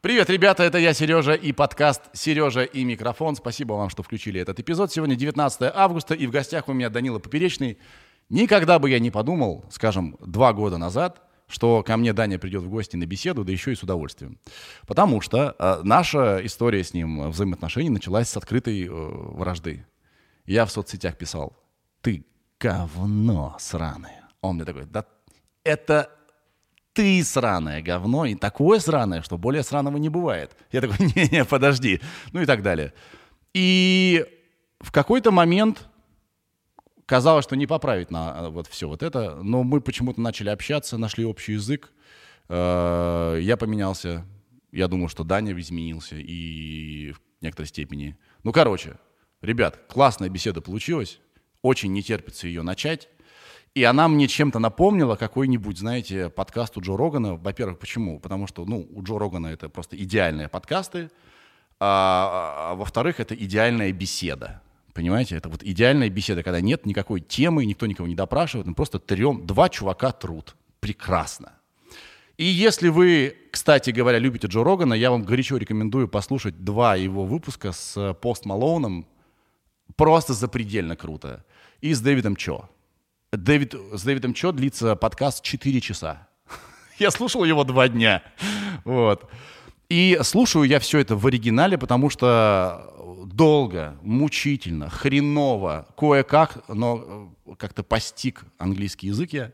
Привет, ребята, это я, Сережа, и подкаст «Сережа и микрофон». Спасибо вам, что включили этот эпизод. Сегодня 19 августа, и в гостях у меня Данила Поперечный. Никогда бы я не подумал, скажем, два года назад, что ко мне Даня придет в гости на беседу, да еще и с удовольствием. Потому что э, наша история с ним взаимоотношений началась с открытой э, вражды. Я в соцсетях писал, ты говно сраное. Он мне такой, да это ты сраное говно, и такое сраное, что более сраного не бывает. Я такой, не-не, подожди. Ну и так далее. И в какой-то момент казалось, что не поправить на э, вот все вот это, но мы почему-то начали общаться, нашли общий язык. Э, я поменялся, я думаю, что Даня изменился и в некоторой степени. Ну, короче, ребят, классная беседа получилась, очень не терпится ее начать. И она мне чем-то напомнила какой-нибудь, знаете, подкаст у Джо Рогана. Во-первых, почему? Потому что, ну, у Джо Рогана это просто идеальные подкасты. А, а, а во-вторых, это идеальная беседа. Понимаете, это вот идеальная беседа, когда нет никакой темы, никто никого не допрашивает, ну просто трем, два чувака труд. Прекрасно. И если вы, кстати говоря, любите Джо Рогана, я вам горячо рекомендую послушать два его выпуска с Пост Малоуном. Просто запредельно круто. И с Дэвидом Чо. Дэвид, с Дэвидом Чо длится подкаст 4 часа. Я слушал его два дня. Вот. И слушаю я все это в оригинале, потому что долго, мучительно, хреново, кое-как, но э, как-то постиг английский язык я.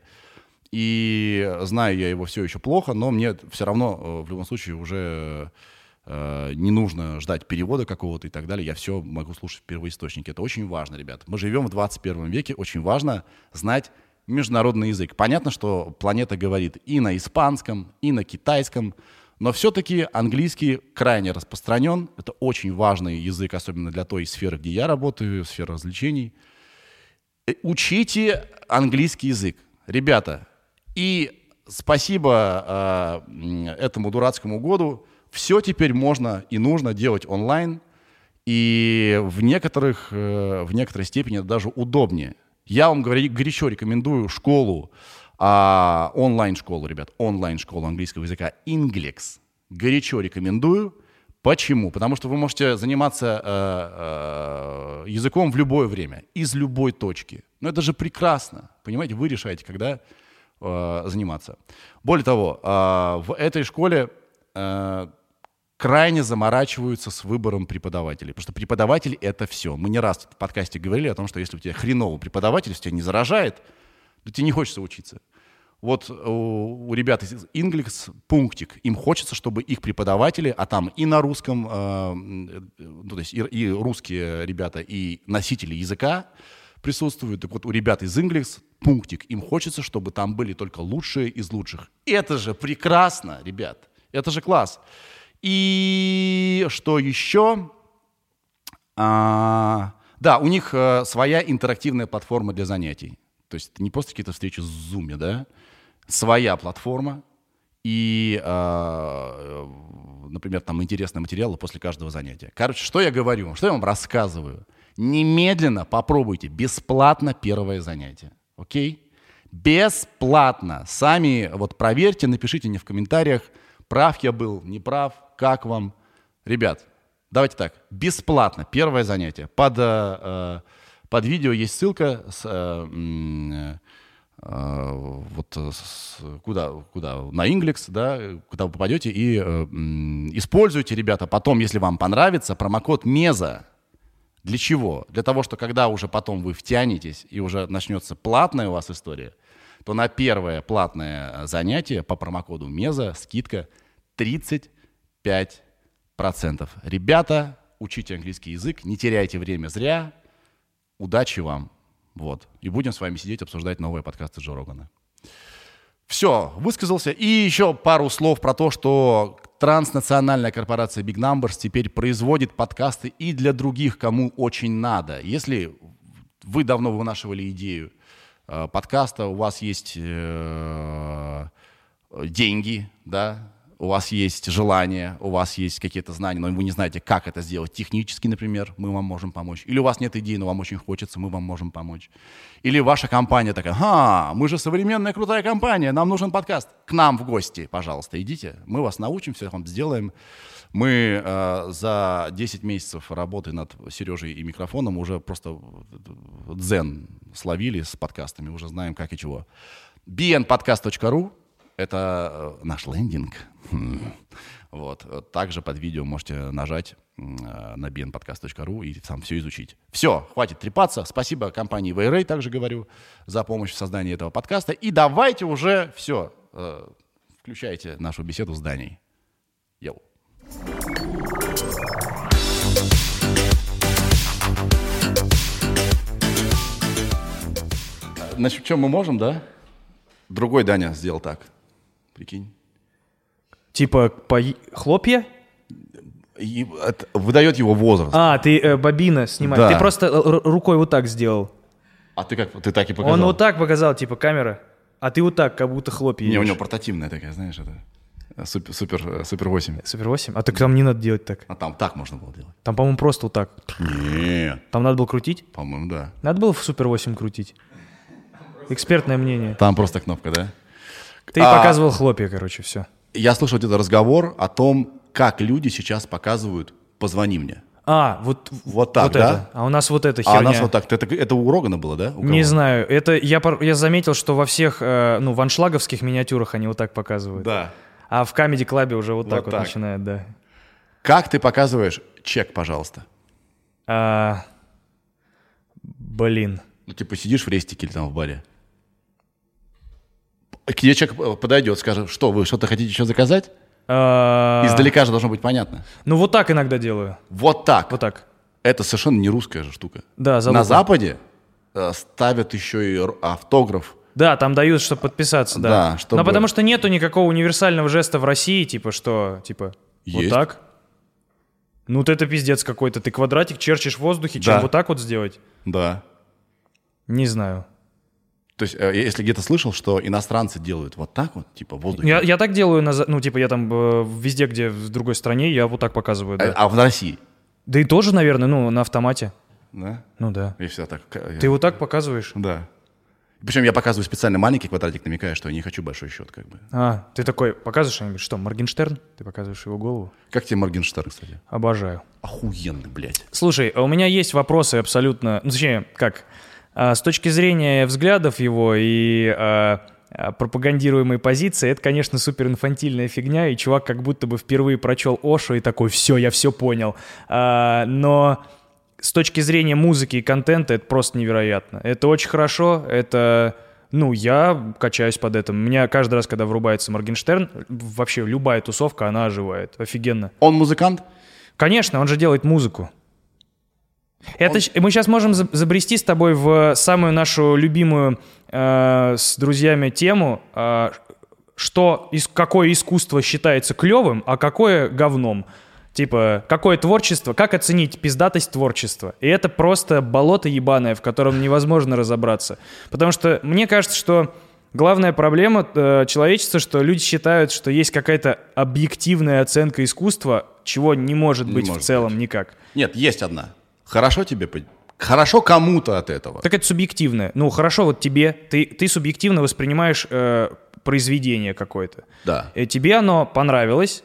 И знаю я его все еще плохо, но мне все равно э, в любом случае уже не нужно ждать перевода какого-то и так далее. Я все могу слушать в первоисточнике. Это очень важно, ребят. Мы живем в 21 веке, очень важно знать международный язык. Понятно, что планета говорит и на испанском, и на китайском, но все-таки английский крайне распространен. Это очень важный язык, особенно для той сферы, где я работаю, сфера развлечений. Э, учите английский язык. Ребята, и спасибо э, этому дурацкому году, все теперь можно и нужно делать онлайн, и в, некоторых, э, в некоторой степени это даже удобнее. Я вам горячо рекомендую школу а, онлайн-школу, ребят, онлайн-школу английского языка Inglex. Горячо рекомендую. Почему? Потому что вы можете заниматься э, э, языком в любое время, из любой точки. Но это же прекрасно. Понимаете, вы решаете, когда э, заниматься. Более того, э, в этой школе э, крайне заморачиваются с выбором преподавателей. Потому что преподаватель — это все. Мы не раз в подкасте говорили о том, что если у тебя хреновый преподаватель, тебя не заражает — да тебе не хочется учиться. Вот у, у ребят из Inglix пунктик. Им хочется, чтобы их преподаватели, а там и на русском, э, ну, то есть и, и русские ребята, и носители языка присутствуют. Так вот у ребят из Inglix пунктик. Им хочется, чтобы там были только лучшие из лучших. Это же прекрасно, ребят. Это же класс. И что еще? А, да, у них а, своя интерактивная платформа для занятий. То есть это не просто какие-то встречи в Zoom, да? Своя платформа и, э, например, там интересные материалы после каждого занятия. Короче, что я говорю? Что я вам рассказываю? Немедленно попробуйте бесплатно первое занятие. Окей? Бесплатно. Сами вот проверьте, напишите мне в комментариях, прав я был, не прав, как вам. Ребят, давайте так, бесплатно первое занятие под... Э, под видео есть ссылка с, э, э, вот с, куда, куда, на Inglex, да, куда вы попадете и э, используйте, ребята, потом, если вам понравится, промокод МЕЗа. Для чего? Для того, что когда уже потом вы втянетесь и уже начнется платная у вас история, то на первое платное занятие по промокоду МЕЗа скидка 35%. Ребята, учите английский язык, не теряйте время зря, Удачи вам. Вот. И будем с вами сидеть, обсуждать новые подкасты Джо Рогана. Все, высказался. И еще пару слов про то, что транснациональная корпорация Big Numbers теперь производит подкасты и для других, кому очень надо. Если вы давно вынашивали идею э, подкаста, у вас есть э, деньги, да, у вас есть желание, у вас есть какие-то знания, но вы не знаете, как это сделать технически, например, мы вам можем помочь. Или у вас нет идей, но вам очень хочется, мы вам можем помочь. Или ваша компания такая, ага, мы же современная крутая компания, нам нужен подкаст. К нам в гости, пожалуйста, идите, мы вас научим, все вам сделаем. Мы э, за 10 месяцев работы над Сережей и микрофоном уже просто дзен словили с подкастами, уже знаем как и чего. bnpodcast.ru — это э, наш лендинг. Хм. Вот. Также под видео можете нажать э, на bnpodcast.ru и сам все изучить. Все, хватит трепаться. Спасибо компании Вейрей, также говорю, за помощь в создании этого подкаста. И давайте уже все, э, включайте нашу беседу с Даней. Йоу. Значит, чем мы можем, да? Другой Даня сделал так. Прикинь. Типа по... хлопья? И это выдает его возраст. А, ты э, бобина снимаешь. Да. Ты просто р- рукой вот так сделал. А ты как? Ты так и показал? Он вот так показал, типа камера, а ты вот так, как будто хлопья. Не, у ешь. него портативная такая, знаешь, это э, супер, супер, э, супер 8. Супер 8? А так там не надо делать так. А там так можно было делать? Там, по-моему, просто вот так. Нет, Там надо было крутить? по-моему, да. Надо было в Супер 8 крутить. Экспертное мнение. Там просто кнопка, да? Ты А- показывал хлопья, короче, все. Я слышал где-то разговор о том, как люди сейчас показывают «позвони мне». А, вот, Вот так, вот да? это. А у нас вот эта А херня. у нас вот так. Это, это у Рогана было, да? Не знаю. Это я, я заметил, что во всех, э, ну, в аншлаговских миниатюрах они вот так показывают. Да. А в Comedy Club уже вот, Вот так вот так. начинают, да. Как ты показываешь чек, пожалуйста? А, блин. Ну, типа сидишь в рестике или там в баре. К тебе человек э, подойдет, скажет, что вы что-то хотите еще заказать? А, Издалека же должно быть понятно. Ну, вот так иногда делаю. Вот так. Вот так. Это совершенно не русская же штука. Да, за На. Западе э, ставят еще и автограф. Да, там дают, чтобы подписаться, да. Да, чтобы- Но потому что нету никакого универсального жеста в России, типа что, типа, вот Есть. так. Ну, вот это пиздец какой-то. Ты квадратик черчишь в воздухе, чем Да. вот так вот сделать? Да. Не знаю. То есть, э, если где-то слышал, что иностранцы делают вот так вот, типа в воздухе. Я, я так делаю, ну, типа, я там э, везде, где в другой стране, я вот так показываю, да. Э, А в России? Да и тоже, наверное, ну, на автомате. Да? Ну да. И все так. Ты вот так показываешь? Да. Причем я показываю специально маленький квадратик, намекая, что я не хочу большой счет, как бы. А, ты такой показываешь что-нибудь? Что, Моргенштерн? Ты показываешь его голову? Как тебе Моргенштерн, кстати? Обожаю. Охуенный, блядь. Слушай, а у меня есть вопросы абсолютно, ну, точнее, как, а, с точки зрения взглядов его и а, а, пропагандируемой позиции, это, конечно, супер инфантильная фигня, и чувак как будто бы впервые прочел Ошу и такой, все, я все понял. А, но с точки зрения музыки и контента это просто невероятно. Это очень хорошо, это... Ну, я качаюсь под этим. Меня каждый раз, когда врубается Моргенштерн, вообще любая тусовка, она оживает. Офигенно. Он музыкант? Конечно, он же делает музыку. Это щ- мы сейчас можем за- забрести с тобой в самую нашу любимую э, с друзьями тему, э, что ис- какое искусство считается клевым, а какое говном. Типа, какое творчество, как оценить пиздатость творчества. И это просто болото ебаное, в котором невозможно разобраться. Потому что мне кажется, что главная проблема э, человечества, что люди считают, что есть какая-то объективная оценка искусства, чего не может Не быть в может целом никак. Нет, есть одна. Хорошо тебе? Хорошо кому-то от этого. Так это субъективное. Ну, хорошо, вот тебе, ты, ты субъективно воспринимаешь э, произведение какое-то. Да. И тебе оно понравилось.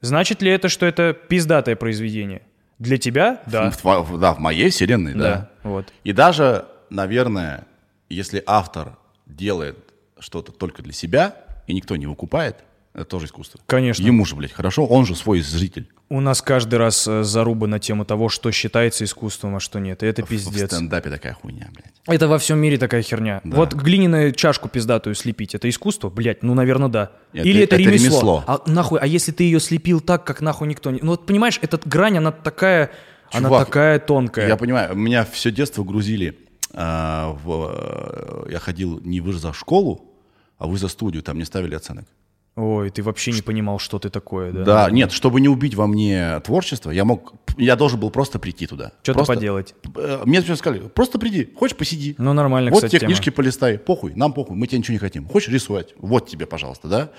Значит ли это, что это пиздатое произведение? Для тебя? Да. В, в- да, в моей вселенной, да. Да, вот. И даже, наверное, если автор делает что-то только для себя, и никто не выкупает, это тоже искусство. Конечно. Ему же, блядь, хорошо, он же свой зритель. У нас каждый раз э, заруба на тему того, что считается искусством, а что нет. И это В пиздец. стендапе такая хуйня, блядь. Это во всем мире такая херня. Вот глиняную чашку пиздатую слепить, это искусство? Блять, ну, наверное, да. Это- Или это, это ремесло. ремесло. А нахуй, а если ты ее слепил так, как нахуй никто не... Ну вот понимаешь, эта грань, она такая, она Чувак, такая тонкая. Я понимаю, меня все детство грузили. а, в, э, я ходил не вы за школу, а вы за студию, там не ставили оценок. Ой, ты вообще не понимал, что ты такое, да? Да, нет, чтобы не убить во мне творчество, я мог, я должен был просто прийти туда. Что-то поделать. Э, Мне все сказали, просто приди, хочешь посиди. Ну, нормально, Вот кстати, тебе тема. книжки полистай, похуй, нам похуй, мы тебе ничего не хотим. Хочешь рисовать, вот тебе, пожалуйста, да?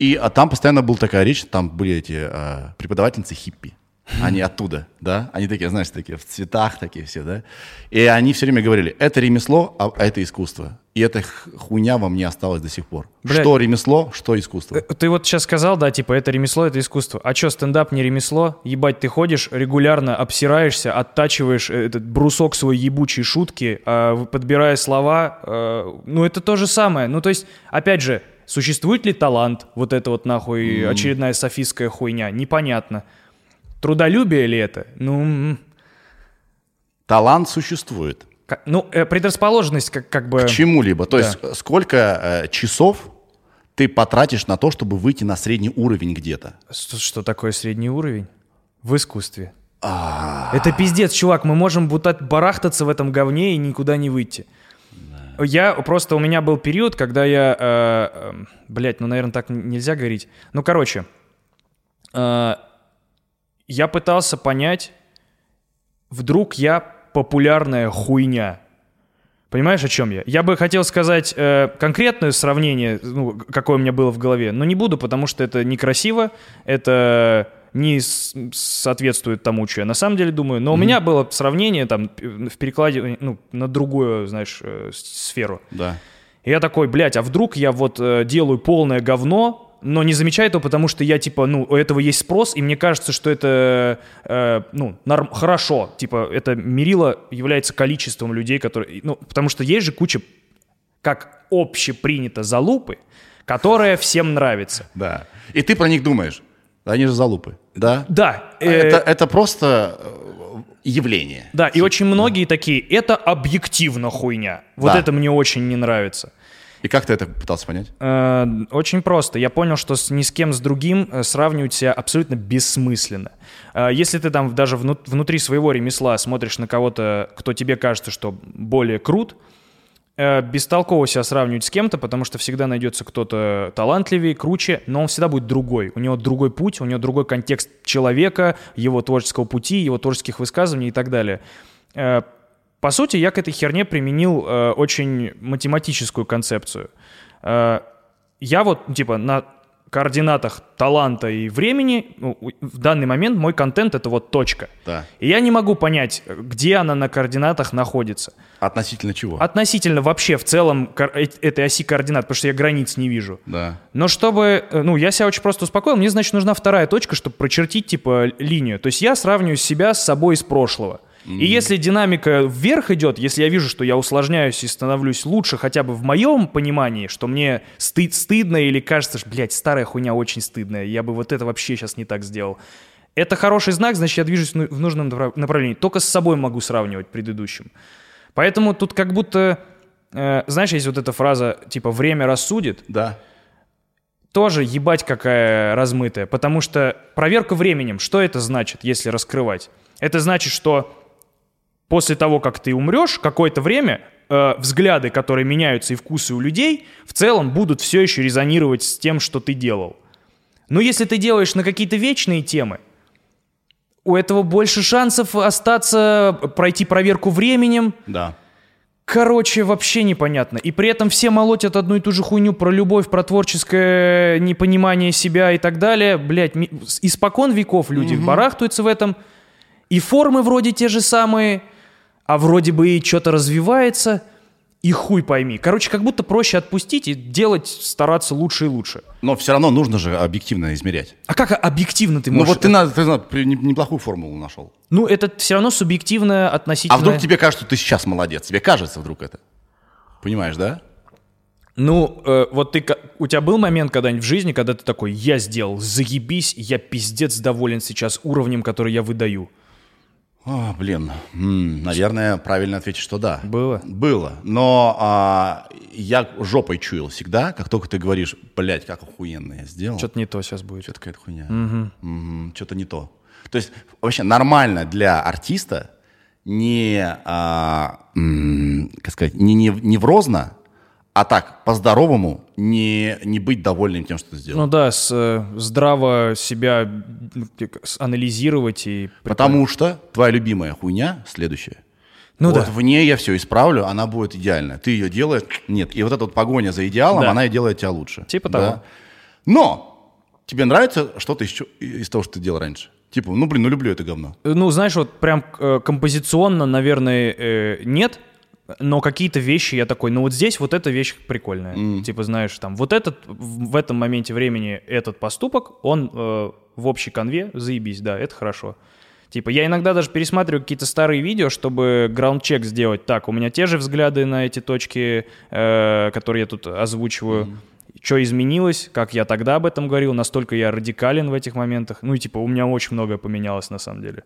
И а там постоянно была такая речь, там были эти а, преподавательницы хиппи. Они оттуда, да? Они такие, знаешь, такие в цветах такие все, да? И они все время говорили, это ремесло, а это искусство. И эта хуйня во мне осталась до сих пор. Блядь. Что ремесло, что искусство. Э, Ты вот сейчас сказал, да, типа, это ремесло, это искусство. А что, стендап не ремесло? Ебать, ты ходишь, регулярно обсираешься, оттачиваешь этот брусок свой ебучей шутки, а, подбирая слова. э, ну, это то же самое. Ну, то есть, опять же, существует ли талант? Вот это вот нахуй очередная софистская хуйня. Непонятно. Трудолюбие ли это? Ну, Талант существует. ка- ну э, предрасположенность как, как бы... К чему-либо. То есть э, сколько э, часов ты потратишь на то, чтобы выйти на средний уровень где-то? Что, что такое средний уровень? В искусстве. Это пиздец, чувак. Мы можем так барахтаться в этом говне и никуда не выйти. Я просто у меня был период, когда я, э, э, блядь, ну наверное так нельзя говорить. Ну короче, э, я пытался понять, вдруг я популярная хуйня. Понимаешь, о чем я? Я бы хотел сказать э, конкретное сравнение, ну, какое у меня было в голове, но не буду, потому что это некрасиво, это не соответствует тому, что я на самом деле думаю. Но у меня было сравнение там п- в перекладе ну, на другую, знаешь, э, сферу. Да. И я такой, блядь, а вдруг я вот э, делаю полное говно, но не замечаю этого, потому что я, типа, ну, у этого есть спрос, и мне кажется, что это, э, ну, норм, хорошо. Типа, это мерило является количеством людей, которые... Ну, потому что есть же куча, как общепринято, залупы, которая всем нравится. Да. И ты про них думаешь. Они же залупы. Да? Да, А э, Это, это просто э, явление. да, и очень многие такие, это объективно хуйня. Вот Да. это мне очень не нравится. И как ты это пытался понять? Э, Очень просто. Я понял, что с, ни с кем с другим э, сравнивать себя абсолютно бессмысленно. Э, Если ты там даже вну- внутри своего ремесла смотришь на кого-то, кто тебе кажется, что более крут, бестолково себя сравнивать с кем-то, потому что всегда найдется кто-то талантливее, круче, но он всегда будет другой. У него другой путь, у него другой контекст человека, его творческого пути, его творческих высказываний и так далее. По сути, я к этой херне применил э, очень математическую концепцию. Э, я вот, ну, типа, на координатах таланта и времени, ну, в данный момент мой контент — это вот точка. Да. И я не могу понять, где она на координатах находится. Относительно чего? Относительно вообще в целом э- этой оси координат, потому что я границ не вижу. Да. Но чтобы, э, ну, я себя очень просто успокоил, мне, значит, нужна вторая точка, чтобы прочертить, типа, линию. То есть я сравниваю себя с собой из прошлого. И если динамика вверх идет, если я вижу, что я усложняюсь и становлюсь лучше хотя бы в моем понимании, что мне стыд, стыдно или кажется, что, блядь, старая хуйня очень стыдная, я бы вот это вообще сейчас не так сделал. Это хороший знак, значит, я движусь в ну- нужном направ- направлении. Только с собой могу сравнивать предыдущим. Поэтому тут как будто, э, знаешь, есть вот эта фраза, типа, время рассудит, Да. тоже ебать какая размытая. Потому что проверка временем, что это значит, если раскрывать? Это значит, что после того, как ты умрешь, какое-то время э, взгляды, которые меняются и вкусы у людей, в целом будут все еще резонировать с тем, что ты делал. Но если ты делаешь на какие-то вечные темы, у этого больше шансов остаться, пройти проверку временем, Да. Короче, вообще непонятно. И при этом все молотят одну и ту же хуйню про любовь, про творческое непонимание себя и так далее. Блять, испокон веков люди барахтаются в этом. И формы вроде те же самые, а вроде бы и что-то развивается. И хуй пойми. Короче, как будто проще отпустить и делать, стараться лучше и лучше. Но все равно нужно же объективно измерять. А как объективно ты Ну можешь... вот ты, на, ты на- при- не- неплохую формулу нашел. Ну, это все равно субъективно А относительно... вдруг тебе кажется, что ты сейчас молодец? Тебе кажется вдруг это? Понимаешь, да? Ну, э, вот ты, у тебя был момент когда-нибудь в жизни, когда ты такой, я сделал, заебись, я пиздец доволен сейчас уровнем, который я выдаю. А, блин, М, наверное, правильно ответить, что да. Было? Было. Но а, я жопой чуял всегда, как только ты говоришь, блядь, как охуенно я сделал. Что-то не то сейчас будет. Что-то какая-то хуйня. Что-то не то. То есть вообще нормально для артиста не, а, м, как сказать, не, не неврозно, А так, по-здоровому, не, не быть довольным тем, что ты сделал. Ну да, с, э, здраво себя анализировать и... Потому что твоя любимая хуйня следующая. Ну вот да. в ней я все исправлю, она будет идеальная. Ты ее делаешь, нет. И вот эта вот погоня за идеалом, Да. она и делает тебя лучше. Типа Да. того. Но тебе нравится что-то еще из того, что ты делал раньше? Типа, ну блин, ну люблю это говно. Ну, знаешь, вот прям э, композиционно, наверное, э, нет, но какие-то вещи я такой, ну вот здесь вот эта вещь прикольная. Типа, знаешь, там, вот этот, в этом моменте времени этот поступок, он э, в общей конве, заебись, да, это хорошо. Типа, я иногда даже пересматриваю какие-то старые видео, чтобы граунд-чек сделать. Так, у меня те же взгляды на эти точки, э, которые я тут озвучиваю. Что изменилось, как я тогда об этом говорил, настолько я радикален в этих моментах. Ну и типа у меня очень многое поменялось на самом деле.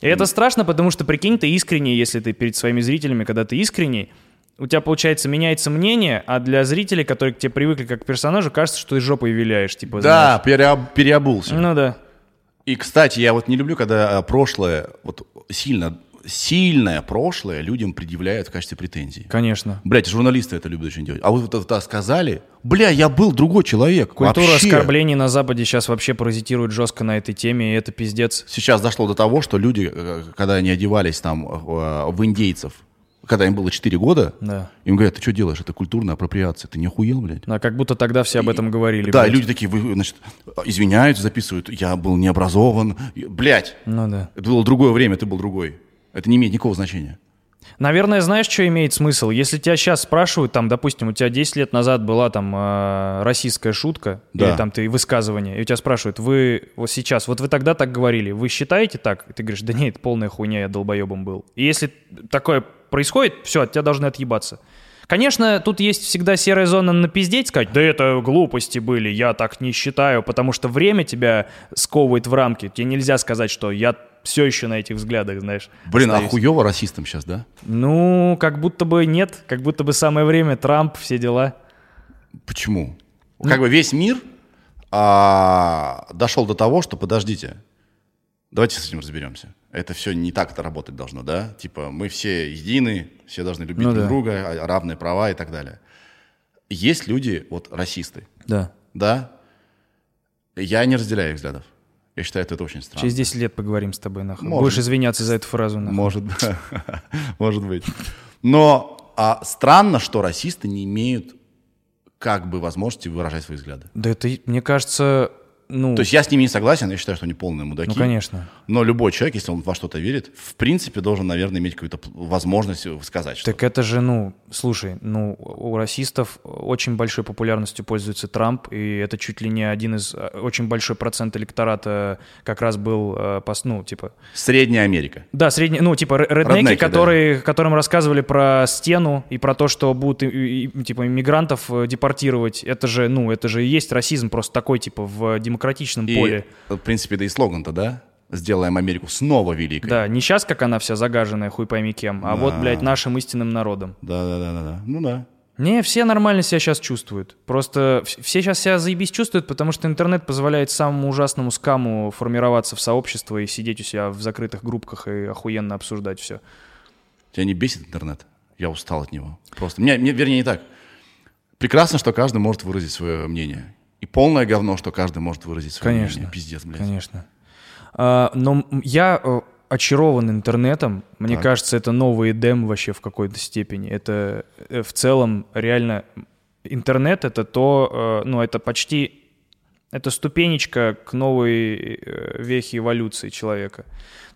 И это страшно, потому что, прикинь, ты искренний, если ты перед своими зрителями, когда ты искренний, у тебя, получается, меняется мнение, а для зрителей, которые к тебе привыкли как к персонажу, кажется, что ты жопой виляешь, типа, Да, переоб- переобулся. знаешь. Ну да. И, кстати, я вот не люблю, когда а, прошлое, вот сильно, сильное прошлое людям предъявляют в качестве претензий. Конечно. Блять, журналисты это любят очень делать. А вы вот это сказали, бля, я был другой человек. Культура вообще. оскорблений на Западе сейчас вообще паразитирует жестко на этой теме, и это пиздец. Сейчас дошло до того, что люди, э, когда они одевались там э, в индейцев, когда им было 4 года, Да. им говорят, ты что делаешь? Это культурная апроприация. Ты не охуел, блядь? Да, как будто тогда все об этом говорили. Да, и блядь. люди такие, вы, значит, извиняются, записывают, я был необразован. Блять, Ну да. это было другое время, ты был другой. Это не имеет никакого значения. Наверное, знаешь, что имеет смысл? Если тебя сейчас спрашивают, там, допустим, у тебя 10 лет назад была там э, российская шутка, Да. или там ты высказывание, и у тебя спрашивают, вы вот сейчас, вот вы тогда так говорили, вы считаете так? И ты говоришь, да нет, это полная хуйня, я долбоебом был. И если такое происходит, все, от тебя должны отъебаться. Конечно, тут есть всегда серая зона на пиздеть, сказать, да это глупости были, я так не считаю, потому что время тебя сковывает в рамки. Тебе нельзя сказать, что я все еще на этих взглядах, знаешь. Блин, а остаюсь. хуево расистам сейчас, да? Ну, как будто бы нет, как будто бы самое время, Трамп, все дела. Почему? Как бы весь мир а, дошел до того, что подождите, давайте с этим разберемся. Это все не так это работать должно, да? Типа мы все едины, все должны любить Ну друг да. друга, а- равные права и так далее. Есть люди, вот расисты, Да. да? Я не разделяю их взглядов. Я считаю, это очень странно. Через 10 лет поговорим с тобой, нахуй. Может. Будешь извиняться за эту фразу, нахуй. Может, может быть. Но а, странно, что расисты не имеют как бы возможности выражать свои взгляды. Да это, мне кажется, ну, То есть я с ними не согласен, я считаю, что они полные мудаки. ну, конечно. Но любой человек, если он во что-то верит, в принципе, должен, наверное, иметь какую-то возможность сказать что Так это же, ну, слушай, ну, у расистов очень большой популярностью пользуется Трамп, и это чуть ли не один из, э, очень большой процент электората как раз был, э, ну, типа, Средняя Америка. Да, средние, ну, типа ре- реднеки, Реднеки, да. которые, которым рассказывали про стену и про то, что будут, и- и- типа, иммигрантов э, депортировать. Это же, ну, это же и есть расизм просто такой, типа, в демократичном И, поле. в принципе, да и слоган-то, да? Сделаем Америку снова великой. Да, не сейчас, как она вся загаженная, хуй пойми кем, а вот, блядь, нашим истинным народом. Да, да, да, да, да. Ну да. Не, все нормально себя сейчас чувствуют. Просто вс- все сейчас себя заебись чувствуют, потому что интернет позволяет самому ужасному скаму формироваться в сообщество и сидеть у себя в закрытых группках и охуенно обсуждать все. Тебя не бесит интернет? Я устал от него. Просто. Мне, мне, вернее, не так. Прекрасно, что каждый может выразить свое мнение. И полное говно, что каждый может выразить свое Конечно. мнение. Пиздец, блядь. Конечно. А, но я э, очарован интернетом. Мне Так. кажется, это новый Эдем вообще в какой-то степени. Это э, в целом реально интернет это то, э, ну это почти это ступенечка к новой вехе эволюции человека.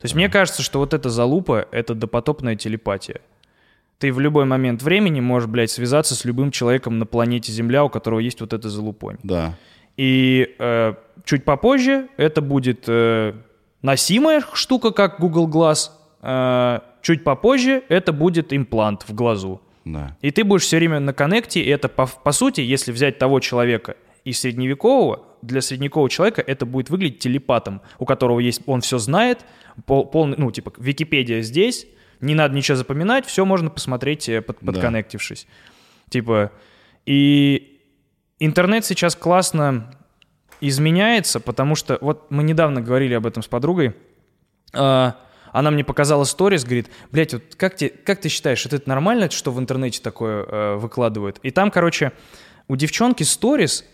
То есть мне кажется, что вот эта залупа это допотопная телепатия. Ты в любой момент времени можешь, блядь, связаться с любым человеком на планете Земля, у которого есть вот эта залупонь. Да. И э, чуть попозже это будет э, носимая штука, как Google Glass. Э, чуть попозже это будет имплант в глазу. Да. И ты будешь все время на коннекте, и это по, по сути, если взять того человека из средневекового, для средневекового человека это будет выглядеть телепатом, у которого есть, он все знает, пол, полный, ну, типа, Википедия здесь, не надо ничего запоминать, все можно посмотреть, э, под, Да. подконнектившись. Типа, и интернет сейчас классно изменяется, потому что, вот мы недавно говорили об этом с подругой, а, она мне показала сторис, говорит, блядь, вот как, те, как ты считаешь, это нормально, что в интернете такое э, выкладывают? И там, короче, у девчонки сторис,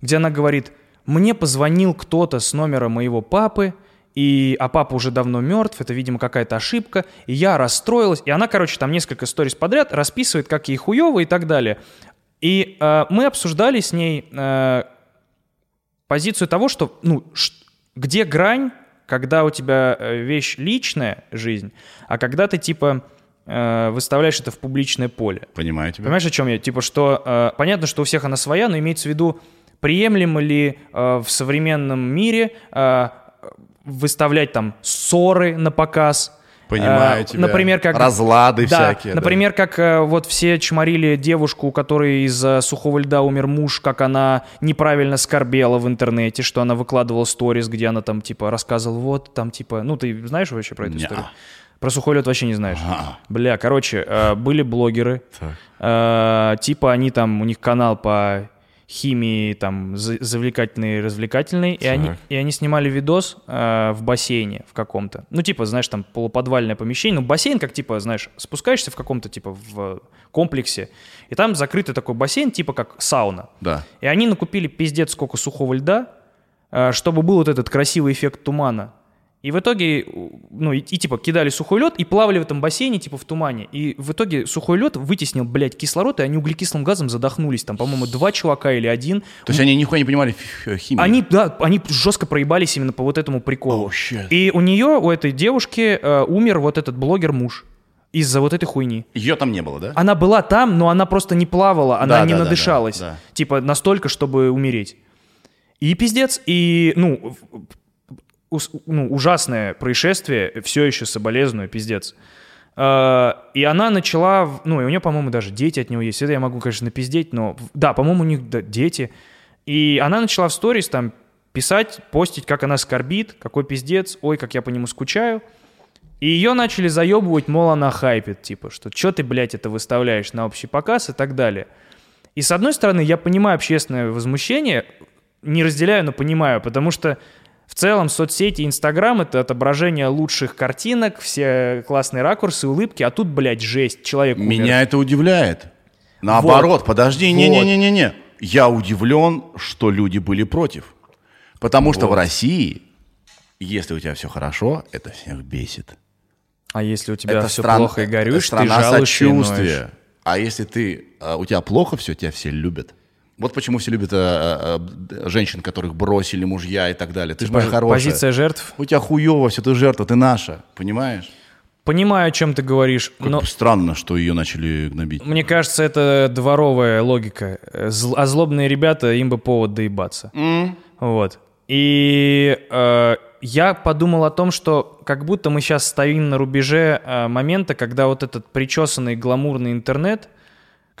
где она говорит, мне позвонил кто-то с номера моего папы, и, а папа уже давно мертв, это, видимо, какая-то ошибка, и я расстроилась, и она, короче, там несколько сторис подряд расписывает, как ей хуево и так далее. И э, мы обсуждали с ней э, позицию того, что, ну, где грань, когда у тебя э, вещь личная, жизнь, а когда ты, типа, э, выставляешь это в публичное поле. Понимаю тебя. Понимаешь, о чем я? Типа, что э, понятно, что у всех она своя, но имеется в виду, приемлемо ли э, в современном мире э, выставлять там ссоры на показ. Понимаю Э, тебя. Например, как... Разлады Да, всякие. да. например, как э, вот все чморили девушку, у которой из-за сухого льда умер муж, как она неправильно скорбела в интернете, что она выкладывала сторис, где она там типа рассказывала, вот там типа, ну ты знаешь вообще про эту Неа. историю? Про сухой лед вообще не знаешь. Ага. Бля, короче, э, были блогеры, Так. типа они там, у них канал по химии там за- завлекательный, развлекательный, и они, и они снимали видос э, в бассейне в каком-то. Ну, типа, знаешь, там полуподвальное помещение. Ну, бассейн, как, типа, знаешь, спускаешься в каком-то, типа, в комплексе, и там закрытый такой бассейн, типа, как сауна. Да. И они накупили пиздец сколько сухого льда, э, чтобы был вот этот красивый эффект тумана. И в итоге, ну, и, и, типа кидали сухой лед и плавали в этом бассейне, типа в тумане. И в итоге сухой лед вытеснил, блядь, кислород, и они углекислым газом задохнулись. Там, по-моему, два чувака или один. То есть они нихуя не понимали химию? Они, да, они жестко проебались именно по вот этому приколу. Oh, shit. И у нее, у этой девушки, э, умер вот этот блогер-муж из-за вот этой хуйни. Ее там не было, да? Она была там, но она просто не плавала, она Да, не да, да, надышалась. да, да. Типа настолько, чтобы умереть. И пиздец, и, ну, ну, ужасное происшествие, все еще соболезную, пиздец. Э, И она начала, ну, и у нее, по-моему, даже дети от него есть. Это я могу, конечно, напиздеть, но, да, по-моему, у них да, дети. И она начала в сторис там писать, постить, как она скорбит, какой пиздец, ой, как я по нему скучаю. И ее начали заебывать, мол, она хайпит, типа, что что ты, блядь, это выставляешь на общий показ и так далее. И с одной стороны, я понимаю общественное возмущение, не разделяю, но понимаю, потому что в целом соцсети, Инстаграм — это отображение лучших картинок, все классные ракурсы, улыбки, а тут, блядь, жесть, человек умер. Меня это удивляет. Наоборот, подожди, не-не-не-не-не. Я удивлен, что люди были против. Потому что в России, если у тебя все хорошо, это всех бесит. А если у тебя это все стран- плохо и горюешь, это страна ты жалуешься сочувствия. А если ты, а, у тебя плохо все, тебя все любят. Вот почему все любят а, а, женщин, которых бросили мужья и так далее. Ты же моя хорошая. Позиция жертв. У тебя хуево, все, ты жертва, ты наша, понимаешь? Понимаю, о чем ты говоришь, Как но странно, что ее начали гнобить. мне кажется, это дворовая логика. Зл- А злобные ребята, им бы повод доебаться. Вот. И э, я подумал о том, что как будто мы сейчас стоим на рубеже э, момента, когда вот этот причесанный гламурный интернет,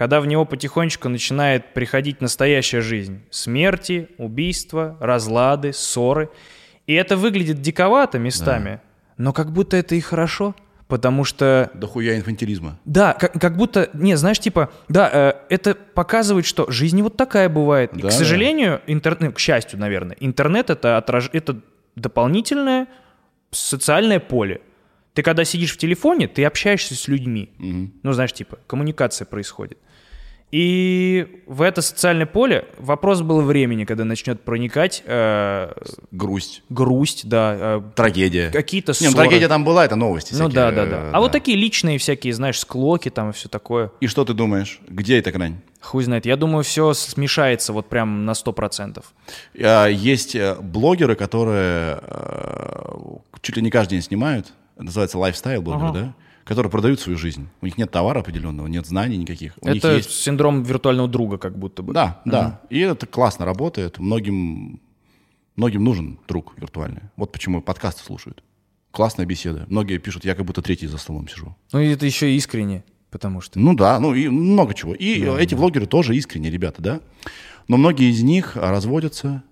когда в него потихонечку начинает приходить настоящая жизнь. Смерти, убийства, разлады, ссоры. И это выглядит диковато местами, но как будто это и хорошо, потому что Да хуя инфантилизма. да, как, как будто, не, знаешь, типа, да, э, это показывает, что жизнь вот такая бывает. И, Да, к да. сожалению, интернет, к счастью, наверное, интернет это, отраж... это дополнительное социальное поле. Ты когда сидишь в телефоне, ты общаешься с людьми. Ну, знаешь, типа, коммуникация происходит. И в это социальное поле вопрос был времени, когда начнет проникать э, Грусть. грусть, да, э, Трагедия. какие-то Не, ну, ссоры. трагедия там была, это новости Ну всякие, да, да, да. э, А вот такие личные всякие, знаешь, склоки там и все такое. И что ты думаешь? Где эта грань? Хуй знает. Я думаю, все смешается вот прям на 100%. А, Есть э, блогеры, которые э, чуть ли не каждый день снимают. Называется лайфстайл блогеры, да? Которые продают свою жизнь. У них нет товара определенного, нет знаний никаких. У них Это есть... синдром виртуального друга как будто бы. Да, да. И это классно работает. Многим, многим нужен друг виртуальный. Вот почему подкасты слушают. Классная беседа. Многие пишут, я как будто третий за столом сижу. Ну и это еще искренне, потому что... Ну да, ну и много чего. И эти влогеры тоже искренние ребята, да. Но многие из них разводятся,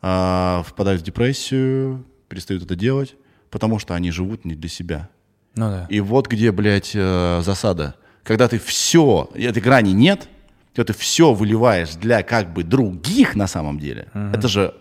а, впадают в депрессию, перестают это делать, потому что они живут не для себя. Ну да. И вот где, блядь, э, засада. Когда ты все, этой грани нет, когда ты все выливаешь для как бы других на самом деле, это же,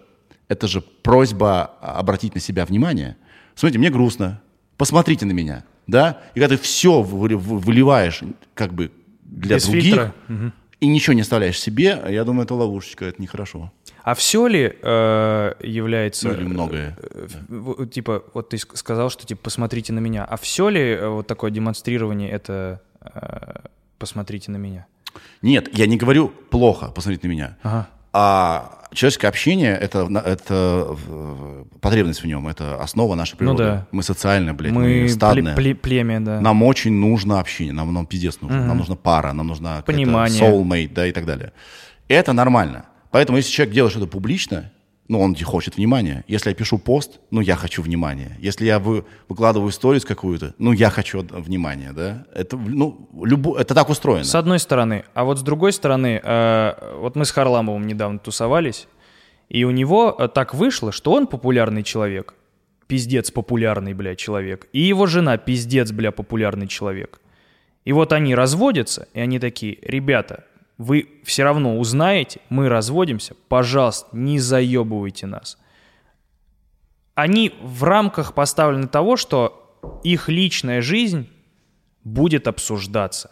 это же просьба обратить на себя внимание. Смотрите, мне грустно. посмотрите на меня, да, и когда ты все выливаешь как бы для Без других фильтра. Мгм. И ничего не оставляешь себе, я думаю, это ловушечка, это нехорошо. А все ли э, является... Ну или многое. э, в- типа, вот ты ск- сказал, что типа посмотрите на меня. А все ли э, вот такое демонстрирование это э, посмотрите на меня? Нет, я не говорю плохо, посмотрите на меня. Ага. А человеческое общение это, это потребность в нем, это основа нашей природы. Ну да. Мы социальные, блядь, мы, Мы пле- стадные. пле- племя, да. Нам очень нужно общение, нам, нам пиздец нужно. Нам нужна пара, нам нужна Понимание. soulmate, да, и так далее. Это нормально. Поэтому, если человек делает что-то публично, ну, он хочет внимания. Если я пишу пост, ну, я хочу внимания. Если я вы, выкладываю сторис какую-то, ну, я хочу внимания, да. Это, ну, любо, это так устроено. С одной стороны. А вот с другой стороны, э, вот мы с Харламовым недавно тусовались, и у него э, так вышло, что он популярный человек. Пиздец популярный, бля, человек. И его жена пиздец, бля, популярный человек. И вот они разводятся, и они такие, ребята, вы все равно узнаете, мы разводимся, пожалуйста, не заебывайте нас. Они в рамках поставлены того, что их личная жизнь будет обсуждаться.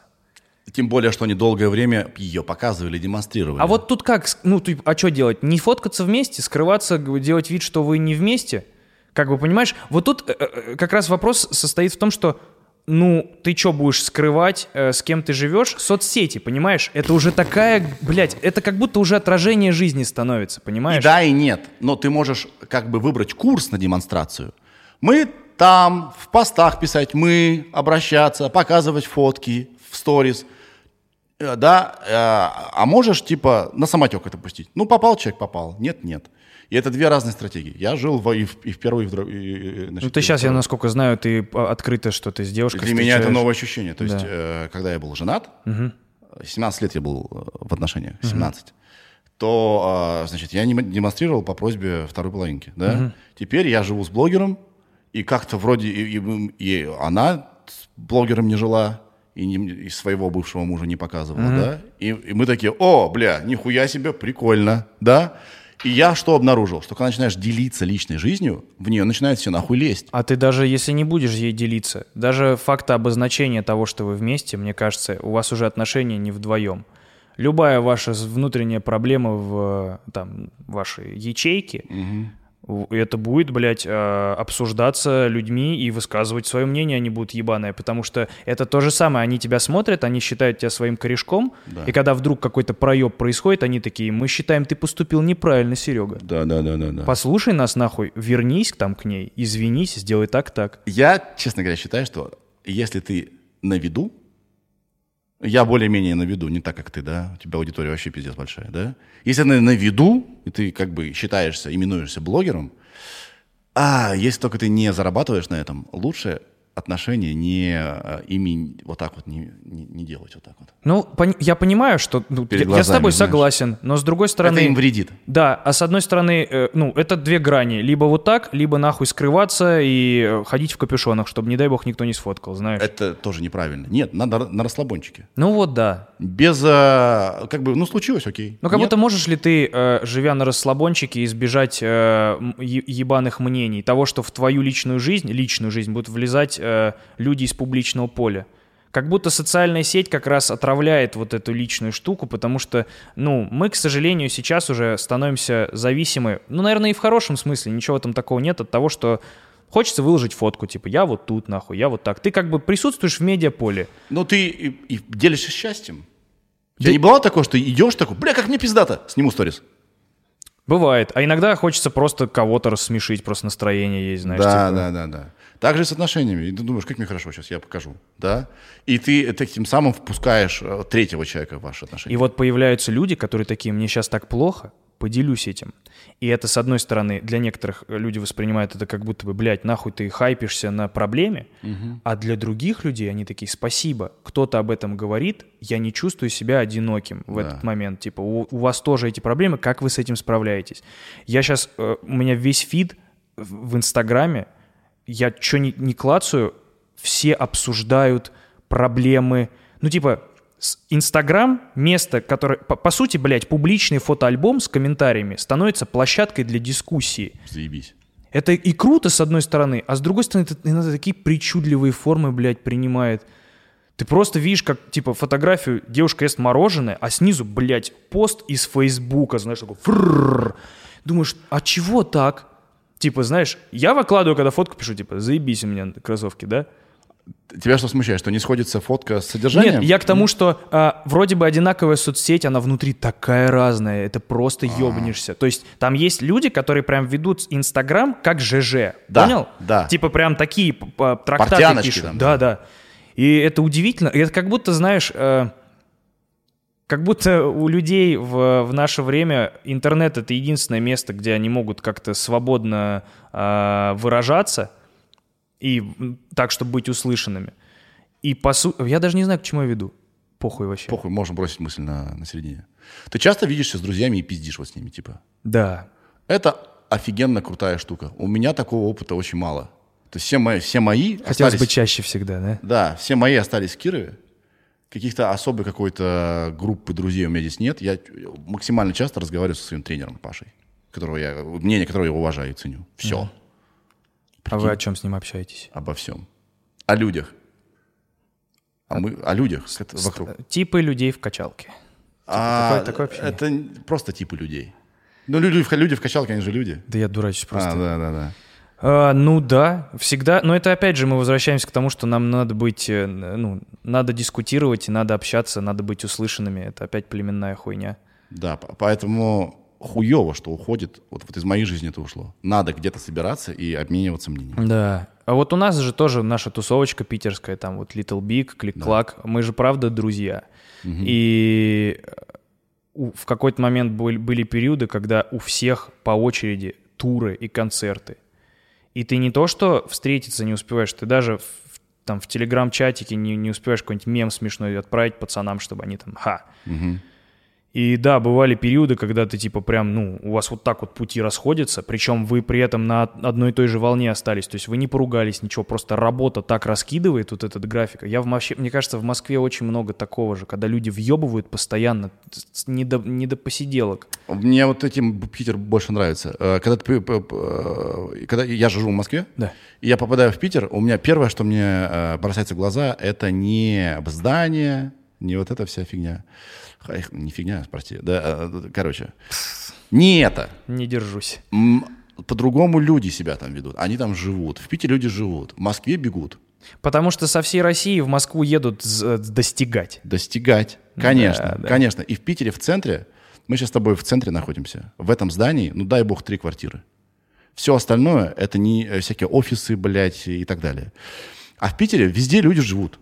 Тем более, что они долгое время ее показывали, демонстрировали. А вот тут как, ну, ты- а что делать? Не фоткаться вместе, скрываться, делать вид, что вы не вместе? Как бы, понимаешь, вот тут э, э, как раз вопрос состоит в том, что, ну, ты что будешь скрывать, э, с кем ты живешь? Соцсети, понимаешь? Это уже такая, блядь, это как будто уже отражение жизни становится, И понимаешь? да, и нет. Но ты можешь как бы выбрать курс на демонстрацию. Мы там в постах писать, мы обращаться, показывать фотки в сторис. Э, Да, э, а можешь типа на самотек это пустить. Ну, попал человек, попал. Нет, нет. И это две разные стратегии. Я жил в, и, в, и в первой, и в другой. значит, Ну, ты сейчас, я насколько знаю, ты а, открыто, что ты с девушкой Для меня это встречаешь. новое ощущение. То есть, Да. э, когда я был женат, 17 лет я был э, в отношениях, 17, то, э, значит, я не демонстрировал по просьбе второй половинки, да. Теперь я живу с блогером, и как-то вроде и, и и она с блогером не жила, и, не- и своего бывшего мужа не показывала, да. И, и мы такие, о, бля, нихуя себе, прикольно, да. И я что обнаружил? Что когда начинаешь делиться личной жизнью, в нее начинает все нахуй лезть. А ты даже если не будешь ей делиться, даже факта обозначения того, что вы вместе, мне кажется, у вас уже отношения не вдвоем. Любая ваша внутренняя проблема в там, вашей ячейке, у- это будет, блядь, э, обсуждаться людьми и высказывать свое мнение, они будут ебаные, потому что это то же самое, они тебя смотрят, они считают тебя своим корешком, Да. и когда вдруг какой-то проеб происходит, они такие, мы считаем, ты поступил неправильно, Серега. Да, да, да, да, да. Послушай нас нахуй, вернись там к ней, извинись, сделай так-так. Я, честно говоря, считаю, что если ты на виду, я более-менее на виду, не так, как ты, да, у тебя аудитория вообще пиздец большая, да. Если ты на виду, и ты как бы считаешься, именуешься блогером, а если только ты не зарабатываешь на этом, лучше отношения не а, ими вот так вот не, не, не делать вот так вот. Ну, пон- я понимаю, что ну, я, я с глазами, тобой знаешь. согласен, но с другой стороны... Это им вредит. Да, а с одной стороны, э, ну, это две грани. Либо вот так, либо нахуй скрываться и э, ходить в капюшонах, чтобы, не дай бог, никто не сфоткал, знаешь. Это тоже неправильно. Нет, надо на расслабончике. Ну вот да. Без, а, как бы, ну случилось, окей. Ну, как Нет? будто можешь ли ты, э, живя на расслабончике, избежать э, ебаных мнений, того, что в твою личную жизнь, личную жизнь будут влезать э, люди из публичного поля? Как будто социальная сеть как раз отравляет вот эту личную штуку, потому что, ну, мы, к сожалению, сейчас уже становимся зависимы, ну, наверное, и в хорошем смысле, ничего этом такого нет, от того, что хочется выложить фотку, типа, я вот тут, нахуй, я вот так. Ты как бы присутствуешь в медиаполе. Ну, ты и, и делишься счастьем. У Да- тебя не бывало такого, что идешь такой, бля, как мне пиздато, сниму сторис. Бывает. А иногда хочется просто кого-то рассмешить, просто настроение есть, знаешь. да, типа. да, да, да. Так же и с отношениями. И ты думаешь, как мне хорошо, сейчас я покажу. Да? И ты таким самым впускаешь э, третьего человека в ваши отношения. И вот появляются люди, которые такие, мне сейчас так плохо, поделюсь этим. И это, с одной стороны, для некоторых э, люди воспринимают это как будто бы, блядь, нахуй ты хайпишься на проблеме, а для других людей они такие, спасибо, кто-то об этом говорит, я не чувствую себя одиноким в Да. этот момент. Типа, у, у вас тоже эти проблемы, как вы с этим справляетесь? Я сейчас, у меня весь фид в Инстаграме, я что ни, не клацаю, все обсуждают проблемы. Ну, типа, Инстаграм, место, которое, по, по сути, блядь, публичный фотоальбом с комментариями становится площадкой для дискуссии. Заебись. Это и круто, с одной стороны, а с другой стороны, это иногда такие причудливые формы, блядь, принимает. Ты просто видишь, как, типа, фотографию девушка ест мороженое, а снизу, блядь, пост из Фейсбука, знаешь, такой фрррр. Думаешь, а чего так? Типа, знаешь, я выкладываю, когда фотку пишу, типа, заебись у меня кроссовки, да? Тебя что смущает, что не сходится фотка с содержанием? Нет, я к тому, что а, вроде бы одинаковая соцсеть, она внутри такая разная, это просто А. ёбнешься. То есть там есть люди, которые прям ведут Инстаграм как ЖЖ, Да, понял? да. Типа прям такие трактаты пишут. там, да, да. И это удивительно. Это как будто, знаешь, э, как будто у людей в, в наше время интернет это единственное место, где они могут как-то свободно э, выражаться и так, чтобы быть услышанными. И по сути, я даже не знаю, к чему я веду. Похуй вообще. Похуй, можем бросить мысль на, на середине. Ты часто видишься с друзьями и пиздишь вот с ними, типа? Да. Это офигенно крутая штука. У меня такого опыта очень мало. То есть все мои, все мои Хотелось остались... бы чаще всегда, да? Да, все мои остались в Кирове. Каких-то особой какой-то группы друзей у меня здесь нет. Я максимально часто разговариваю со своим тренером Пашей, которого я, мнение которого я уважаю и ценю. Все. А вы о чем с ним общаетесь? Обо всем. О людях. А мы о людях это вокруг. Типы людей в качалке. А, такое- такое общение? это просто типы людей. Ну, люди, в- люди в качалке, они же люди. Да я дурачусь просто. А, да, да, да. А, ну да, всегда. Но это опять же мы возвращаемся к тому, что нам надо быть, э, ну, надо дискутировать, надо общаться, надо быть услышанными. Это опять племенная хуйня. Да, по- поэтому хуево, что уходит. Вот, вот из моей жизни это ушло. Надо где-то собираться и обмениваться мнением. Да. А вот у нас же тоже наша тусовочка питерская, там вот Little Big, Клик-Клак. Мы же правда друзья. И э, в какой-то момент были периоды, когда у всех по очереди туры и концерты. И ты не то, что встретиться не успеваешь, ты даже в, там в телеграм-чатике не, не успеваешь какой-нибудь мем смешной отправить пацанам, чтобы они там ха. И да, бывали периоды, когда ты типа прям, ну, у вас вот так вот пути расходятся, причем вы при этом на одной и той же волне остались, то есть вы не поругались, ничего, просто работа так раскидывает вот этот график. Я в, вообще, мне кажется, в Москве очень много такого же, когда люди въебывают постоянно, не до, не до посиделок. Мне вот этим Питер больше нравится. Э, Когда, ты, э, когда я живу в Москве, Да. и я попадаю в Питер, у меня первое, что мне э, бросается в глаза, это не здание, не вот эта вся фигня. Не фигня, прости. Да, э, короче. Не это. Не держусь. По-другому люди себя там ведут. Они там живут. В Питере люди живут. В Москве бегут. Потому что со всей России в Москву едут з- достигать. Достигать. Конечно, да. конечно. И в Питере, в центре, мы сейчас с тобой в центре находимся. В этом здании, ну дай бог, три квартиры. Все остальное это не э, всякие офисы, блядь, и так далее. А в Питере везде люди живут.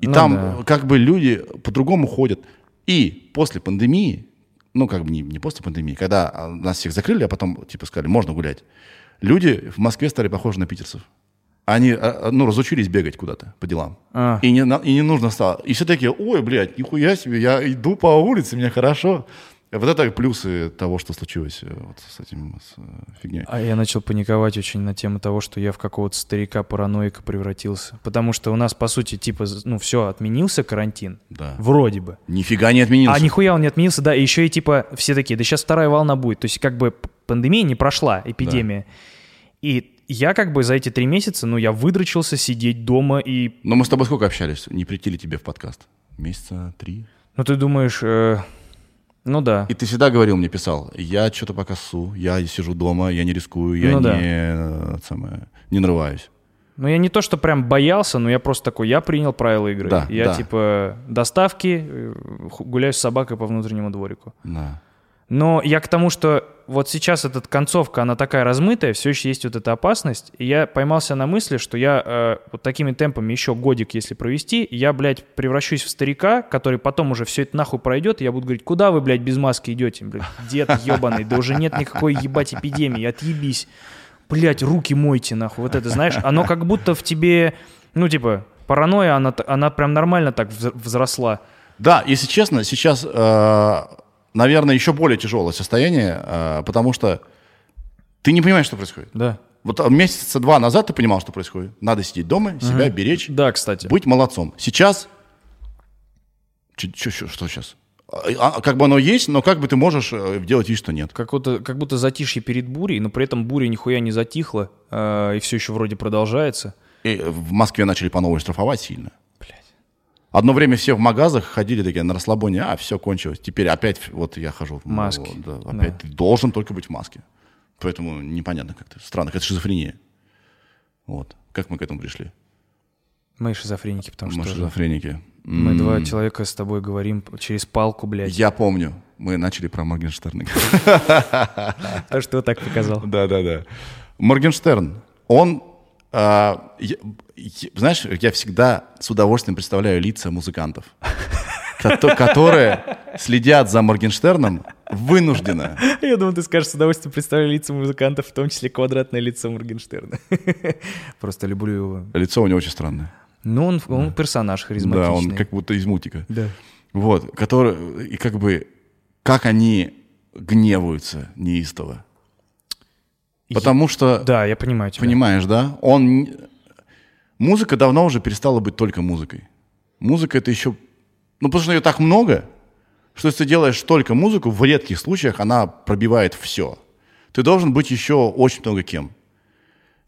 И Ну там да. э, как бы люди по-другому ходят. И после пандемии, ну как бы не, не после пандемии, когда а, нас всех закрыли, а потом типа сказали, можно гулять, люди в Москве стали похожи на питерцев. Они, а, а, ну, разучились бегать куда-то по делам. А. И, не, и не нужно стало. И все такие, ой, блядь, нихуя себе, я иду по улице, мне хорошо. Вот это плюсы того, что случилось э, вот с этим с, э, фигней. А я начал паниковать очень на тему того, что я в какого-то старика-параноика превратился. Потому что у нас, по сути, типа, ну все, отменился карантин. Да. Вроде бы. Нифига не отменился. А нихуя он не отменился, да, и еще и типа все такие, да сейчас вторая волна будет. То есть как бы пандемия не прошла, эпидемия. И я как бы за эти три месяца, ну я выдрочился сидеть дома и... Но мы с тобой сколько общались? Не прийти ли тебе в подкаст? Месяца три? Ну ты думаешь, э, ну да. И ты всегда говорил, мне писал, я что-то пока ссу, я сижу дома, я не рискую, я Ну не, да. э, самое, не нарываюсь. Ну я не то, что прям боялся, но я просто такой, я принял правила игры. Да, я да. типа доставки, э, гуляю с собакой по внутреннему дворику. Да. Но я к тому, что вот сейчас эта концовка, она такая размытая, все еще есть вот эта опасность. И я поймался на мысли, что я э, вот такими темпами еще годик, если провести, я, блядь, превращусь в старика, который потом уже все это нахуй пройдет, и я буду говорить, куда вы, блядь, без маски идете, блядь, дед ебаный, да уже нет никакой ебать эпидемии, отъебись. Блядь, руки мойте, нахуй. Вот это, знаешь, оно как будто в тебе, ну, типа, паранойя, она, она прям нормально так вз- взросла. Да, если честно, сейчас, э, наверное, еще более тяжелое состояние, э, потому что ты не понимаешь, что происходит. Да. Вот а, месяца два назад ты понимал, что происходит. Надо сидеть дома, себя беречь, Да, кстати. быть молодцом. Сейчас... Чё- чё- чё- что сейчас? а, как бы оно есть, но как бы ты можешь э, делать вид, что нет. Как будто, как будто затишье перед бурей, но при этом буря нихуя не затихла, э, и все еще вроде продолжается. И в Москве начали по новой штрафовать сильно. Одно время все в магазах ходили такие на расслабоне, а, все кончилось. Теперь опять вот я хожу. в Маски. Да, опять ты должен только быть в маске. Поэтому непонятно как-то. Странно, это шизофрения. Вот. Как мы к этому пришли? Мы шизофреники, потому мы что шизофреники. мы два человека с тобой говорим через палку, блядь. Я помню. Мы начали про Моргенштерна. А что так показал? Да, да, да. Моргенштерн, он, а, знаешь, я всегда с удовольствием представляю лица музыкантов, кото- которые следят за Моргенштерном вынужденно. Я думал, ты скажешь, с удовольствием представляю лица музыкантов, в том числе квадратное лицо Моргенштерна. Просто люблю его. Лицо у него очень странное. Ну, он, он персонаж Да, харизматичный. он как будто из мультика. Да. Вот, который, и как бы, как они гневаются неистово. Потому что, Да, я понимаю тебя. понимаешь, да, он... Музыка давно уже перестала быть только музыкой. Музыка это еще... Ну, потому что ее так много, что если ты делаешь только музыку, в редких случаях она пробивает все. Ты должен быть еще очень много кем.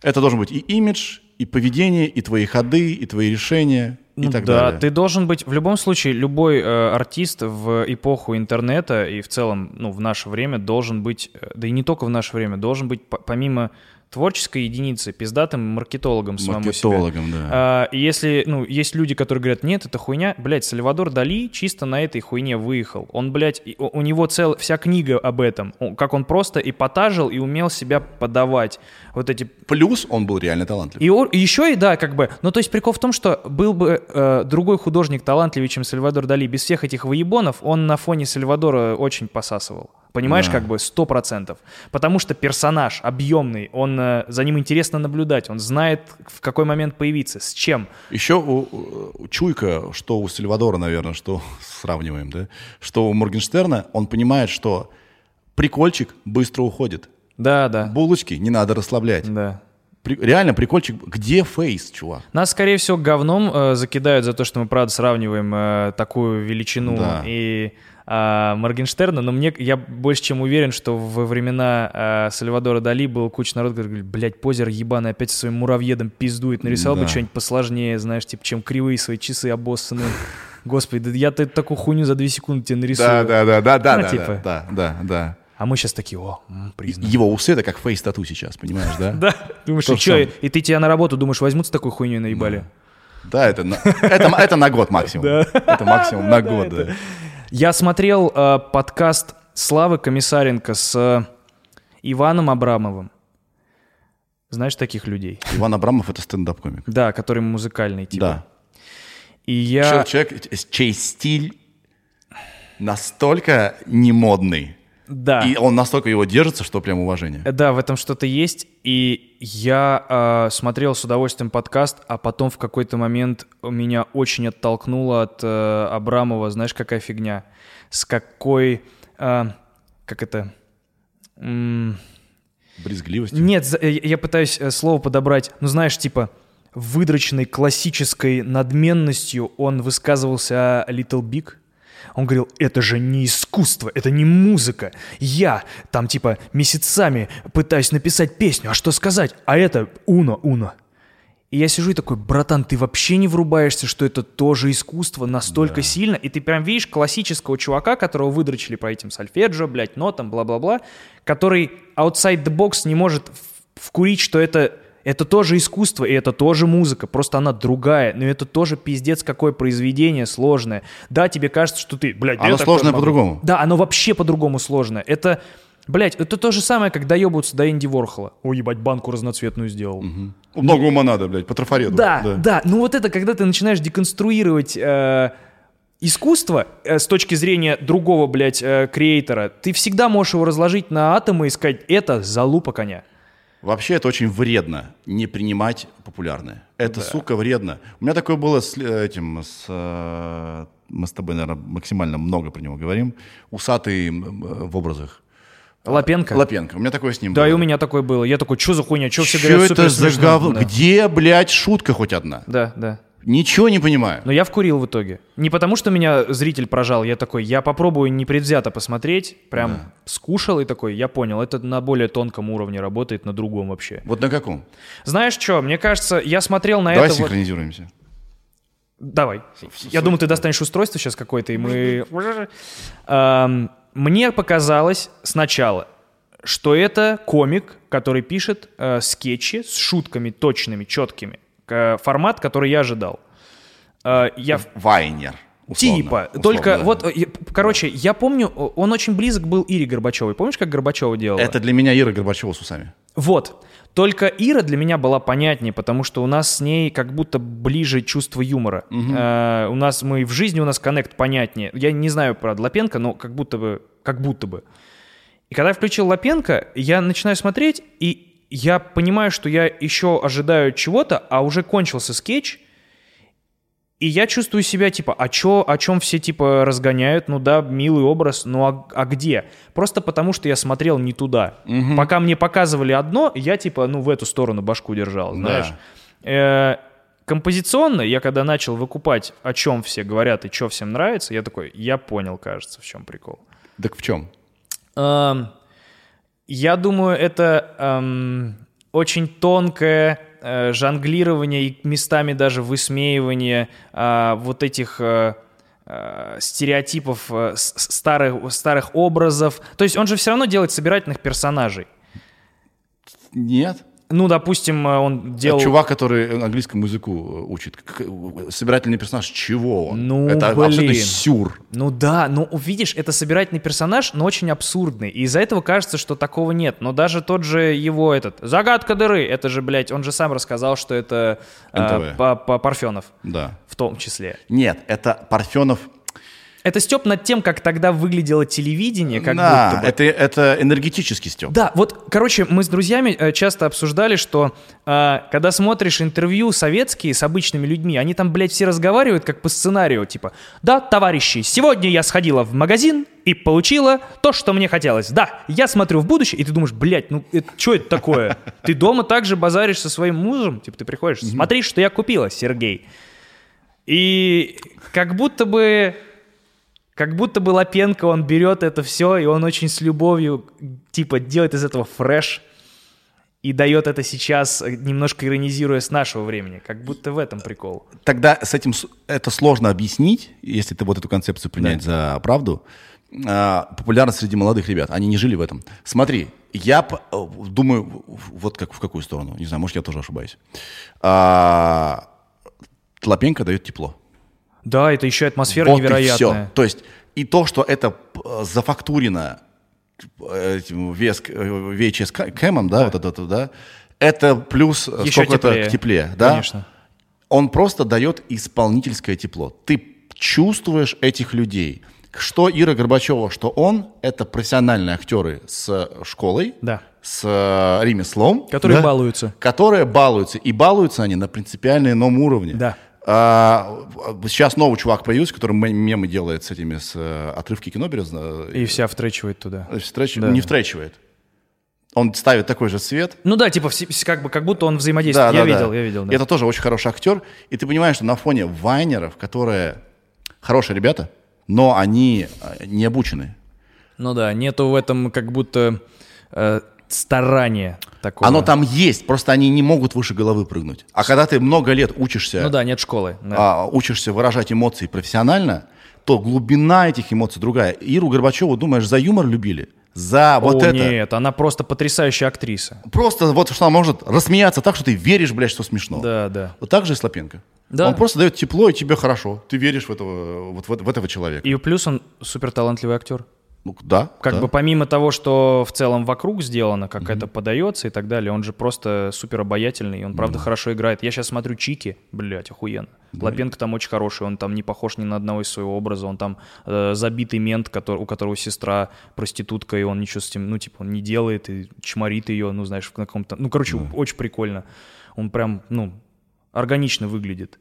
Это должен быть и имидж, и поведение, и твои ходы, и твои решения, и Ну так да, далее. ты должен быть, в любом случае, любой э, артист в эпоху интернета и в целом, ну, в наше время должен быть, э, да и не только в наше время, должен быть по- помимо творческой единицы пиздатым маркетологом самому себе. Маркетологом, да. А, если, ну, есть люди, которые говорят, нет, это хуйня, блядь, Сальвадор Дали чисто на этой хуйне выехал. Он, блядь, у, него цел, вся книга об этом, как он просто эпатажил и умел себя подавать. Вот эти Плюс он был реально талантлив. и, и еще и да, как бы, ну то есть прикол в том, что был бы э, другой художник талантливее, чем Сальвадор Дали, без всех этих выебонов, он на фоне Сальвадора очень посасывал. Понимаешь, Да. как бы сто процентов. Потому что персонаж объемный, он э, за ним интересно наблюдать, он знает, в какой момент появиться, с чем. Еще у, у- чуйка, что у Сальвадора, наверное, что сравниваем, да, что у Моргенштерна, он понимает, что прикольчик быстро уходит. Да, да, Булочки не надо расслаблять. да. При- реально прикольчик. Где фейс, чувак? Нас, скорее всего, говном э, закидают за то, что мы, правда, сравниваем э, такую величину Да. и а, Моргенштерна, но мне, я больше чем уверен, что во времена а, Сальвадора Дали был куча народа, который говорит, блядь, позер ебаный опять со своим муравьедом пиздует, нарисовал бы Да. что-нибудь посложнее, знаешь, типа, чем кривые свои часы обоссанные. Господи, да я такую хуйню за две секунды тебе нарисую. да, да, да, Ну, типа. да, да, да. А мы сейчас такие, о, м, признак. Его усы это как фейс тату сейчас, понимаешь, да? Да, думаешь, и что, и ты тебя на работу думаешь, возьмут с такой хуйней наебали? Да, это, это, это на год максимум. Это максимум на год, да. Я смотрел э, подкаст Славы Комиссаренко с э, Иваном Абрамовым. Знаешь таких людей? Иван Абрамов это стендап-комик. Да, который музыкальный, типа. Да. И я... Человек, чей стиль настолько не модный. Да. И он настолько его держится, что прям уважение. Э, Да, в этом что-то есть. И я э, смотрел с удовольствием подкаст, а потом в какой-то момент меня очень оттолкнуло от э, Абрамова. Знаешь, какая фигня? С какой... э, как это... М, Брезгливость. Нет, я пытаюсь э, слово подобрать. Ну, знаешь, типа выдроченной классической надменностью он высказывался о Little Big. Он говорил, это же не искусство, это не музыка. Я там типа месяцами пытаюсь написать песню, а что сказать? А это уно, уно. И я сижу и такой, братан, ты вообще не врубаешься, что это тоже искусство настолько сильно, и ты прям видишь классического чувака, которого выдрочили по этим сольфеджио, блядь, нотам, бла-бла-бла, который outside the box не может вкурить, что это, это тоже искусство, и это тоже музыка, просто она другая, но это тоже пиздец какое произведение сложное. Да, тебе кажется, что ты, блядь, Оно сложное по-другому. Да, оно вообще по-другому сложное. Это, блядь, это то же самое, как доебываться до Энди Ворхола. Ой, ебать, банку разноцветную сделал. Много ума надо, блядь, по трафарету. Да, да, Ну вот это, когда ты начинаешь деконструировать э, искусство э, с точки зрения другого, блядь, э, креатора, ты всегда можешь его разложить на атомы и сказать, это залупа коня. Вообще это очень вредно не принимать популярное. Это, сука, вредно. У меня такое было с э, этим, с, э, мы с тобой, наверное, максимально много про него говорим. Усатый в образах. Лапенко? Лапенко. У меня такое с ним Да, было. и у меня такое было. Я такой, что за хуйня, что все говорят это за смешно?» говно? Да. Где, блядь, шутка хоть одна? Да, да. Ничего не понимаю. Но я вкурил в итоге. Не потому, что меня зритель прожал, я такой, я попробую непредвзято посмотреть, прям Да. скушал и такой, я понял, это на более тонком уровне работает, на другом вообще. Вот на каком? Знаешь что, мне кажется, я смотрел на Давай это... вот- синхронизируемся. Давай. Я думаю, ты достанешь устройство сейчас какое-то, и мы... Ам, Мне показалось сначала, что это комик, который пишет э, скетчи с шутками точными, четкими. К- Формат, который я ожидал. Э, Я Вайнер. условно. Типа, Условно, только да. вот, э, короче, я помню, он очень близок был Ире Горбачевой. Помнишь, как Горбачева делала? Это для меня Ира Горбачева с усами. Вот. Только Ира для меня была понятнее, потому что у нас с ней как будто ближе чувство юмора. Э, у нас мы в жизни у нас коннект понятнее. Я не знаю про Лапенко, но как будто бы, как будто бы. И когда я включил Лапенко, я начинаю смотреть, и я понимаю, что я еще ожидаю чего-то, а уже кончился скетч, и я чувствую себя, типа, а чё, о чем все, типа, разгоняют? Ну да, милый образ, ну а, а где? Просто потому, что я смотрел не туда. Пока мне показывали одно, я, типа, ну, в эту сторону башку держал, знаешь. Э, композиционно, я когда начал выкупать, о чем все говорят и что всем нравится, я такой, я понял, кажется, в чем прикол. Так в чем? Эм, Я думаю, это эм, очень тонкое э, жонглирование и местами даже высмеивание э, вот этих э, э, стереотипов э, старых, старых образов. То есть он же все равно делает собирательных персонажей. Нет. Ну, допустим, э, он делал... Это чувак, который английскому языку э, учит. Собирательный персонаж, чего он? Ну, это блин. абсолютно сюр. Ну да, ну видишь, это собирательный персонаж, но очень абсурдный. И из-за этого кажется, что такого нет. Но даже тот же его этот загадка дыры, это же, блядь, он же сам рассказал, что это э, по- по- Парфенов Да. в том числе. Нет, это Парфенов. Это Степ над тем, как тогда выглядело телевидение, как да, будто бы. это, это энергетический степ. Да, вот, короче, мы с друзьями э, часто обсуждали, что э, когда смотришь интервью советские с обычными людьми, они там, блядь, все разговаривают как по сценарию, типа, да, товарищи, сегодня я сходила в магазин и получила то, что мне хотелось. Да, я смотрю в будущее, и ты думаешь, блядь, ну что это такое? Ты дома также базаришь со своим мужем, типа, ты приходишь, смотри, что я купила, Сергей. И как будто бы как будто бы Лапенко, он берет это все, и он очень с любовью, типа, делает из этого фреш и дает это сейчас, э, немножко иронизируя с нашего времени. Как будто в этом прикол. Тогда с этим это сложно объяснить, если ты вот эту концепцию принять за правду. А, популярность среди молодых ребят. Они не жили в этом. Смотри, я э, думаю, вот как в какую сторону. Не знаю, может, я тоже ошибаюсь. А, Тлапенко дает тепло. Да, это еще атмосфера Вот и невероятная. все. То есть и то, что это э, зафактурено э, этим VS, э, VHS ка- кэмом, да, вот это, вот, да, это плюс э, Еще сколько-то теплее. к тепле, да? Конечно. Он просто дает исполнительское тепло. Ты чувствуешь этих людей. Что Ира Горбачева, что он, это профессиональные актеры с школой, Да. с ремеслом. Которые да, балуются. Которые балуются. И балуются они на принципиально ином уровне. Да. А, сейчас новый чувак появился, который ме- мемы делает с этими, с э, отрывки кино берет. э, И вся втречивает туда. встреч- Да. Не втречивает. Он ставит такой же цвет. Ну да, типа, как, бы, как будто он взаимодействует. я видел, я видел. да. Это тоже очень хороший актер. И ты понимаешь, что на фоне вайнеров, которые хорошие ребята, но они э, не обучены. Ну да, нету в этом как будто э, старания такого. Оно там есть, просто они не могут выше головы прыгнуть. А когда ты много лет учишься, Ну да, нет школы. да. а, учишься выражать эмоции профессионально, то глубина этих эмоций другая. Иру Горбачеву, думаешь, за юмор любили? За вот О, это. нет, она просто потрясающая актриса. Просто вот что она может рассмеяться так, что ты веришь, блядь, что смешно. Да, да. Вот так же и Слопенко. Да. Он просто дает тепло, и тебе хорошо. Ты веришь в этого, вот в, в этого человека. И плюс он супер талантливый актер. Ну, да. Как да. бы помимо того, что в целом вокруг сделано, как это подается и так далее, он же просто супер обаятельный, и он правда хорошо играет. Я сейчас смотрю Чики, блядь, охуенно. Лапенко там очень хороший, он там не похож ни на одного из своего образа, он там э, забитый мент, который, у которого сестра проститутка, и он ничего с этим, ну, типа, он не делает и чморит ее, ну, знаешь, в каком-то... Ну, короче, очень прикольно. Он прям, ну, органично выглядит.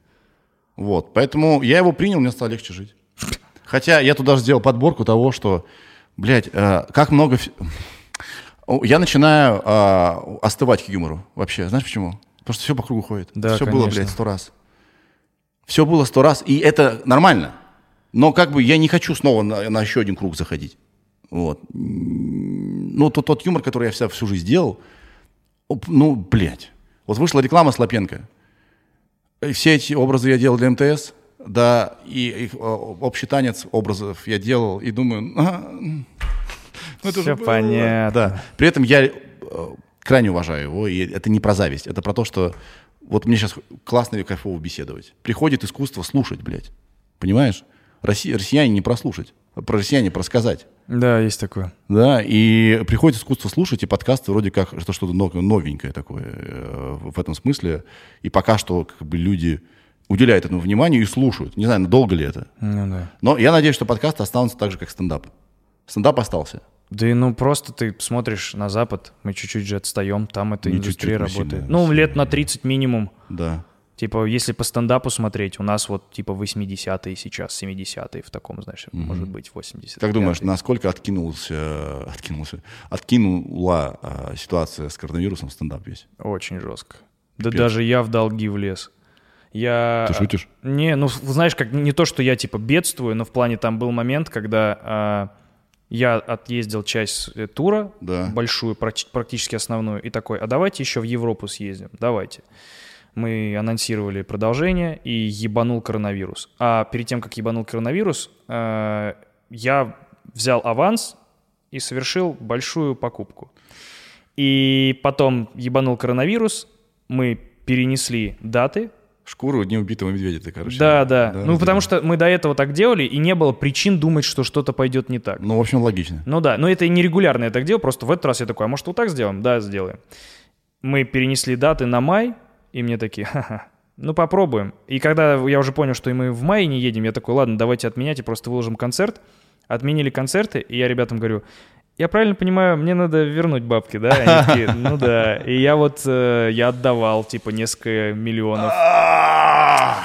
Вот, поэтому я его принял, мне стало легче жить. Хотя я туда сделал подборку того, что, блядь, э, как много... Я начинаю э, остывать к юмору вообще. Знаешь почему? Потому что все по кругу ходит. Да, все было, конечно. блядь, сто раз. Все было сто раз, и это нормально. Но как бы я не хочу снова на, на еще один круг заходить. Вот. Ну, тот, тот юмор, который я вся, всю жизнь делал, ну, блядь. Вот вышла реклама с Лапенко. И все эти образы я делал для МТС, да, и, и общий танец образов я делал, и думаю... А, ну, это Все же, понятно. Да. При этом я э, крайне уважаю его, и это не про зависть, это про то, что вот мне сейчас классно и кайфово беседовать. Приходит искусство слушать, блядь. Понимаешь? Россия, россияне не прослушать, а про россияне просказать. Да, есть такое. Да, и приходит искусство слушать, и подкасты вроде как что-то новенькое такое э, в этом смысле. И пока что как бы люди уделяют этому внимание и слушают. Не знаю, надолго ли это. Ну, да. Но я надеюсь, что подкасты останутся так же, как стендап. Стендап остался. Да и ну просто ты смотришь на Запад, мы чуть-чуть же отстаем, там эта не индустрия работает. Сильно, ну, лет на 30 минимум. Да. Типа, если по стендапу смотреть, у нас вот типа 80-е сейчас, 70-е в таком, знаешь, mm-hmm. может быть 80 Как думаешь, насколько откинулся, откинулся, откинула а, ситуация с коронавирусом в стендап весь? Очень жестко. Да даже я в долги влез. Я... Ты шутишь? Не, ну знаешь, как не то, что я типа бедствую, но в плане там был момент, когда а, я отъездил часть э, тура, да. большую, практически основную, и такой, а давайте еще в Европу съездим, давайте мы анонсировали продолжение, и ебанул коронавирус. А перед тем, как ебанул коронавирус, э, я взял аванс и совершил большую покупку. И потом ебанул коронавирус, мы перенесли даты. Шкуру неубитого медведя ты, короче. Да, да. да ну, потому что мы до этого так делали, и не было причин думать, что что-то пойдет не так. Ну, в общем, логично. Ну да, но это нерегулярно я так делал, просто в этот раз я такой, а может вот так сделаем? Да, сделаем. Мы перенесли даты на май, и мне такие, ха-ха, ну попробуем. И когда я уже понял, что и мы в мае не едем, я такой, ладно, давайте отменять и просто выложим концерт. Отменили концерты, и я ребятам говорю, я правильно понимаю, мне надо вернуть бабки, да? Они такие, ну да. И я вот, э, я отдавал, типа, несколько миллионов.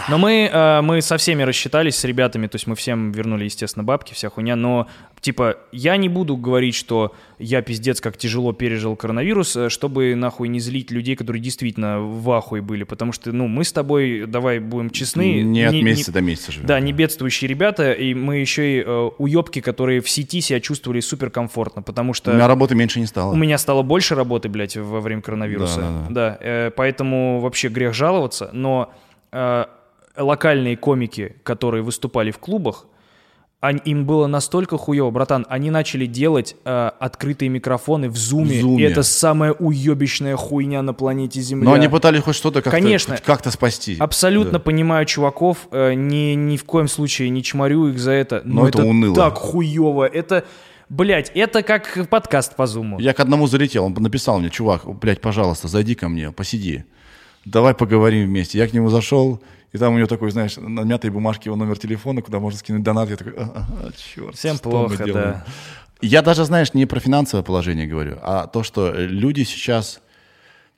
Но мы, э, мы со всеми рассчитались, с ребятами, то есть мы всем вернули, естественно, бабки, вся хуйня, но, типа, я не буду говорить, что я пиздец как тяжело пережил коронавирус, э, чтобы, нахуй, не злить людей, которые действительно в ахуе были, потому что, ну, мы с тобой, давай будем честны. Не, от месяца не, до месяца живем. Да, не бедствующие ребята, и мы еще и э, уебки, которые в сети себя чувствовали суперкомфортно, потому что... У меня работы меньше не стало. У меня стало больше работы, блядь, во время коронавируса. Да, да, да. да э, поэтому вообще грех жаловаться, но... Э, локальные комики, которые выступали в клубах, они, им было настолько хуево, братан, они начали делать э, открытые микрофоны в зуме. в зуме. Это самая уебищная хуйня на планете Земля. Но они пытались хоть что-то как-то, Конечно, как-то спасти. Абсолютно да. понимаю чуваков, э, ни, ни в коем случае не чморю их за это. Но, но это, это уныло. так хуево. Это, блядь, это как подкаст по зуму. Я к одному залетел, он написал мне, чувак, блядь, пожалуйста, зайди ко мне, посиди. Давай поговорим вместе. Я к нему зашел, и там у него такой, знаешь, на мятой бумажке его номер телефона, куда можно скинуть донат. Я такой, а, а, черт, Всем плохо, да. Я даже, знаешь, не про финансовое положение говорю, а то, что люди сейчас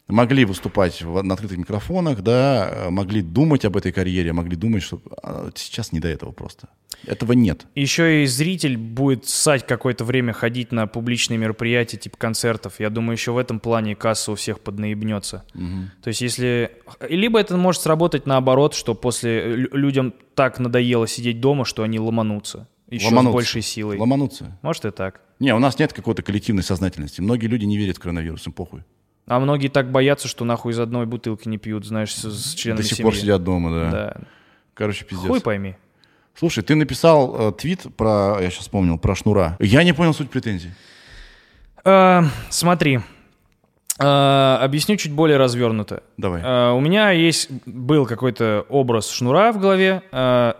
могли выступать в, на открытых микрофонах, да, могли думать об этой карьере, могли думать, что а, сейчас не до этого просто. Этого нет. Еще и зритель будет ссать какое-то время ходить на публичные мероприятия, типа концертов. Я думаю, еще в этом плане касса у всех поднаебнется. Угу. То есть если... Либо это может сработать наоборот, что после людям так надоело сидеть дома, что они ломанутся. Еще ломануться. с большей силой. Ломануться. Может и так. Не, у нас нет какой-то коллективной сознательности. Многие люди не верят в коронавирус, им похуй. А многие так боятся, что нахуй из одной бутылки не пьют, знаешь, с, с членами До сих семьи. пор сидят дома, да. Да. Короче, пиздец. Хуй пойми. Слушай, ты написал э, твит про, я сейчас вспомнил, про шнура. Я не понял суть претензий. Э, смотри, э, объясню чуть более развернуто. Давай. Э, у меня есть был какой-то образ шнура в голове. Э,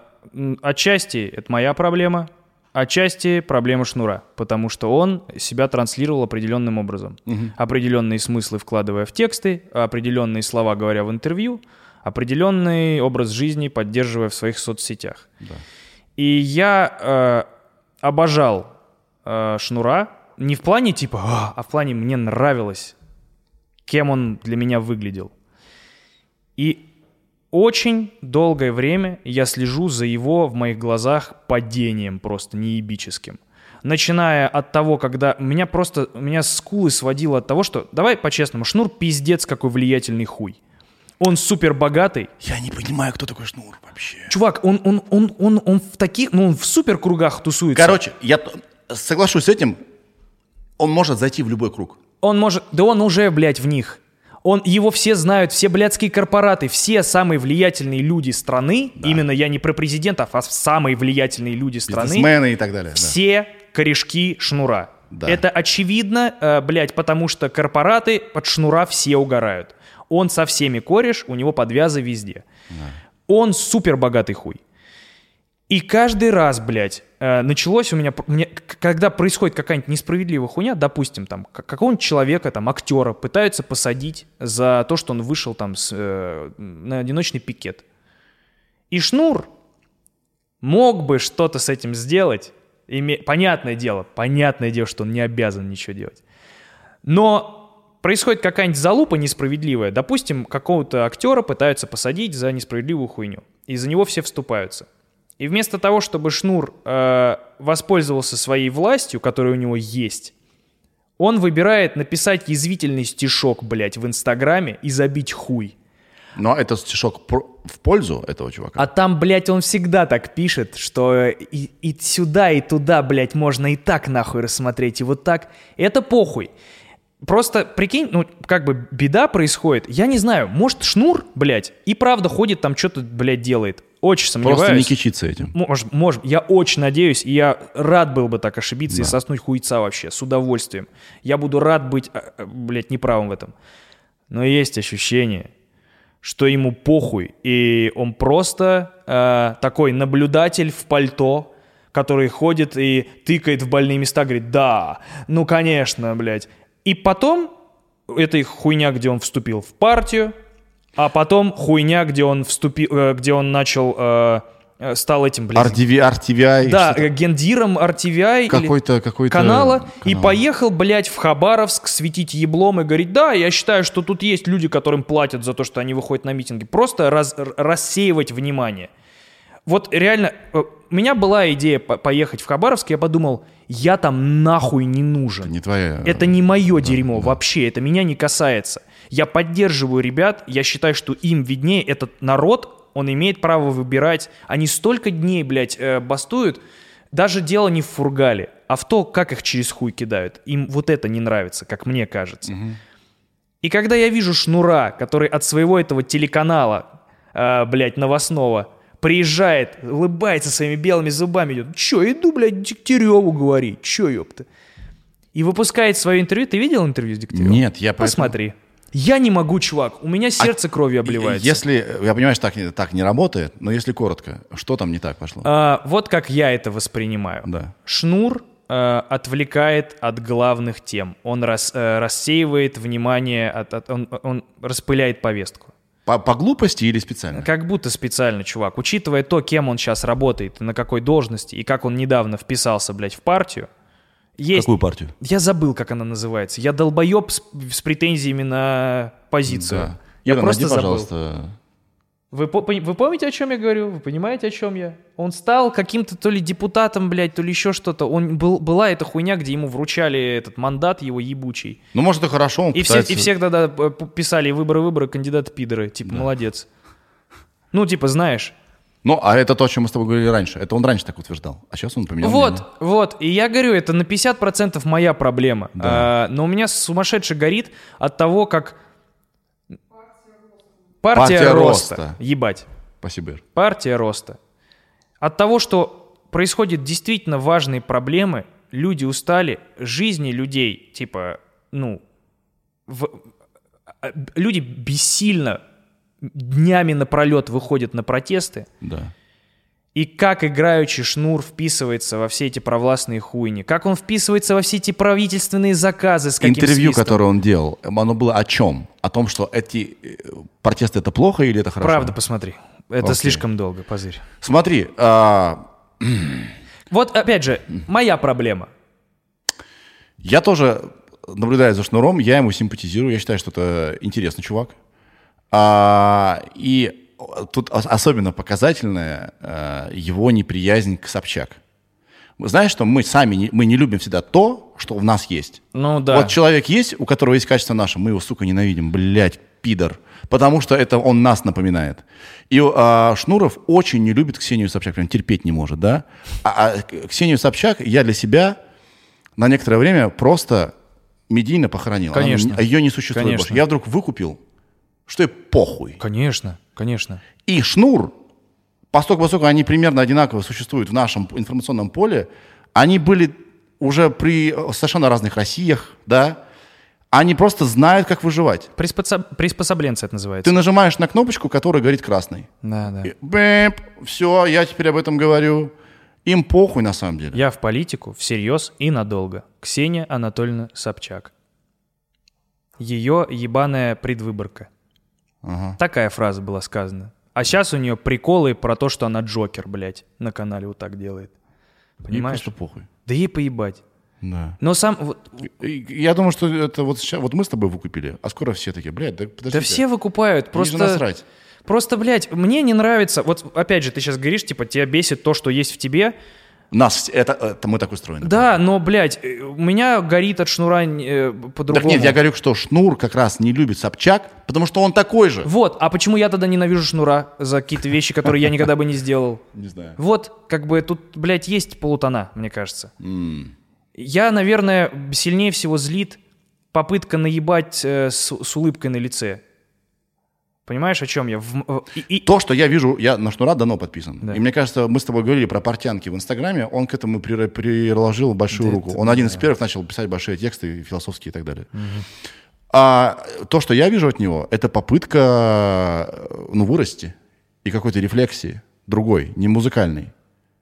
отчасти это моя проблема, отчасти проблема шнура, потому что он себя транслировал определенным образом. Угу. Определенные смыслы вкладывая в тексты, определенные слова говоря в интервью, определенный образ жизни поддерживая в своих соцсетях. Да. И я э, обожал э, Шнура не в плане типа, а, а в плане мне нравилось, кем он для меня выглядел. И очень долгое время я слежу за его в моих глазах падением просто неебическим. Начиная от того, когда меня просто, меня скулы сводило от того, что, давай по-честному, Шнур пиздец какой влиятельный хуй. Он супер богатый. Я не понимаю, кто такой Шнур вообще. Чувак, он, он, он, он, он в таких, ну, он в супер кругах тусуется. Короче, я соглашусь с этим. Он может зайти в любой круг. Он может, да он уже, блядь, в них. Он, его все знают, все блядские корпораты, все самые влиятельные люди страны, именно я не про президентов, а самые влиятельные люди страны, Бизнесмены и так далее. да. все корешки шнура. Да. Это очевидно, э, блядь, потому что корпораты под шнура все угорают. Он со всеми кореш, у него подвязы везде. Он супер богатый хуй. И каждый раз, блядь, э, началось у меня, мне, когда происходит какая-нибудь несправедливая хуйня, допустим, там, какого-нибудь человека, там, актера пытаются посадить за то, что он вышел там с, э, на одиночный пикет. И Шнур мог бы что-то с этим сделать. Име- Понятное дело, понятное дело, что он не обязан ничего делать. Но происходит какая-нибудь залупа несправедливая. Допустим, какого-то актера пытаются посадить за несправедливую хуйню. И за него все вступаются. И вместо того, чтобы Шнур э, воспользовался своей властью, которая у него есть, он выбирает написать язвительный стишок, блядь, в Инстаграме и забить хуй. Но это стишок в пользу этого чувака. А там, блядь, он всегда так пишет, что и, и сюда, и туда, блядь, можно и так нахуй рассмотреть, и вот так. Это похуй. Просто, прикинь, ну, как бы беда происходит. Я не знаю, может, Шнур, блядь, и правда ходит там что-то, блядь, делает. Очень сомневаюсь. Просто не кичиться этим. Может, может, я очень надеюсь, и я рад был бы так ошибиться и Да. соснуть хуйца вообще, с удовольствием. Я буду рад быть, а, а, блядь, неправым в этом. Но есть ощущение, что ему похуй, и он просто э, такой наблюдатель в пальто, который ходит и тыкает в больные места, говорит, да, ну, конечно, блядь. И потом эта хуйня, где он вступил в партию, а потом хуйня, где он вступил, э, где он начал, э, э, стал этим, блядь, RTV, RTVI. да, гендиром RTVI Какой-то, какой-то... канала, и канал. поехал, блядь, в Хабаровск светить еблом и говорить, да, я считаю, что тут есть люди, которым платят за то, что они выходят на митинги. Просто раз- рассеивать внимание. Вот реально, э, у меня была идея по- поехать в Хабаровск, я подумал, я там нахуй не нужен. Не твоя... Это не мое дерьмо вообще, это меня не касается. Я поддерживаю ребят, я считаю, что им виднее этот народ, он имеет право выбирать. Они столько дней, блядь, э, бастуют. Даже дело не в фургале, а в то, как их через хуй кидают. Им вот это не нравится, как мне кажется. И когда я вижу Шнура, который от своего этого телеканала, э, блядь, новостного, приезжает, улыбается своими белыми зубами, идет, чё, иду, блядь, Дегтяреву говорить, чё, ёпта. И выпускает свое интервью. Ты видел интервью с Дегтяревым? Нет, я поэтому- Посмотри. Я не могу, чувак. У меня сердце кровью обливается. Если, я понимаю, что так, не- так не работает, но если коротко, что там не так пошло? А, вот как я это воспринимаю. Да. Шнур э, отвлекает от главных тем. Он рас- э, рассеивает внимание, от- от- он, он распыляет повестку. По, по глупости или специально? Как будто специально, чувак. Учитывая то, кем он сейчас работает, на какой должности, и как он недавно вписался, блядь, в партию, есть... Какую партию? Я забыл, как она называется. Я долбоеб с, с претензиями на позицию. Да. Я Ира, просто найди, забыл. пожалуйста. Вы, вы помните, о чем я говорю? Вы понимаете, о чем я? Он стал каким-то то ли депутатом, блядь, то ли еще что-то. Он был, была эта хуйня, где ему вручали этот мандат его ебучий. Ну, может, и хорошо, он И все, пытается- и все тогда писали выборы-выборы, кандидат пидоры. Типа, молодец. Ну, типа, знаешь. Ну, а это то, о чем мы с тобой говорили раньше. Это он раньше так утверждал. А сейчас он поменял Вот, мнение. вот. И я говорю, это на 50% моя проблема. Да. А, но у меня сумасшедше горит от того, как... Партия, Партия роста. роста. Ебать. Спасибо, партия роста. От того, что происходят действительно важные проблемы, люди устали, жизни людей, типа, ну, в- а, люди бессильно днями напролет выходят на протесты, Да. И как играючи Шнур вписывается во все эти провластные хуйни, как он вписывается во все эти правительственные заказы, с каким Интервью, свистом. которое он делал, оно было о чем? О том, что эти э, протесты это плохо или это хорошо? Правда, посмотри. Это Окей. слишком долго, позырь. Смотри, а, Вот, опять же, моя проблема. я тоже наблюдаю за Шнуром, я ему симпатизирую, я считаю, что это интересный чувак. А, и тут ос- особенно показательная а, его неприязнь к Собчак. Знаешь, что мы сами не, мы не любим всегда то, что в нас есть. Ну да. Вот человек есть, у которого есть качество наше, мы его, сука, ненавидим, блядь, пидор. Потому что это он нас напоминает. И а, Шнуров очень не любит Ксению Собчак, прям терпеть не может, да? А, а Ксению Собчак я для себя на некоторое время просто медийно похоронил. Она- Конечно. ее не существует Конечно. больше. Я вдруг выкупил, что и похуй. Конечно, конечно. И Шнур, поскольку, поскольку они примерно одинаково существуют в нашем информационном поле, они были уже при совершенно разных Россиях, да, они просто знают, как выживать. Приспособ- Приспособленцы это называется. Ты нажимаешь на кнопочку, которая горит красный. Да, да. Бэп, все, я теперь об этом говорю. Им похуй на самом деле. Я в политику всерьез и надолго. Ксения Анатольевна Собчак. Ее ебаная предвыборка. Ага. Такая фраза была сказана. А сейчас у нее приколы про то, что она Джокер, блядь, на канале вот так делает. Ей Понимаешь? просто похуй. Да ей поебать. Да. Но сам... вот- Я думаю, что это вот сейчас, вот мы с тобой выкупили, а скоро все такие, блядь, да подождите. Да все выкупают. Ей Просто... насрать. Просто, блядь, мне не нравится... Вот опять же, ты сейчас говоришь, типа, тебя бесит то, что есть в тебе. Нас, это, это мы так устроены. Да, но, блядь, э, у меня горит от шнура э, Так по-другому. нет, я говорю, что Шнур как раз не любит Собчак, потому что он такой же. Вот, а почему я тогда ненавижу шнура за какие-то вещи, которые я никогда бы не сделал? Не знаю. Вот, как бы тут, блядь, есть полутона, мне кажется. Я, наверное, сильнее всего злит попытка наебать э, с, с улыбкой на лице. Понимаешь, о чем я? В- и- и- То, что я вижу, я на Шнура давно подписан. Да. И мне кажется, мы с тобой говорили про портянки в Инстаграме, он к этому прир- приложил большую Да руку. Он один из первых начал писать большие тексты, философские и так далее. А то, что я вижу от него, это попытка ну, вырасти и какой-то рефлексии другой, не музыкальной.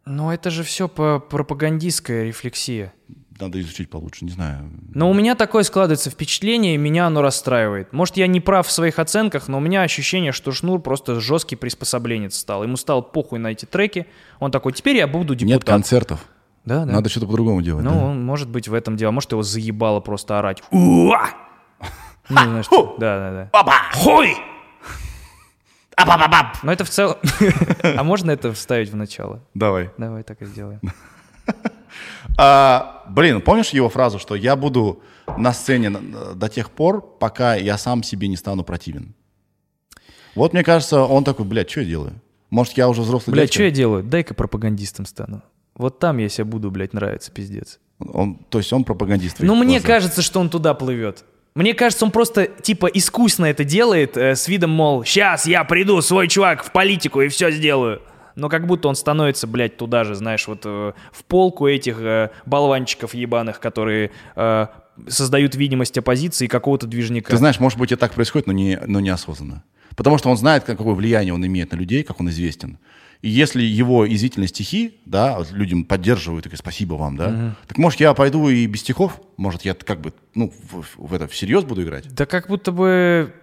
Но это же все по пропагандистская рефлексия. Надо изучить получше, не знаю. Но у меня такое складывается впечатление, и меня оно расстраивает. Может, я не прав в своих оценках, но у меня ощущение, что Шнур просто жесткий приспособленец стал. Ему стал похуй на эти треки. Он такой, теперь я буду депутат. Нет концертов. Да, да. Надо что-то по-другому делать. Ну, да. он, может быть, в этом дело. Может, его заебало просто орать. Уа! Ну, знаешь, что- да, да, да. Папа! Хуй! Но это в целом... А можно это вставить в начало? Давай. Давай так и сделаем. А, блин, помнишь его фразу, что я буду на сцене до тех пор, пока я сам себе не стану противен? Вот мне кажется, он такой, блядь, что я делаю? Может, я уже взрослый Блядь, что я делаю? Дай-ка пропагандистом стану. Вот там я себя буду, блядь, нравиться, пиздец. Он, то есть он пропагандист. Ну, мне глазах. кажется, что он туда плывет. Мне кажется, он просто, типа, искусно это делает, э, с видом, мол, сейчас я приду, свой чувак, в политику и все сделаю. Но как будто он становится, блядь, туда же, знаешь, вот э, в полку этих э, болванчиков ебаных, которые э, создают видимость оппозиции и какого-то движника. Ты знаешь, может быть, и так происходит, но, не, но неосознанно. Потому что он знает, как- какое влияние он имеет на людей, как он известен. И если его извительные стихи, да, вот людям поддерживают, такие, спасибо вам, да, так может я пойду и без стихов? Может я как бы, ну, в, в это всерьез буду играть? Да как будто бы...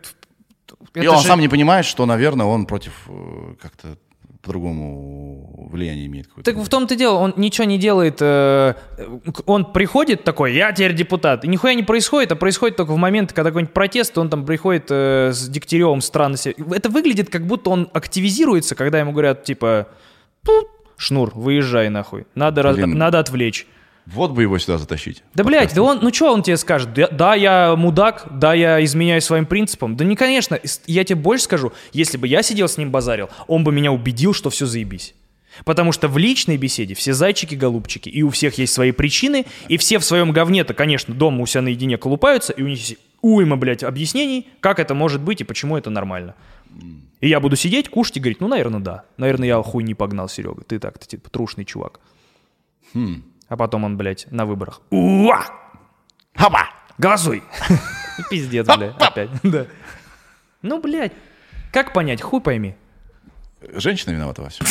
И это он же- сам не понимает, что, наверное, он против э, как-то по-другому влияния имеет какое-то. Так в том-то дело, он ничего не делает. э, Он приходит такой, я теперь депутат. И нихуя не происходит, а происходит только в момент, когда какой-нибудь протест, он там приходит э, с Дегтяревым странно себя. Это выглядит, как будто он активизируется, когда ему говорят, типа, «Пу, Шнур, выезжай нахуй. Надо, раз- надо отвлечь. Вот бы его сюда затащить. Да, блядь, да он, ну что он тебе скажет? Да, да, я мудак, да, я изменяю своим принципам. Да не, конечно, я тебе больше скажу, если бы я сидел с ним базарил, он бы меня убедил, что все заебись. Потому что в личной беседе все зайчики-голубчики, и у всех есть свои причины, и все в своем говне-то, конечно, дома у себя наедине колупаются, и у них есть уйма, блядь, объяснений, как это может быть и почему это нормально. И я буду сидеть, кушать и говорить, ну, наверное, да. Наверное, я хуй не погнал, Серега. Ты так, ты типа трушный чувак. А потом он, блядь, на выборах. Уа! Хаба! Голосуй! Пиздец, блядь, опять. Да. Ну, блядь, как понять? Хуй пойми. Женщина виновата во всем.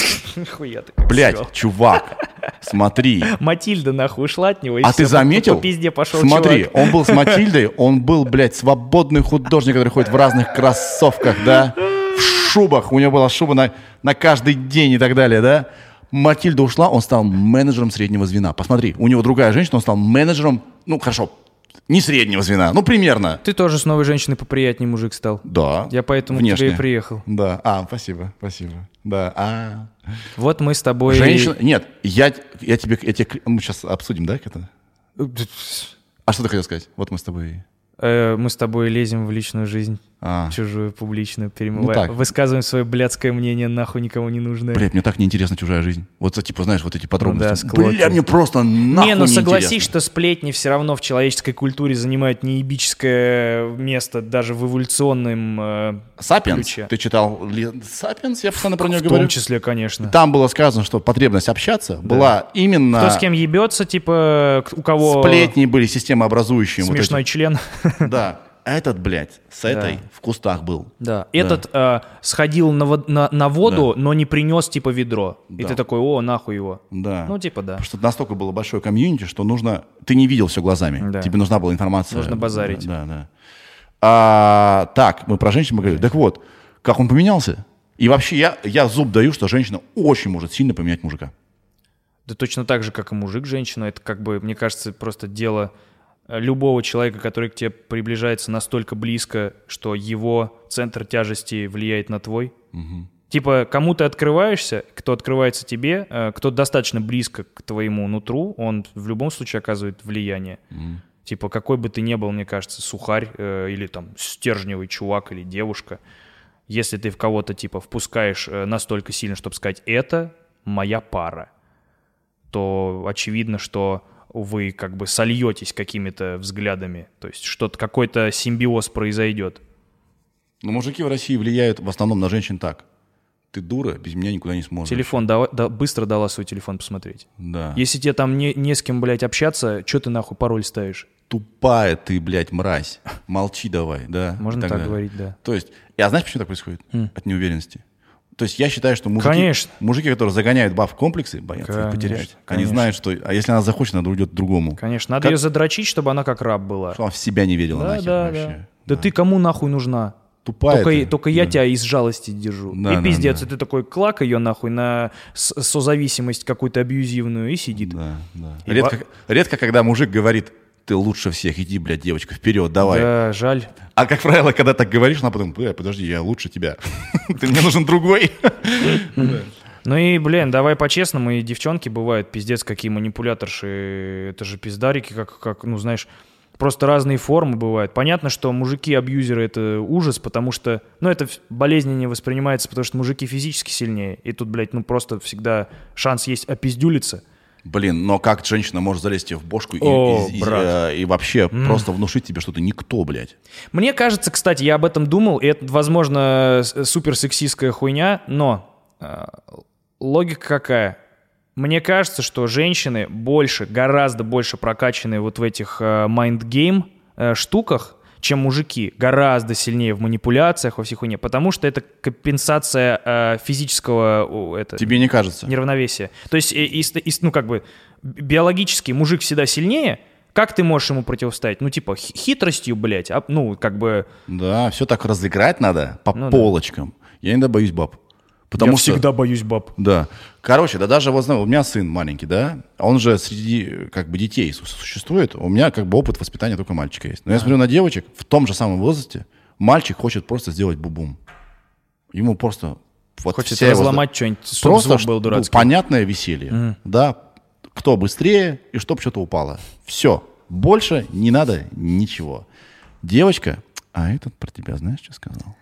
Хуя ты как Блядь, чувак, смотри. Матильда нахуй ушла от него, и А ты заметил? По пизде пошел Смотри, чувак. он был с Матильдой, он был, блядь, свободный художник, который ходит в разных кроссовках, да, в шубах, у него была шуба на, на каждый день и так далее, да. Матильда ушла, он стал менеджером среднего звена. Посмотри, у него другая женщина, он стал менеджером, ну, хорошо, не среднего звена, ну, примерно. Ты тоже с новой женщиной поприятнее мужик стал. Да. Я поэтому к Внешне. тебе и приехал. Да. А, спасибо, спасибо. Да. А. Вот мы с тобой... Женщина. Нет, я, я тебе. Я тебе мы сейчас обсудим, да, это? А что ты хотел сказать? Вот мы с тобой. Э, Мы с тобой лезем в личную жизнь, А. чужую, публичную, Ну перемываем. так. Высказываем свое блядское мнение, нахуй никому не нужное. Блядь, мне так неинтересна чужая жизнь. Вот, типа, знаешь, вот эти подробности. Ну да, склоки. Бля, мне просто нахуй не, ну согласись, что сплетни все равно в человеческой культуре занимают неебическое место даже в эволюционном... э, Сапиенс? ключе. Ты читал Сапиенс? Я постоянно про него в говорю. том числе, конечно. Там было сказано, что потребность общаться была именно... Кто с кем ебется, типа, у кого Сплетни были системообразующие. вот смешной член. эти. Да. Этот, блядь, с этой в кустах был. Да. Этот э, сходил на, вод- на- на воду, но не принес, типа, ведро. И Да. ты такой, о, нахуй его. Да. Ну, типа, да. Потому что настолько было большое комьюнити, что нужно... Ты не видел все глазами. Да. Тебе нужна была информация. Нужно базарить. Да, да. А, так, мы про женщин говорили. Так вот, как он поменялся? И вообще я, я зуб даю, что женщина очень может сильно поменять мужика. Да точно так же, как и мужик, женщину. Это как бы, мне кажется, просто дело любого человека, который к тебе приближается настолько близко, что его центр тяжести влияет на твой. Типа, кому ты открываешься, кто открывается тебе, э, кто достаточно близко к твоему нутру, он в любом случае оказывает влияние. Типа, какой бы ты ни был, мне кажется, сухарь э, или там стержневый чувак или девушка, если ты в кого-то типа впускаешь э, настолько сильно, чтобы сказать, это моя пара, то очевидно, что вы как бы сольетесь какими-то взглядами, то есть что-то, какой-то симбиоз произойдет. Но мужики в России влияют в основном на женщин так. Ты дура, без меня никуда не сможешь. Телефон, дава- да, быстро дала свой телефон посмотреть. Да. Если тебе там не, не с кем, блядь, общаться, что ты нахуй пароль ставишь? Тупая ты, блядь, мразь. Молчи давай, да. Можно так говорить, да. То есть, я знаешь, почему так происходит? От неуверенности. То есть я считаю, что мужики, Конечно. мужики которые загоняют баб в комплексы, боятся их Конечно, потерять. Они конечно. знают, что а если она захочет, она уйдет к другому. Конечно, надо Как- ее задрочить, чтобы она как раб была. Что она в себя не верила Да, нахер да, вообще. да. Да ты кому нахуй нужна? Тупая только, ты. только я Да. тебя из жалости держу. Да, и да, пиздец, да. и ты такой клак ее нахуй на созависимость какую-то абьюзивную и сидит. Да, да. И Редко, редко, когда мужик говорит, ты лучше всех, иди, блядь, девочка, вперед, давай. Да, жаль. А как правило, когда так говоришь, она потом, «Бля, подожди, я лучше тебя. Ты мне нужен другой. Ну и, блин, давай по-честному, и девчонки бывают пиздец какие манипуляторши, это же пиздарики, как, как, ну знаешь, просто разные формы бывают. Понятно, что мужики-абьюзеры — это ужас, потому что, ну это болезненнее воспринимается, потому что мужики физически сильнее, и тут, блядь, ну просто всегда шанс есть опиздюлиться. Блин, но как женщина может залезть тебе в бошку и, О, и- и- брат. э, и вообще просто внушить тебе, что ты никто, блядь. Мне кажется, кстати, я об этом думал, и это, возможно, с- суперсексистская хуйня, но э, логика какая? Мне кажется, что женщины больше, гораздо больше прокачанные вот в этих э, mind-game э, штуках, чем мужики, гораздо сильнее в манипуляциях, во всей хуйне, потому что это компенсация э, физического это, Тебе не кажется? неравновесия. То есть, и- и- и- ну, как бы, биологически мужик всегда сильнее, как ты можешь ему противостоять? Ну, типа, хи- хитростью, блядь, а, ну, как бы... Да, все так разыграть надо по Ну да. полочкам. Я иногда боюсь баб. Потому я что... всегда боюсь баб. Да. Короче, да даже вот у меня сын маленький, да, он же среди как бы детей су- существует. У меня как бы опыт воспитания только мальчика есть. Но я смотрю на девочек в том же самом возрасте, мальчик хочет просто сделать бубум. Ему просто вот Хочет вся его- разломать что-нибудь, просто звук был ну, дурацкий. понятное веселье, да, кто быстрее и чтоб что-то упало. Все, больше не надо ничего. Девочка, а этот про тебя знаешь, что сказал?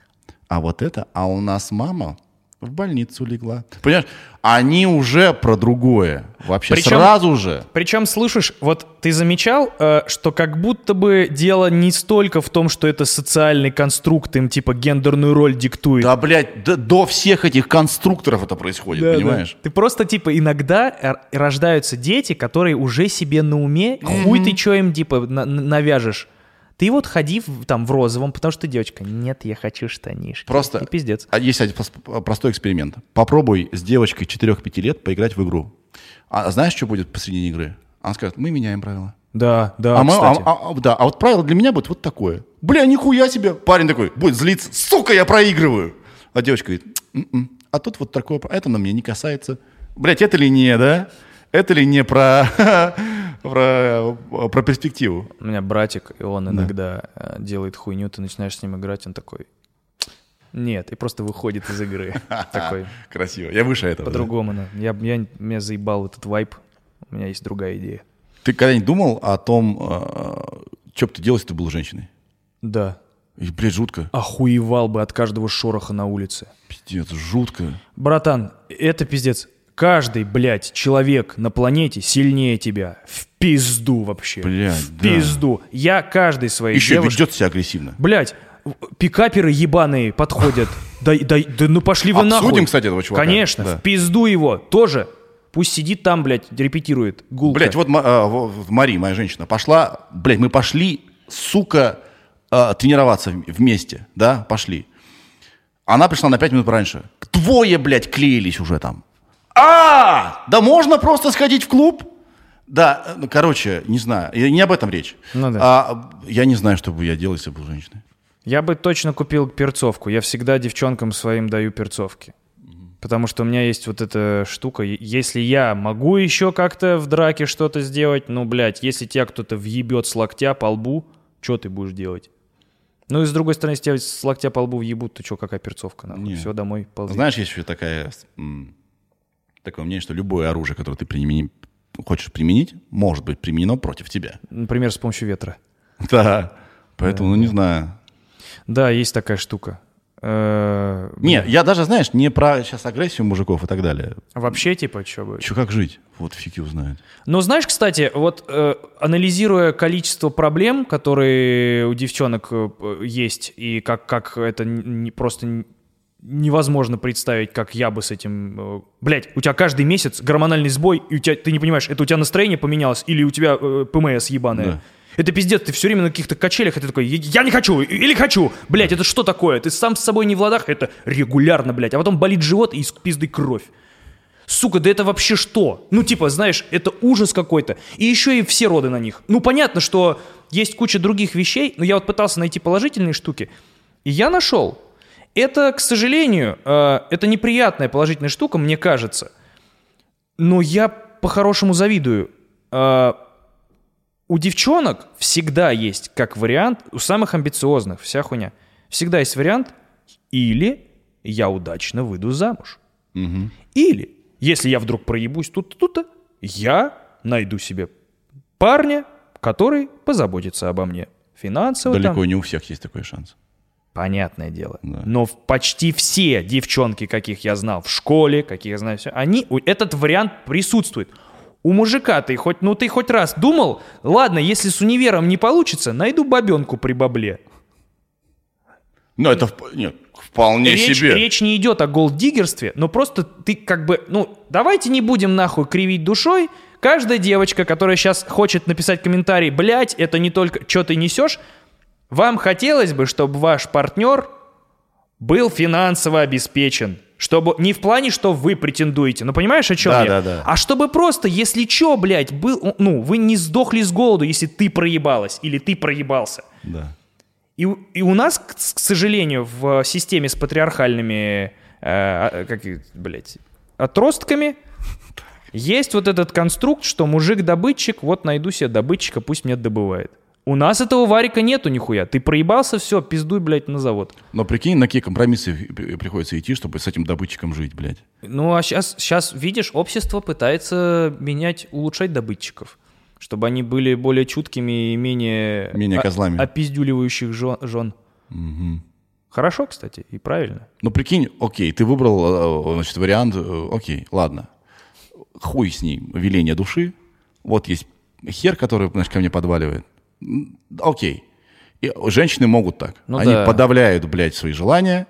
А вот это, а у нас мама в больницу легла. Понимаешь, они уже про другое. Вообще Причем- сразу же. Причем, слышишь, вот ты замечал, э, что как будто бы дело не столько в том, что это социальный конструкт, им типа гендерную роль диктует. Да, блядь, да- до всех этих конструкторов это происходит, Да, понимаешь? да. Ты просто, типа, иногда рождаются дети, которые уже себе на уме, хуй ты что им, типа, на- навяжешь. Ты вот ходи в- там в розовом, потому что ты девочка. Нет, я хочу штанишки. Просто И пиздец. А Есть один прос- простой эксперимент. Попробуй с девочкой 4-5 лет поиграть в игру. А знаешь, что будет посредине игры? Она скажет, мы меняем правила. Да, да, А, мы- кстати. а- а- да, а вот правило для меня будет вот такое. Бля, нихуя себе. Парень такой будет злиться. Сука, я проигрываю. А девочка говорит, «М-м, а тут вот такое, это на меня не касается. Блять, это ли не, да? Это ли не про про, про перспективу. У меня братик, и он иногда э, делает хуйню, ты начинаешь с ним играть, он такой, нет, и просто выходит из игры. Такой, Красиво. Я выше этого. да. по-другому. ну. Я, я, меня заебал этот вайп, у меня есть другая идея. Ты когда-нибудь думал о том, что бы ты делал, если ты был женщиной? Да. И, блядь, жутко. Охуевал бы от каждого шороха на улице. Пиздец, жутко. Братан, это пиздец. Каждый, блядь, человек на планете сильнее тебя. В пизду вообще. Блядь, В да. пизду. Я каждой своей Еще девушке... ведет себя агрессивно. Блядь, пикаперы ебаные подходят. Да, да, да ну пошли вы нахуй. Обсудим, кстати, этого чувака. Конечно, Да. в пизду его тоже. Пусть сидит там, блядь, репетирует. Гулко. Блять, вот а, во- вот Мари, моя женщина, пошла, блядь, мы пошли, сука, а, тренироваться вместе, да, пошли. Она пришла на 5 минут раньше. Двое, блядь, клеились уже там. А, да можно просто сходить в клуб? Да, ну, короче, не знаю, не об этом речь. Ну да. А, я не знаю, что бы я делал, если бы был женщиной. Я бы точно купил перцовку. Я всегда девчонкам своим даю перцовки. Потому что у меня есть вот эта штука. Если я могу еще как-то в драке что-то сделать, ну, блядь, если тебя кто-то въебет с локтя по лбу, что ты будешь делать? Ну и с другой стороны, если тебя с локтя по лбу въебут, то что, какая перцовка, нахуй? Все, домой, ползи. Знаешь, есть еще такая, такое мнение, что любое оружие, которое ты примени- хочешь применить, может быть применено против тебя. Например, с помощью ветра. Да, поэтому, ну, не знаю. Да, есть такая штука. Э, Не, я даже, знаешь, не про сейчас агрессию мужиков и так далее. Вообще, типа, что бы? Еще как жить? Вот фиг его знает. Но знаешь, кстати, вот э, анализируя количество проблем, которые у девчонок э, есть, и как, как это не, просто невозможно представить, как я бы с этим... Э, блять, у тебя каждый месяц гормональный сбой, и у тебя, ты не понимаешь, это у тебя настроение поменялось, или у тебя э, ПМС ебаное. Да. Это пиздец, ты все время на каких-то качелях, и ты такой, я не хочу, или хочу. Блять, это что такое? Ты сам с собой не в ладах, это регулярно, блять. А потом болит живот и из пизды кровь. Сука, да это вообще что? Ну, типа, знаешь, это ужас какой-то. И еще и все роды на них. Ну, понятно, что есть куча других вещей, но я вот пытался найти положительные штуки. И я нашел. Это, к сожалению, э, это неприятная положительная штука, мне кажется. Но я по-хорошему завидую. Э, у девчонок всегда есть как вариант, у самых амбициозных, вся хуйня, всегда есть вариант или я удачно выйду замуж. Или, если я вдруг проебусь тут-то, тут-то, я найду себе парня, который позаботится обо мне. Финансово Далеко там. не у всех есть такой шанс. Понятное дело. Да. Но почти все девчонки, каких я знал в школе, каких я знаю, все, они, этот вариант присутствует. У мужика ты хоть, ну ты хоть раз думал, ладно, если с универом не получится, найду бабенку при бабле. Ну, это нет, вполне Речь, себе. речь не идет о голддиггерстве, но просто ты как бы, ну, давайте не будем нахуй кривить душой. Каждая девочка, которая сейчас хочет написать комментарий, блядь, это не только, что ты несешь, вам хотелось бы, чтобы ваш партнер был финансово обеспечен. Чтобы не в плане, что вы претендуете, ну понимаешь, о чем Да, я? да, да. А чтобы просто, если чё, блядь, был, ну, вы не сдохли с голоду, если ты проебалась или ты проебался. Да. И, и у нас, к, к сожалению, в системе с патриархальными, э, а, как, блядь, отростками есть вот этот конструкт, что мужик-добытчик, вот найду себе добытчика, пусть мне добывает. У нас этого варика нету нихуя. Ты проебался, все, пиздуй, блядь, на завод. Но прикинь, на какие компромиссы при- приходится идти, чтобы с этим добытчиком жить, блядь. Ну, а сейчас, сейчас, видишь, общество пытается менять, улучшать добытчиков, чтобы они были более чуткими и менее... Менее козлами. опиздюливающих жен. жен. Хорошо, кстати, и правильно. Ну, прикинь, окей, ты выбрал, э, значит, вариант, э, окей, ладно. Хуй с ним, веление души. Вот есть хер, который, значит, ко мне подваливает. Окей. И женщины могут так. Ну Они да. подавляют, блядь, свои желания,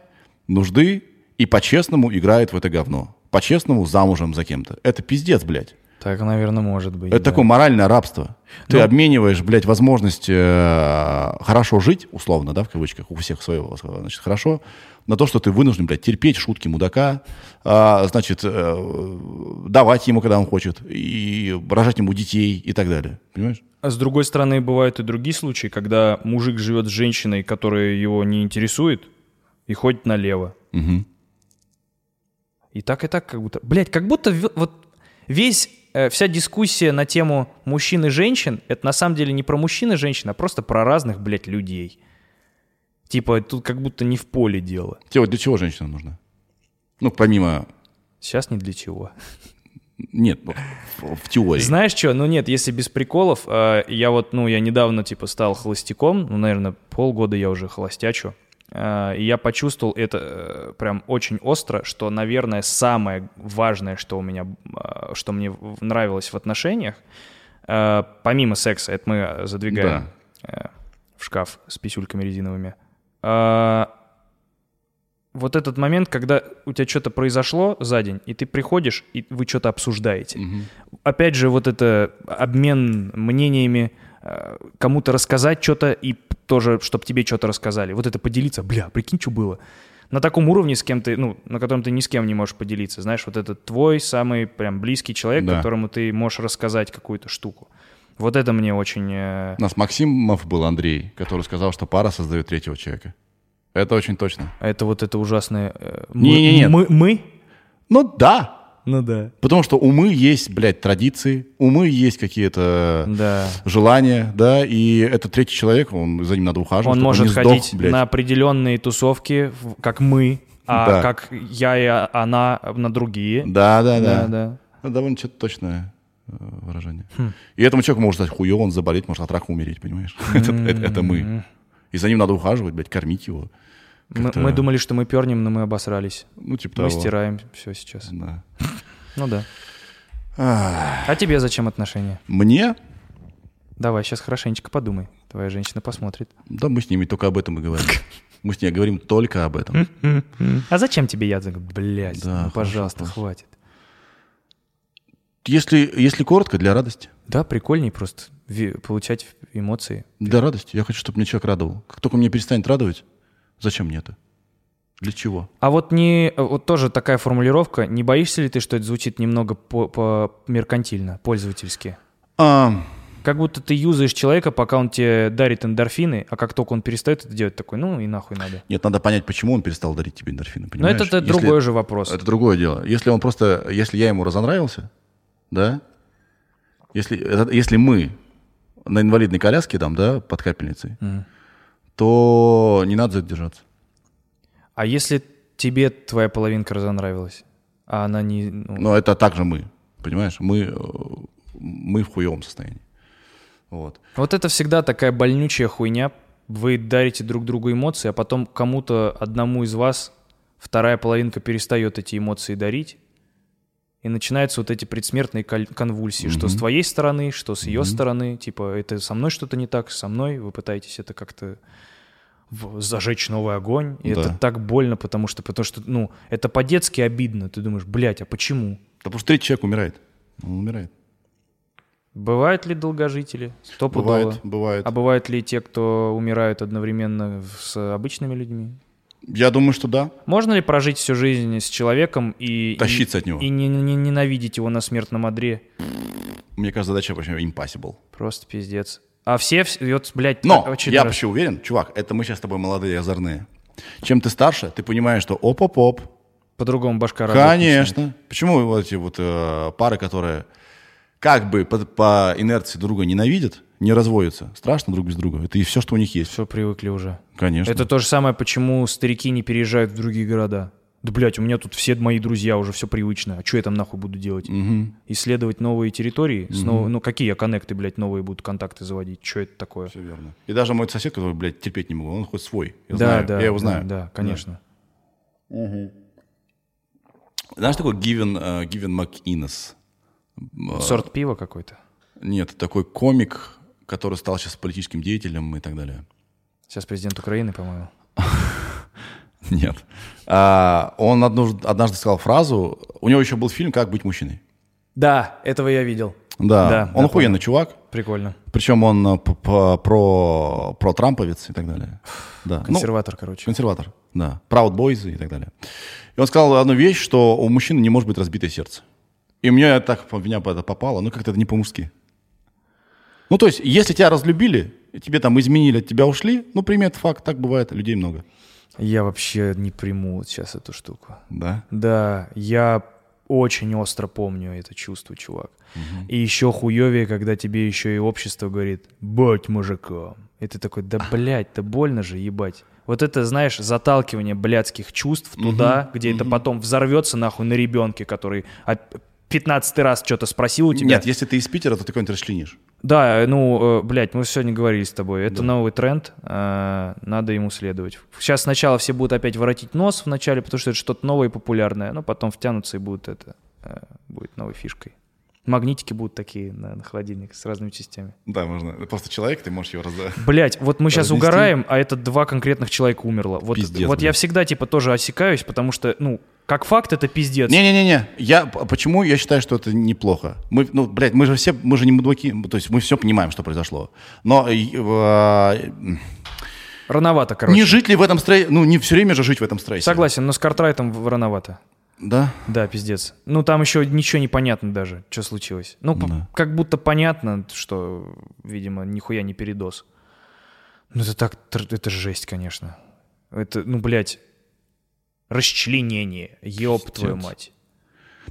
нужды и по-честному играют в это говно. По-честному замужем за кем-то. Это пиздец, блядь. Так, наверное, может быть. Это да. такое моральное рабство. Ты Ну- обмениваешь, блядь, возможность э, хорошо жить, условно, да, в кавычках, у всех своего, значит, хорошо, на то, что ты вынужден, блядь, терпеть шутки мудака, а, значит, э, давать ему, когда он хочет, и рожать ему детей и так далее. Понимаешь? А с другой стороны, бывают и другие случаи, когда мужик живет с женщиной, которая его не интересует, и ходит налево. Мгм. И так, и так, как будто... Блять, как будто вот весь вся дискуссия на тему мужчин и женщин, это на самом деле не про мужчин и женщин, а просто про разных, блядь, людей. Типа, тут как будто не в поле дело. Тебе вот для чего женщина нужна? Ну, помимо... Сейчас ни для чего. Нет, в, теории. Знаешь что, ну нет, если без приколов, э, я вот, ну, я недавно, типа, стал холостяком, ну, наверное, полгода я уже холостячу, э, и я почувствовал это э, прям очень остро, что, наверное, самое важное, что у меня, э, что мне нравилось в отношениях, э, помимо секса, это мы задвигаем э, в шкаф с писюльками резиновыми, э, вот этот момент, когда у тебя что-то произошло за день, и ты приходишь, и вы что-то обсуждаете. Мгм. Опять же, вот это обмен мнениями, э, кому-то рассказать что-то и тоже, чтобы тебе что-то рассказали. Вот это поделиться, бля, прикинь, что было. На таком уровне, с кем ты, ну, на котором ты ни с кем не можешь поделиться. Знаешь, вот это твой самый прям близкий человек, Да. которому ты можешь рассказать какую-то штуку. Вот это мне очень... э, У нас Максимов был Андрей, который сказал, что пара создает третьего человека. Это очень точно. а это вот это ужасное... э, мы- Не-не-не. Мы? мы? Ну да. Ну да. Потому что умы есть, блядь, традиции, умы есть какие-то Да. желания, да, и этот третий человек, он за ним надо ухаживать. Он может не сдох, ходить блядь. на определенные тусовки, как мы, а Да. как я и а- она на другие. Да, да, да. да. да. Это довольно что-то точное э, выражение. Хм. И этому человеку может стать хуё, он заболеть, может от рака умереть, понимаешь? это, это- это мы. И за ним надо ухаживать, блядь, кормить его. Мы, мы думали, что мы пернем, но мы обосрались. Ну, типа Мы того. стираем все сейчас. Да. Ну да. А тебе зачем отношения? Мне? Давай, сейчас хорошенечко подумай. Твоя женщина посмотрит. Да мы с ними только об этом и говорим. Мы с ней говорим только об этом. А зачем тебе я? Блять, Да, ну, пожалуйста, хватит. Если, если коротко, для радости. Да, прикольней просто ви- получать эмоции. Для радости. Я хочу, чтобы меня человек радовал. Как только меня перестанет радовать, зачем мне это? Для чего? А вот не, вот тоже такая формулировка. Не боишься ли ты, что это звучит немного по, по меркантильно, пользовательски? А, Как будто ты юзаешь человека, пока он тебе дарит эндорфины, а как только он перестает это делать, такой, ну и нахуй надо. нет, надо понять, почему он перестал дарить тебе эндорфины. Но Понимаешь? это, это Если- другой же вопрос. Это другое дело. Если он просто, если я ему разонравился, да, если, это- если мы на инвалидной коляске там, да, под капельницей, Мгм. То не надо за это держаться. А если тебе твоя половинка разонравилась, а она не... ну, Но это также мы, понимаешь? Мы, э, мы в хуевом состоянии. Вот. Вот это всегда такая больнючая хуйня. Вы дарите друг другу эмоции, а потом кому-то, одному из вас, вторая половинка перестает эти эмоции дарить. И начинаются вот эти предсмертные кон- конвульсии, что с твоей стороны, что с ее стороны. Типа, это со мной что-то не так, со мной. Вы пытаетесь это как-то зажечь новый огонь. И Да. это так больно, потому что, потому что, ну, это по-детски обидно. Ты думаешь, блядь, а почему? Потому что третий человек умирает. Он умирает. Бывают ли долгожители? Стопудово. Бывает, бывает. А бывают ли те, кто умирают одновременно с обычными людьми? Я думаю, что да. Можно ли прожить всю жизнь с человеком и... Тащиться и, от него. И не, не- ненавидеть его на смертном одре? Мне кажется, задача вообще impossible. Просто пиздец. А все, вот, блядь, Но очередной я вообще уверен, чувак, это мы сейчас с тобой молодые озорные. Чем ты старше, ты понимаешь, что оп-оп-оп. по-другому башка работает начинает. Конечно. Почему вот эти вот э, пары, которые как бы по, по инерции друга ненавидят, не разводятся? Страшно друг без друга. Это и все, что у них есть. Все, привыкли уже. Конечно. Это то же самое, почему старики не переезжают в другие города. Да, блядь, у меня тут все мои друзья уже все привычно. А что я там нахуй буду делать? Мгм. Исследовать новые территории? С нов- Ну, какие я коннекты, блядь, новые будут контакты заводить? Что это такое? Все верно. И даже мой сосед, который, блядь, терпеть не могу, он хоть свой. Я да, знаю, да, я его да, знаю. Да, конечно. Знаешь такой Гивен, э, Гивен МакИннес? Э, Сорт пива какой-то. Нет, такой комик, который стал сейчас политическим деятелем и так далее. Сейчас президент Украины, по-моему. Нет. А, он однажды, сказал фразу, у него еще был фильм «Как быть мужчиной». Да, этого я видел. Да, Да, он да, охуенный чувак. Прикольно. Причем он э, про, про Трамповец и так далее. Да. Ну, Консерватор, короче. консерватор, да. Proud Boys и так далее. И он сказал одну вещь, что у мужчины не может быть разбитое сердце. И мне так меня это попало, ну как-то это не по-мужски. Ну то есть, если тебя разлюбили, тебе там изменили, от тебя ушли, ну прими этот факт, так бывает, людей много. Я вообще не приму вот сейчас эту штуку. Да. Да, я очень остро помню это чувство, чувак. И еще хуевее, когда тебе еще и общество говорит, будь мужиком. И ты такой, да блядь, да больно же, ебать. Вот это, знаешь, заталкивание блядских чувств туда, где это потом взорвется нахуй на ребенке, который 15 раз что-то спросил у тебя. Нет, если ты из Питера, то ты кого-нибудь расчленишь. Да, ну, э, блядь, мы сегодня говорили с тобой. Это новый тренд, э, надо ему следовать. Сейчас сначала все будут опять воротить нос в начале, потому что это что-то новое и популярное, но потом втянутся и будут это, э, будет новой фишкой. Магнитики будут такие на, на холодильник с разными частями. Да, можно. Просто человек, ты можешь его раздать. Блять, вот мы сейчас Разнести. угораем, а это два конкретных человека умерло. Вот, Пиздец, вот я всегда типа тоже осекаюсь, потому что, ну, как факт это пиздец. Не-не-не, я п- почему я считаю, что это неплохо? Мы, ну, блядь, мы же все, мы же не мудаки, то есть мы все понимаем, что произошло. Но э, э, Рановато, короче. не жить ли в этом стрессе, ну, не все время же жить в этом стрессе. Согласен, но с Картрайтом рановато. Да? Да, пиздец. Ну, там еще ничего не понятно даже, что случилось. Ну, Да. как будто понятно, что, видимо, нихуя не передоз. Ну, это так, это жесть, конечно. Это, ну, блядь, расчленение, ёб твою мать.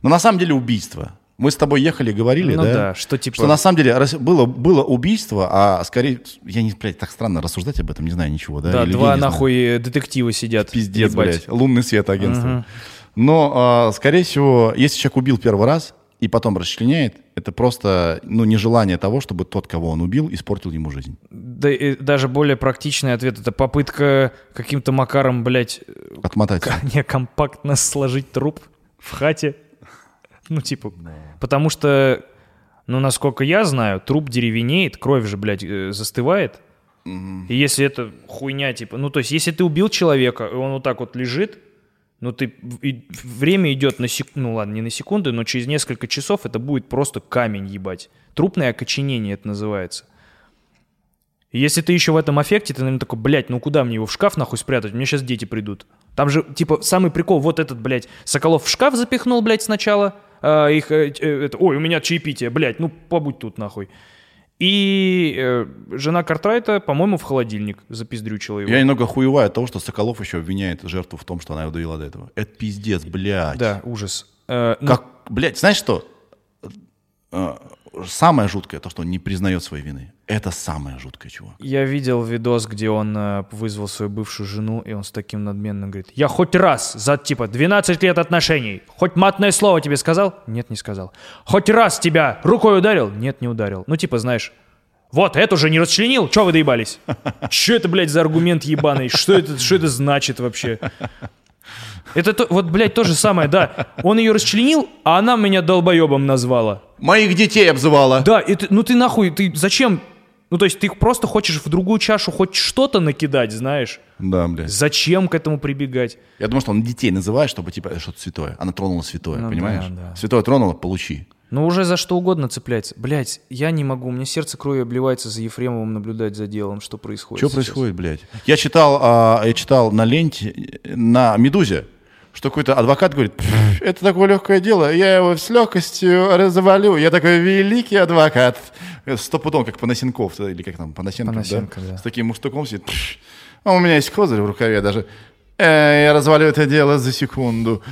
Но на самом деле убийство. Мы с тобой ехали, говорили, ну да? да, что типа... Что на самом деле было, было убийство, а скорее, я не, блядь, так странно рассуждать об этом, не знаю ничего, да? да, и людей два не знаю. нахуй э, детектива сидят. Пиздец, ебать. блядь. Лунный свет агентства. Мгм. Но, а, скорее всего, если человек убил первый раз и потом расчленяет, это просто, ну, нежелание того, чтобы тот, кого он убил, испортил ему жизнь. Да и даже более практичный ответ — это попытка каким-то макаром, блядь, Отмотать. не компактно сложить труп в хате. Ну, типа, потому что, ну, насколько я знаю, труп деревенеет, кровь же, блядь, э, застывает. И если это хуйня, типа, ну, то есть, если ты убил человека, и он вот так вот лежит, ну, ты, и время идет на сек... ну, ладно, не на секунды, но через несколько часов это будет просто камень ебать. Трупное окоченение это называется. И если ты еще в этом аффекте, ты, наверное, такой, блядь, ну куда мне его в шкаф нахуй спрятать? У меня сейчас дети придут. Там же, типа, самый прикол, вот этот, блядь, Соколов в шкаф запихнул, блядь, сначала. а, их, э, э, это, ой, у меня чаепитие, блядь, ну побудь тут нахуй. И э, жена Картрайта, по-моему, в холодильник запиздрючила его. Я немного хуеваю от того, что Соколов еще обвиняет жертву в том, что она его довела до этого. Это пиздец, блядь. Да, ужас. Э, ну, Как, блядь, знаешь что? Самое жуткое, то, что он не признает своей вины. Это самое жуткое, чувак. Я видел видос, где он э, вызвал свою бывшую жену, и он с таким надменным говорит, я хоть раз за, типа, 12 лет отношений, хоть матное слово тебе сказал? Нет, не сказал. Хоть раз тебя рукой ударил? Нет, не ударил. Ну, типа, знаешь, вот, эту же не расчленил? Че вы доебались? Что это, блядь, за аргумент ебаный? Что это, что это значит вообще? Это, то- вот, блядь, то же самое, да. Он ее расчленил, а она меня долбоебом назвала. Моих детей обзывала. Да, и ты- ну ты нахуй, ты зачем? Ну то есть ты просто хочешь в другую чашу хоть что-то накидать, знаешь? Да, блядь. Зачем к этому прибегать? Я думаю, что он детей называет, чтобы, типа, это что-то святое. Она тронула святое, Ну понимаешь? да, да. Святое тронула, получи. Ну уже за что угодно цепляется. Блять, я не могу, у меня сердце кровью обливается за Ефремовым наблюдать за делом, что происходит. Что сейчас. происходит, блядь? Я читал, а, я читал на ленте, на «Медузе», что какой-то адвокат говорит, «Пф, это такое легкое дело, я его с легкостью развалю, я такой великий адвокат. Стопудом, как Панасенков, или как там, Панасенков, Панасенко, да? да. С таким муштуком сидит, «Пф, а у меня есть козырь в рукаве даже, Э, я развалю это дело за секунду.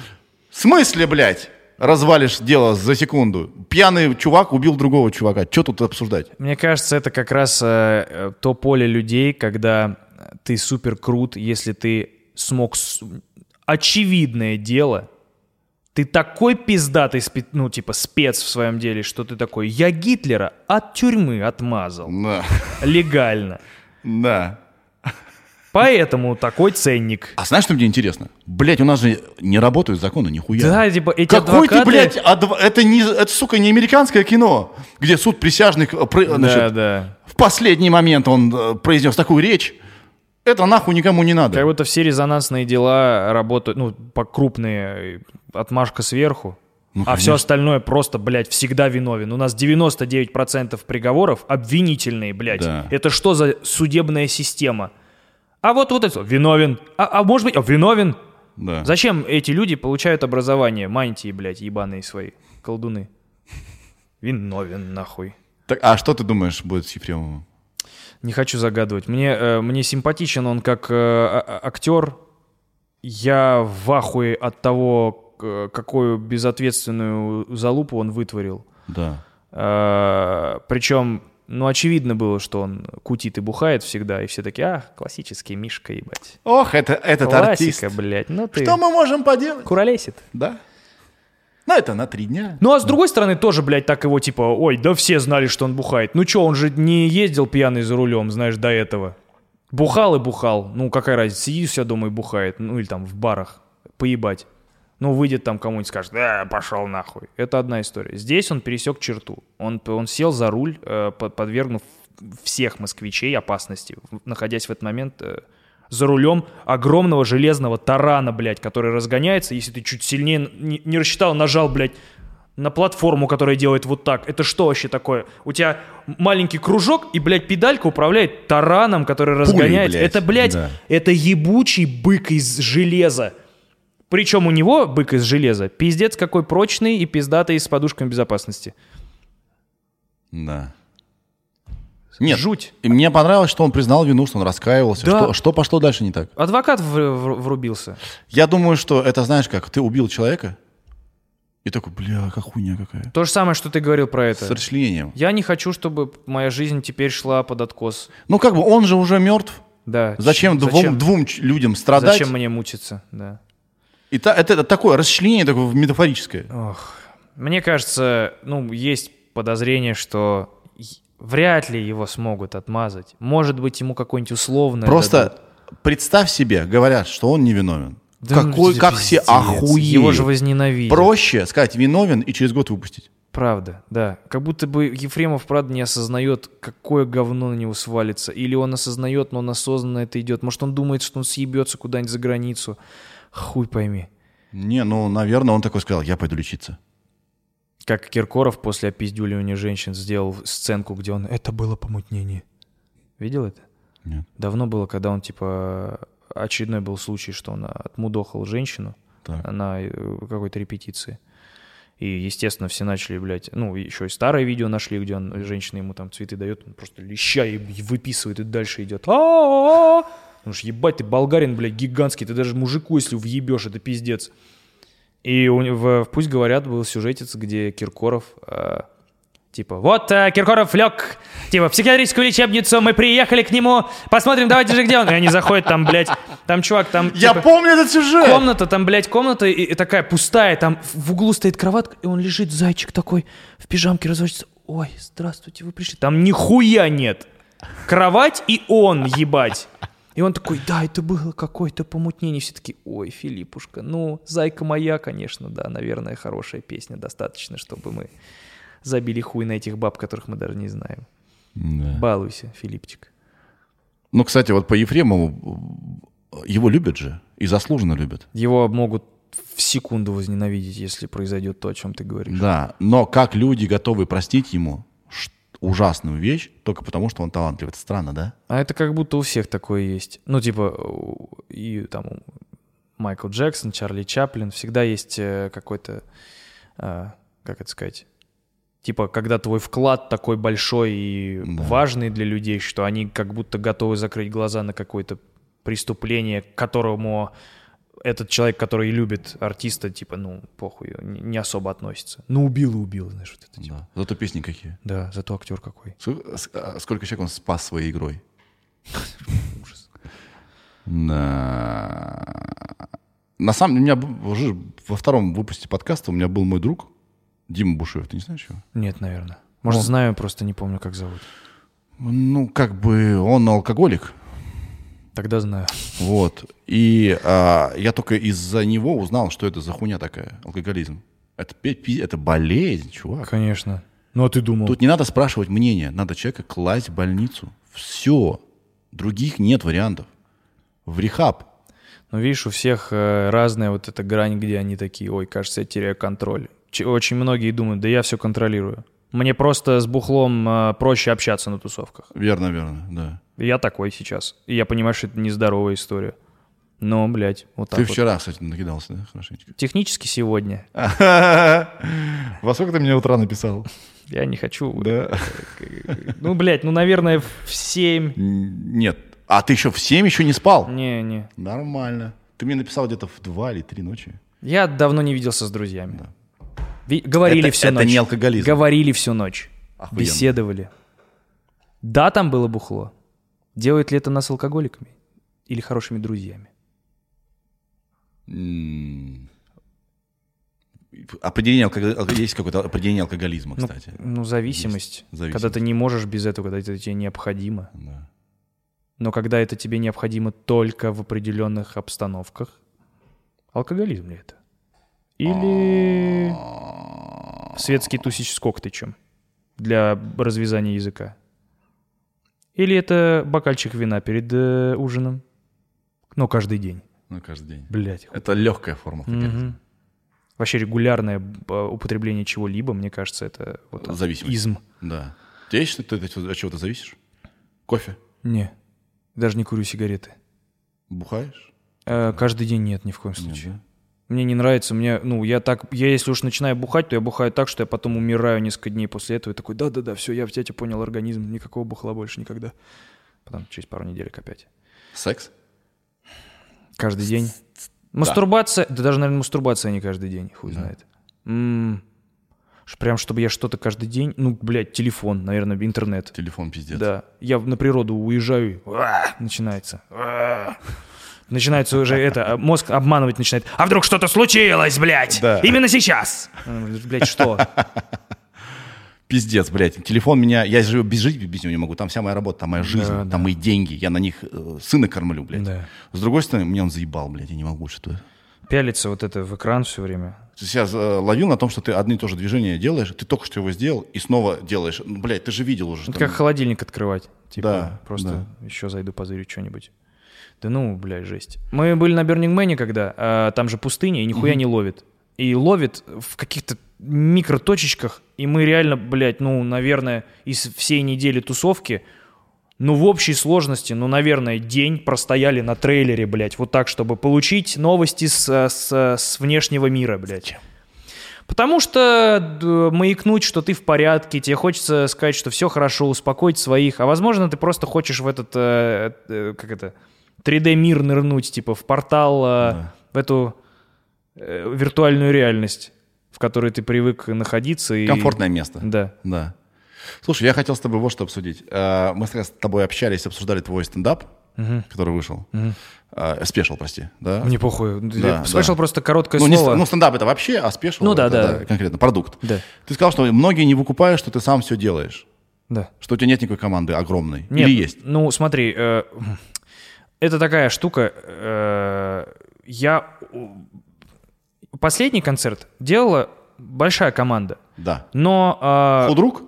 В смысле, блядь? Развалишь дело за секунду. Пьяный чувак убил другого чувака. Что тут обсуждать? Мне кажется, это как раз э, э, то поле людей, когда ты супер крут, если ты смог очевидное дело, ты такой пиздатый, спе- ну, типа, спец в своем деле, что ты такой, я Гитлера от тюрьмы отмазал. Да. Легально. Да. Поэтому такой ценник. А знаешь, что мне интересно? Блять, у нас же не работают законы, нихуя. Да, типа, эти Какой адвокаты... ты, блядь, адв- это не, это, сука, не американское кино, где суд присяжных, э, пры- Да, значит, да. в последний момент он э, произнес такую речь. Это нахуй никому не надо. Как будто все резонансные дела работают, ну, по крупные, отмашка сверху. Ну, а все остальное просто, блядь, всегда виновен. У нас 99% приговоров обвинительные, блядь. Да. Это что за судебная система? А вот вот это виновен. А, а может быть, а, виновен. Да. Зачем эти люди получают образование? Мантии, блядь, ебаные свои, колдуны. Виновен, нахуй. Так, а что ты думаешь будет с Ефремовым? Не хочу загадывать. Мне, э, мне симпатичен он как э, а- а- актер. Я в ахуе от того, какую безответственную залупу он вытворил. Да. Причем, ну, очевидно было, что он кутит и бухает всегда, и все такие, а, классический Мишка, ебать. Ох, это, этот артист. Классика, блядь, ну ты Что мы можем поделать? куролесит. Да. Ну, это на три дня. Ну, а с другой стороны, тоже, блядь, так его, типа, ой, да все знали, что он бухает. Ну чё, он же не ездил пьяный за рулем, знаешь, до этого. Бухал и бухал. Ну, какая разница, сидит себя дома и бухает. Ну, или там в барах. Поебать. Ну, выйдет там кому-нибудь скажет, да, пошел нахуй. Это одна история. Здесь он пересек черту. Он, он сел за руль, э, под- подвергнув всех москвичей опасности, находясь в этот момент э, за рулем огромного железного тарана, блядь, который разгоняется. Если ты чуть сильнее не, не рассчитал, нажал, блядь, на платформу, которая делает вот так. Это что вообще такое? У тебя маленький кружок и, блядь, педалька управляет тараном, который разгоняет. блядь, Это, блядь, да. это ебучий бык из железа. Причем у него бык из железа пиздец какой прочный и пиздатый с подушками безопасности. Да. Нет. Жуть. И мне понравилось, что он признал вину, что он раскаивался. Да. Что, что пошло дальше не так? Адвокат в- в- врубился. Я думаю, что это, знаешь как, ты убил человека, и такой, бля, как хуйня какая. То же самое, что ты говорил про это. С расчленением. Я не хочу, чтобы моя жизнь теперь шла под откос. Ну, как бы, он же уже мертв. Да. Зачем, ч- двум, двум людям страдать? Зачем мне мучиться? Да. И та- это, это такое расчленение такое метафорическое. Ох. Мне кажется, ну, есть подозрение, что вряд ли его смогут отмазать. Может быть, ему какое-нибудь условное Просто дадут. представь себе, говорят, что он невиновен. Да ну, Какой, да как все охуеют. Его же возненавидят. Проще сказать виновен и через год выпустить. Правда, да. Как будто бы Ефремов, правда, не осознает, какое говно на него свалится. Или он осознает, но он осознанно это идет. Может, он думает, что он съебется куда-нибудь за границу. Хуй пойми. Не, ну, наверное, он такой сказал, я пойду лечиться. Как Киркоров после опиздюливания женщин сделал сценку, где он «Это было помутнение». Видел это? Нет. Давно было, когда он, типа, очередной был случай, что он отмудохал женщину Так. на э, какой-то репетиции. И, естественно, все начали, блядь, ну, еще и старое видео нашли, где он, женщина ему там цветы дает, он просто леща и выписывает и дальше идет. А-а-а! Потому что ебать, ты болгарин, блядь, гигантский, ты даже мужику, если въебешь, это пиздец. И у, в, в «Пусть говорят» был сюжетец, где Киркоров, э, типа, вот э, Киркоров лег, типа, в психиатрическую лечебницу, мы приехали к нему, посмотрим, давайте же, где он? И они заходят, там, блядь, там чувак, там, Я типа, помню этот сюжет! комната, там, блядь, комната и, и такая пустая, там в углу стоит кроватка, и он лежит, зайчик такой, в пижамке разворачивается. Ой, здравствуйте, вы пришли. Там нихуя нет. Кровать и он, ебать. И он такой, да, это было какое-то помутнение. Все таки ой, Филиппушка, ну, зайка моя, конечно, да, наверное, хорошая песня, достаточно, чтобы мы забили хуй на этих баб, которых мы даже не знаем. Да. Балуйся, Филиппчик. Ну, кстати, вот по Ефремову его любят же. И заслуженно любят. Его могут в секунду возненавидеть, если произойдет то, о чем ты говоришь. Да. Но как люди готовы простить ему ш- ужасную вещь только потому, что он талантлив. Это странно, да? А это как будто у всех такое есть. Ну, типа, и там у Майкл Джексон, Чарли Чаплин, всегда есть э, какой-то, а, как это сказать, типа, когда твой вклад такой большой и Да. важный для людей, что они как будто готовы закрыть глаза на какое-то преступление, к которому этот человек, который любит артиста, типа, ну, похуй, не особо относится. Ну, убил и убил, знаешь, вот это. типа. Да. Зато песни какие. Да, зато актер какой. А Сколько человек он спас своей игрой. Ужас. Да. На самом деле, у меня уже во втором выпуске подкаста у меня был мой друг Дима Бушуев. Ты не знаешь его? Нет, наверное. Может, знаю, просто не помню, как зовут. Ну, как бы он алкоголик. Тогда знаю. Вот. И а, я только из-за него узнал, что это за хуйня такая, алкоголизм. Это, это болезнь, чувак. Конечно. Ну, а ты думал? Тут не надо спрашивать мнение, надо человека класть в больницу. Все. Других нет вариантов. В рехаб. Ну, видишь, у всех э, разная вот эта грань, где они такие, ой, кажется, я теряю контроль. Ч- очень многие думают, да я все контролирую. Мне просто с бухлом э, проще общаться на тусовках. Верно, верно, да. Я такой сейчас. И я понимаю, что это нездоровая история. Но, блядь, вот так Ты вот. вчера, кстати, накидался, да, хорошенечко? Технически сегодня. Во сколько ты мне утра написал? Я не хочу. Да. Ну, блядь, ну, наверное, в 7. Нет. А ты еще в 7 еще не спал? Не, не. Нормально. Ты мне написал где-то в 2 или 3 ночи. Я давно не виделся с друзьями. Ви- Говорили Это- всю это ночь. не алкоголизм. Говорили всю ночь. Охуенно. Беседовали. Да, там было бухло. Делает ли это нас алкоголиками? Или хорошими друзьями? М, Определение алкоголь- алко- есть какое-то определение алкоголизма, Ну, кстати. Ну, зависимость. зависимость. Когда ты не можешь без этого, когда это тебе необходимо. Да. Но когда это тебе необходимо только в определенных обстановках, алкоголизм ли это? Или светский тусич с коктычем для развязания языка? Или это бокальчик вина перед э, ужином? Но каждый день. Ну, каждый день. Блять. Это легкая форма алкоголизма. Вообще регулярное э, употребление чего-либо, мне кажется, это вот Зависимость. изм. Да. Ты есть, что ты от от чего-то зависишь? Кофе? Не, даже не курю сигареты. Бухаешь? Э, каждый день нет, ни в коем Нет, случае. да? Мне не нравится, мне, ну, я так, я если уж начинаю бухать, то я бухаю так, что я потом умираю несколько дней после этого и такой, да-да-да, все, я в тебя понял организм, никакого бухла больше никогда. Потом через пару недель опять. Секс? Каждый день. Мастурбация, да даже, наверное, мастурбация не каждый день, хуй Да. знает. М, ш- Прям, чтобы я что-то каждый день, ну, блядь, телефон, наверное, интернет. Телефон пиздец. Да, я на природу уезжаю, «Уа!» начинается. Начинается уже это, а мозг обманывать начинает. А вдруг что-то случилось, блядь? Да. Именно сейчас. Блядь, что? Пиздец, блядь. Телефон меня... Я же без жить без него не могу. Там вся моя работа, там моя жизнь, Да, там да. мои деньги. Я на них э, сына кормлю, блядь. Да. С другой стороны, мне он заебал, блядь. Я не могу что-то... Пялится вот это в экран все время. То есть я э, ловил на том, что ты одно и то же движение делаешь, ты только что его сделал и снова делаешь. Ну, блядь, ты же видел уже. Это там- как холодильник открывать. Типа, Да, просто еще зайду позырю что-нибудь. Да ну, блядь, жесть. Мы были на Бернингмене, когда а, там же пустыня, и нихуя не ловит. И ловит в каких-то микроточечках, и мы реально, блядь, ну, наверное, из всей недели тусовки, ну, в общей сложности, ну, наверное, день простояли на трейлере, блядь, вот так, чтобы получить новости с, с, с внешнего мира, блядь. Потому что маякнуть, что ты в порядке, тебе хочется сказать, что все хорошо, успокоить своих, а возможно, ты просто хочешь в этот, э, э, как это, 3D-мир нырнуть, типа в портал, э, Да. в эту э, виртуальную реальность, в которой ты привык находиться. И... Комфортное место. Да. Да. Слушай, я хотел с тобой вот что обсудить. Э, Мы с тобой общались, обсуждали твой стендап, который вышел. Э, Спешл, прости. Да? Мне похуй. Да, Слышал да. просто короткое Ну, не слово. ст- ну, стендап это вообще, а спешл Ну да, это, да. конкретно продукт. Да. Ты сказал, что многие не выкупают, что ты сам все делаешь. Да. Что у тебя нет никакой команды огромной. Нет, Или есть? Ну, смотри, э, это такая штука. э, я последний концерт делала большая команда, Да. но э, Худрук?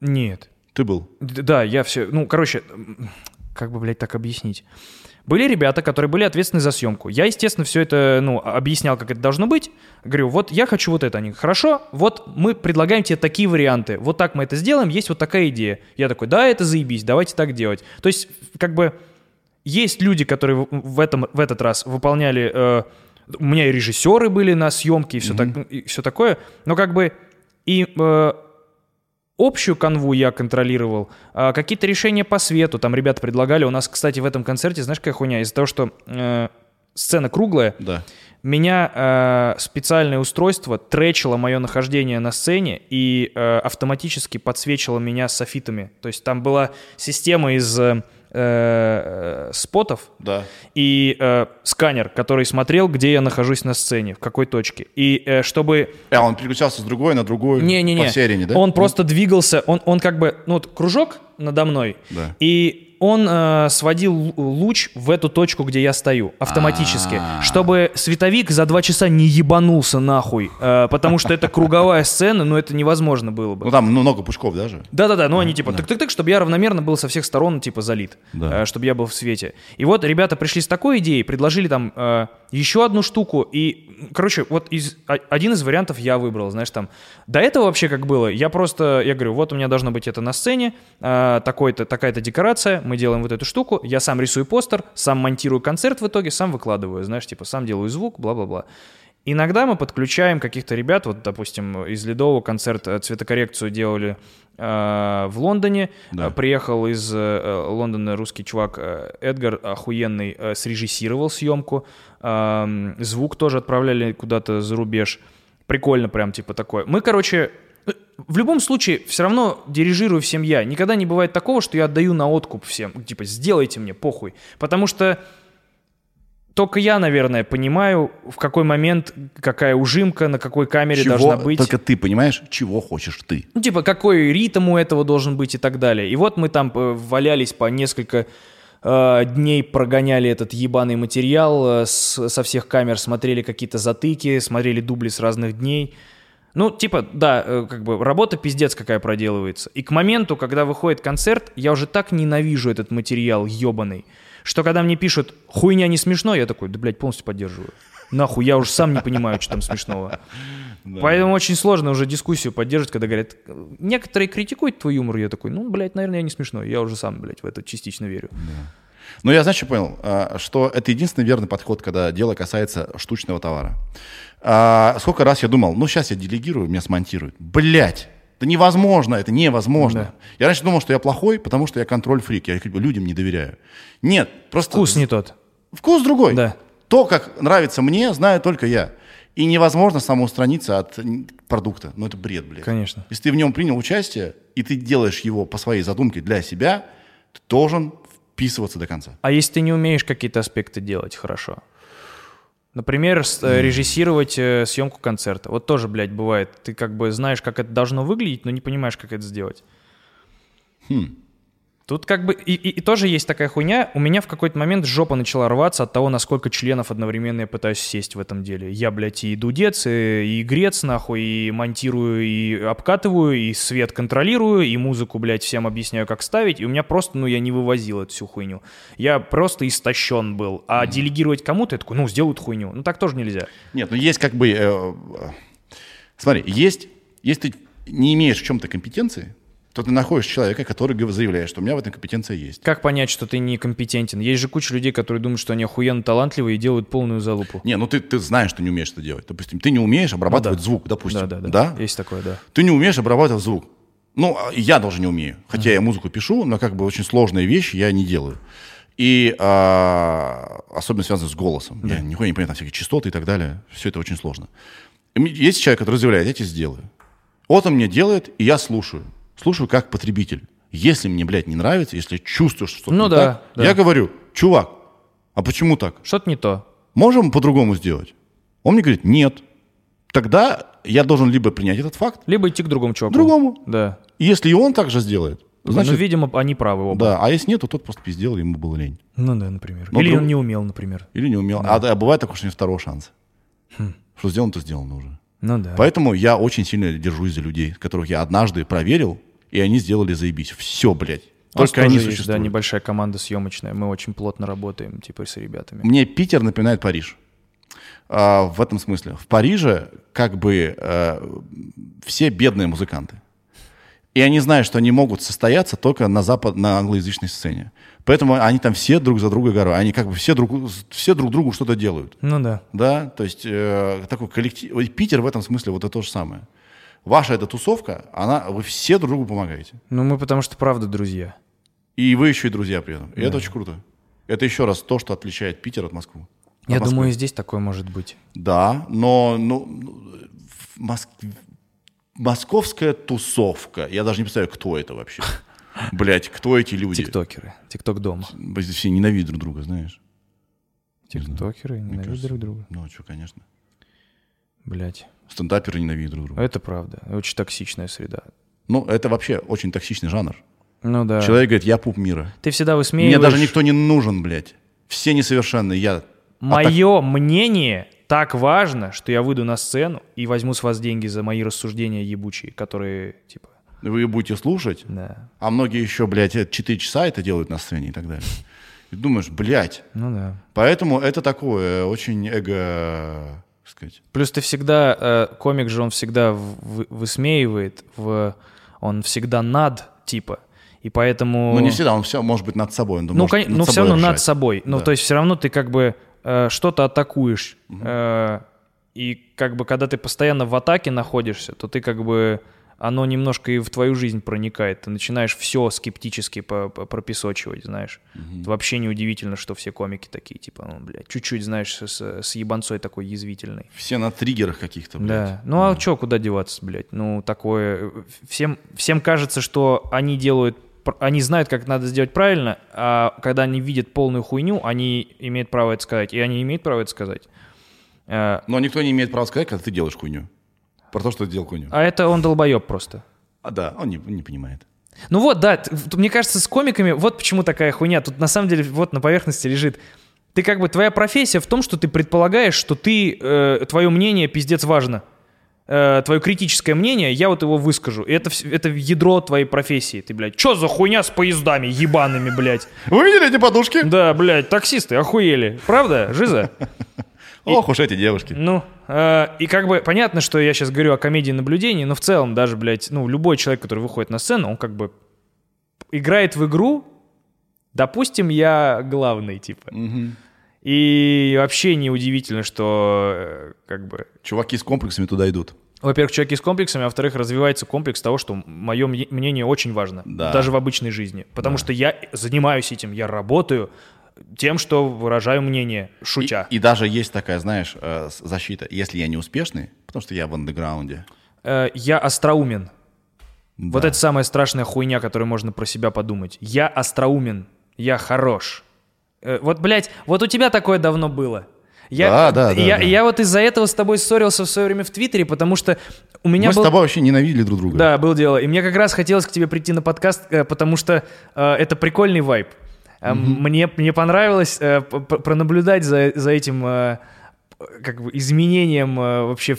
нет. Ты был. Да, я все. Ну, короче, как бы, блядь, так объяснить. Были ребята, которые были ответственны за съемку. Я, естественно, все это, ну, объяснял, как это должно быть. Говорю, вот я хочу вот это. Они, хорошо, вот мы предлагаем тебе такие варианты. Вот так мы это сделаем, есть вот такая идея. Я такой, да, это заебись, давайте так делать. То есть, как бы, есть люди, которые в- этом, в этот раз выполняли... э, у меня и режиссеры были на съемке, и все, так, и все такое. Но как бы и э, общую канву я контролировал, а какие-то решения по свету там ребята предлагали. У нас, кстати, в этом концерте, знаешь, какая хуйня? Из-за того, что э, сцена круглая, Да. меня э, специальное устройство тречило мое нахождение на сцене и э, автоматически подсвечило меня софитами. То есть там была система из э, э, спотов, Да. и э, сканер, который смотрел, где я нахожусь на сцене, в какой точке. И э, чтобы... А, он переключался с другой на другой Не-не-не. по серии, да? Он просто двигался, он, он как бы, ну вот кружок надо мной, Да. и он э, сводил лу- луч в эту точку, где я стою, автоматически, А. чтобы световик за два часа не ебанулся нахуй, э, потому что это круговая сцена, но это невозможно было бы. Ну там ну, много пучков даже. Да-да-да, ну они типа тык-тык-тык, чтобы я равномерно был со всех сторон типа залит, э, чтобы я был в свете. И вот ребята пришли с такой идеей, предложили там э, еще одну штуку, и, короче, вот из, а- один из вариантов я выбрал, знаешь, там, до этого вообще как было, я просто, я говорю, вот у меня должно быть это на сцене, э, такой-то, такая-то декорация, мы делаем вот эту штуку, я сам рисую постер, сам монтирую концерт в итоге, сам выкладываю, знаешь, типа, сам делаю звук, бла-бла-бла. Иногда мы подключаем каких-то ребят, вот, допустим, из Ледового концерт э, цветокоррекцию делали э, в Лондоне. Да. Приехал из э, Лондона русский чувак э, Эдгар, охуенный, э, срежиссировал съемку. Звук тоже отправляли куда-то за рубеж. Прикольно прям, типа, такое. Мы, короче, э, в любом случае, все равно дирижирую всем я. Никогда не бывает такого, что я отдаю на откуп всем. Типа, сделайте мне, похуй. Потому что только я, наверное, понимаю, в какой момент, какая ужимка, на какой камере Чего, должна быть. только ты понимаешь, чего хочешь ты. Ну, типа, какой ритм у этого должен быть и так далее. И вот мы там э, валялись по несколько э, дней, прогоняли этот ебаный материал э, с- со всех камер, смотрели какие-то затыки, смотрели дубли с разных дней. Ну, типа, да, э, как бы работа пиздец какая проделывается. И к моменту, когда выходит концерт, я уже так ненавижу этот материал ебаный, что когда мне пишут «хуйня не смешно», я такой, да, блядь, полностью поддерживаю. Нахуй, я уже сам не понимаю, что там смешного. Поэтому очень сложно уже дискуссию поддерживать, когда говорят, некоторые критикуют твой юмор, я такой, ну, блядь, наверное, я не смешной, я уже сам, блядь, в это частично верю. Ну, я, знаешь, что понял? А, Что это единственный верный подход, когда дело касается штучного товара. А, Сколько раз я думал, ну, сейчас я делегирую, меня смонтируют. Блять! Это невозможно, это невозможно. Да. Я раньше думал, что я плохой, потому что я контроль-фрик, я людям не доверяю. Нет, просто... Вкус не тот. Вкус другой. Да. То, как нравится мне, знаю только я. И невозможно самоустраниться от продукта. Ну, это бред, блядь. Конечно. Если ты в нем принял участие, и ты делаешь его по своей задумке для себя, ты должен вписываться до конца. А если ты не умеешь какие-то аспекты делать хорошо? Например, э, режиссировать э, съемку концерта. Вот тоже, блядь, бывает. Ты как бы знаешь, как это должно выглядеть, но не понимаешь, как это сделать. Тут как бы и, и- и тоже есть такая хуйня. У меня в какой-то момент жопа начала рваться от того, насколько членов одновременно я пытаюсь сесть в этом деле. Я, блядь, и дудец, и, и грец, нахуй, и монтирую, и обкатываю, и свет контролирую, и музыку, блядь, всем объясняю, как ставить. И у меня просто, ну, я не вывозил эту всю хуйню. Я просто истощен был. А делегировать кому-то, я такой, ну, сделают хуйню. Ну, так тоже нельзя. Нет, ну есть как бы... э, э, смотри, есть... Если ты не имеешь в чем-то компетенции, то ты находишь человека, который заявляет, что у меня в этом компетенция есть. Как понять, что ты некомпетентен? Есть же куча людей, которые думают, что они охуенно талантливые и делают полную залупу. Не, ну ты, ты знаешь, что не умеешь это делать. Допустим, ты не умеешь обрабатывать Ну да. звук, допустим. Да, да, да, Есть такое, да. Ты не умеешь обрабатывать звук. Ну, а я тоже не умею. Хотя я музыку пишу, но как бы очень сложные вещи я не делаю. И а, особенно связано с голосом. Я нихуя не понимаю, там всякие частоты и так далее. Все это очень сложно. Есть человек, который заявляет, я тебе сделаю. Вот он мне делает, и я слушаю. Слушаю как потребитель. Если мне, блядь, не нравится, если чувствую, что что-то Ну не да, так, да. я говорю, чувак, а почему так? Что-то не то. Можем по-другому сделать? Он мне говорит, нет. Тогда я должен либо принять этот факт, Либо идти к другому чуваку. Другому. Да. и если и он так же сделает, значит, ну, видимо, они правы оба. да, а если нет, то тот просто пиздел, ему было лень. Ну да, например. Но Или друг- он не умел, например. Или не умел. А, да, бывает такое, что нет второго шанса. Что сделано, то сделано уже. Ну да. Поэтому я очень сильно держусь за людей, которых я однажды проверил, и они сделали заебись. Все, блядь. Только они есть, да, существуют. небольшая команда съемочная. Мы очень плотно работаем, типа, с ребятами. Мне Питер напоминает Париж. А, в этом смысле. В Париже как бы э, все бедные музыканты. И они знают, что они могут состояться только на, запад, на англоязычной сцене. Поэтому они там все друг за друга горой. Они как бы все друг, все друг другу что-то делают. Ну да. Да, то есть э, такой коллектив. Питер в этом смысле вот это то же самое. Ваша эта тусовка, она, вы все друг другу помогаете. Ну мы потому что правда друзья. И вы еще и друзья при этом. И это очень круто. Это еще раз то, что отличает Питер от Москвы. От Я Москвы. думаю, и здесь такое может быть. Да, но ну, Моск- московская тусовка. Я даже не представляю, кто это вообще. Блять, кто эти люди? Тиктокеры. Тикток дома. Все ненавидят друг друга, знаешь. Тиктокеры ненавидят друг друга. Ну, что, конечно. Блять. Стендаперы ненавидят друг друга. Это правда. Очень токсичная среда. Ну, это вообще очень токсичный жанр. Ну да. Человек говорит, я пуп мира. Ты всегда высмеиваешь. Мне даже никто не нужен, блядь. Все несовершенные, я... Мое мнение так важно, что я выйду на сцену и возьму с вас деньги за мои рассуждения ебучие, которые, типа, Вы будете слушать, да. а многие еще, блядь, 4 часа это делают на сцене и так далее. И думаешь, блядь. Ну да. Поэтому это такое очень эго... как сказать. Плюс ты всегда, э, комик же он всегда в- вы- высмеивает, в, он всегда над, типа. И поэтому... Ну, не всегда, он все может быть над собой. Он Ну, может кон- над ну все собой равно над ржать. собой. Ну, Да. то есть все равно ты как бы э, что-то атакуешь. Э, и как бы когда ты постоянно в атаке находишься, то ты как бы оно немножко и в твою жизнь проникает. Ты начинаешь все скептически пропесочивать, знаешь. Вообще неудивительно, что все комики такие, типа, ну, блядь, чуть-чуть, знаешь, с, с ебанцой такой язвительной. Все на триггерах каких-то, блядь. Да. Ну а чё, куда деваться, блядь? Ну, такое... Всем, всем кажется, что они делают... Они знают, как надо сделать правильно, а когда они видят полную хуйню, они имеют право это сказать. И они имеют право это сказать. Э, Но никто не имеет права сказать, когда ты делаешь хуйню. Про то, что делал хуйню. А это он долбоеб просто. А да, он не, не понимает. Ну вот, да, мне кажется, с комиками вот почему такая хуйня. Тут на самом деле вот на поверхности лежит. Ты как бы, твоя профессия в том, что ты предполагаешь, что ты, э, твое мнение пиздец важно. Э, твое критическое мнение, я вот его выскажу. И это, это ядро твоей профессии. Ты, блядь, что за хуйня с поездами ебаными, блядь? Вы видели эти подушки? Да, блядь, таксисты охуели. Правда, Жиза? Ох уж эти девушки. Ну, э, и как бы понятно, что я сейчас говорю о комедии наблюдений, но в целом даже, блядь, ну, любой человек, который выходит на сцену, он как бы играет в игру, допустим, я главный, типа. И вообще неудивительно, что э, как бы... Чуваки с комплексами туда идут. Во-первых, человеки с комплексами, а во-вторых, развивается комплекс того, что мое мнение очень важно, Да. даже в обычной жизни. Потому что я занимаюсь этим, я работаю тем, что выражаю мнение, шутя. И, и даже есть такая, знаешь, э, защита. Если я не успешный, потому что я в андеграунде. Э, я остроумен. Вот Да. это самая страшная хуйня, которую можно про себя подумать. Я остроумен, я хорош. Э, вот, блядь, вот у тебя такое давно было. Я, Да, да, да, я, да. я вот из-за этого с тобой ссорился в свое время в Твиттере, потому что у меня Мы был... с тобой вообще ненавидели друг друга. Да, было дело. И мне как раз хотелось к тебе прийти на подкаст, потому что э, это прикольный вайб. Э, Мне, мне понравилось э, пронаблюдать за, за этим э, как бы изменением э, вообще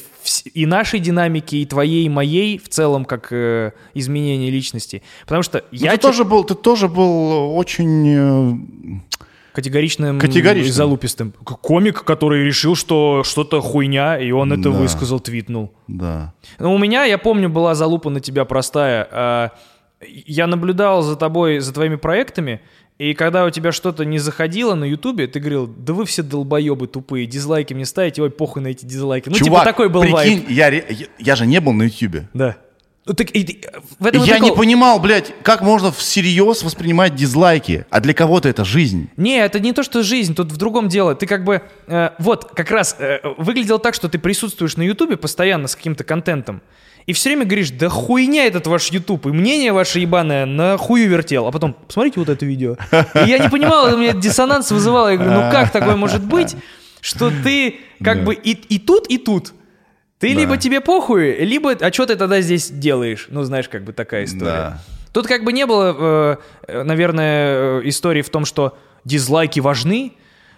и нашей динамики, и твоей, и моей в целом, как э, изменение личности. Потому что Ну, я ты, те- тоже был, ты тоже был очень... э, категоричным, Категоричным. и залупистым. Комик, который решил, что что-то хуйня, и он это Да. высказал, твитнул. Да. Ну, у меня, я помню, была залупа на тебя простая. А, Я наблюдал за тобой, за твоими проектами, и когда у тебя что-то не заходило на Ютубе, ты говорил, да вы все долбоебы тупые, дизлайки мне ставите, ой, похуй на эти дизлайки. Ну, Чувак, типа такой был прикинь, вайб. я, я, я же не был на Ютубе. Да. Ну, так, и- и- в этом Я не прикол. понимал, блядь, как можно всерьез воспринимать дизлайки, а для кого-то это жизнь. Не, это не то, что жизнь, тут в другом дело. Ты как бы, э, вот, как раз э, выглядело так, что ты присутствуешь на Ютубе постоянно с каким-то контентом, и все время говоришь, да хуйня этот ваш Ютуб, и мнение ваше ебаное на хую вертел. А потом, посмотрите вот это видео. И я не понимал, у меня диссонанс вызывало. Я говорю, ну как такое может быть, что ты как бы и, и тут, и тут. Ты Да. либо тебе похуй, либо, а что ты тогда здесь делаешь? Ну, знаешь, как бы такая история. Да. Тут как бы не было, э, э, наверное, э, истории в том, что дизлайки важны,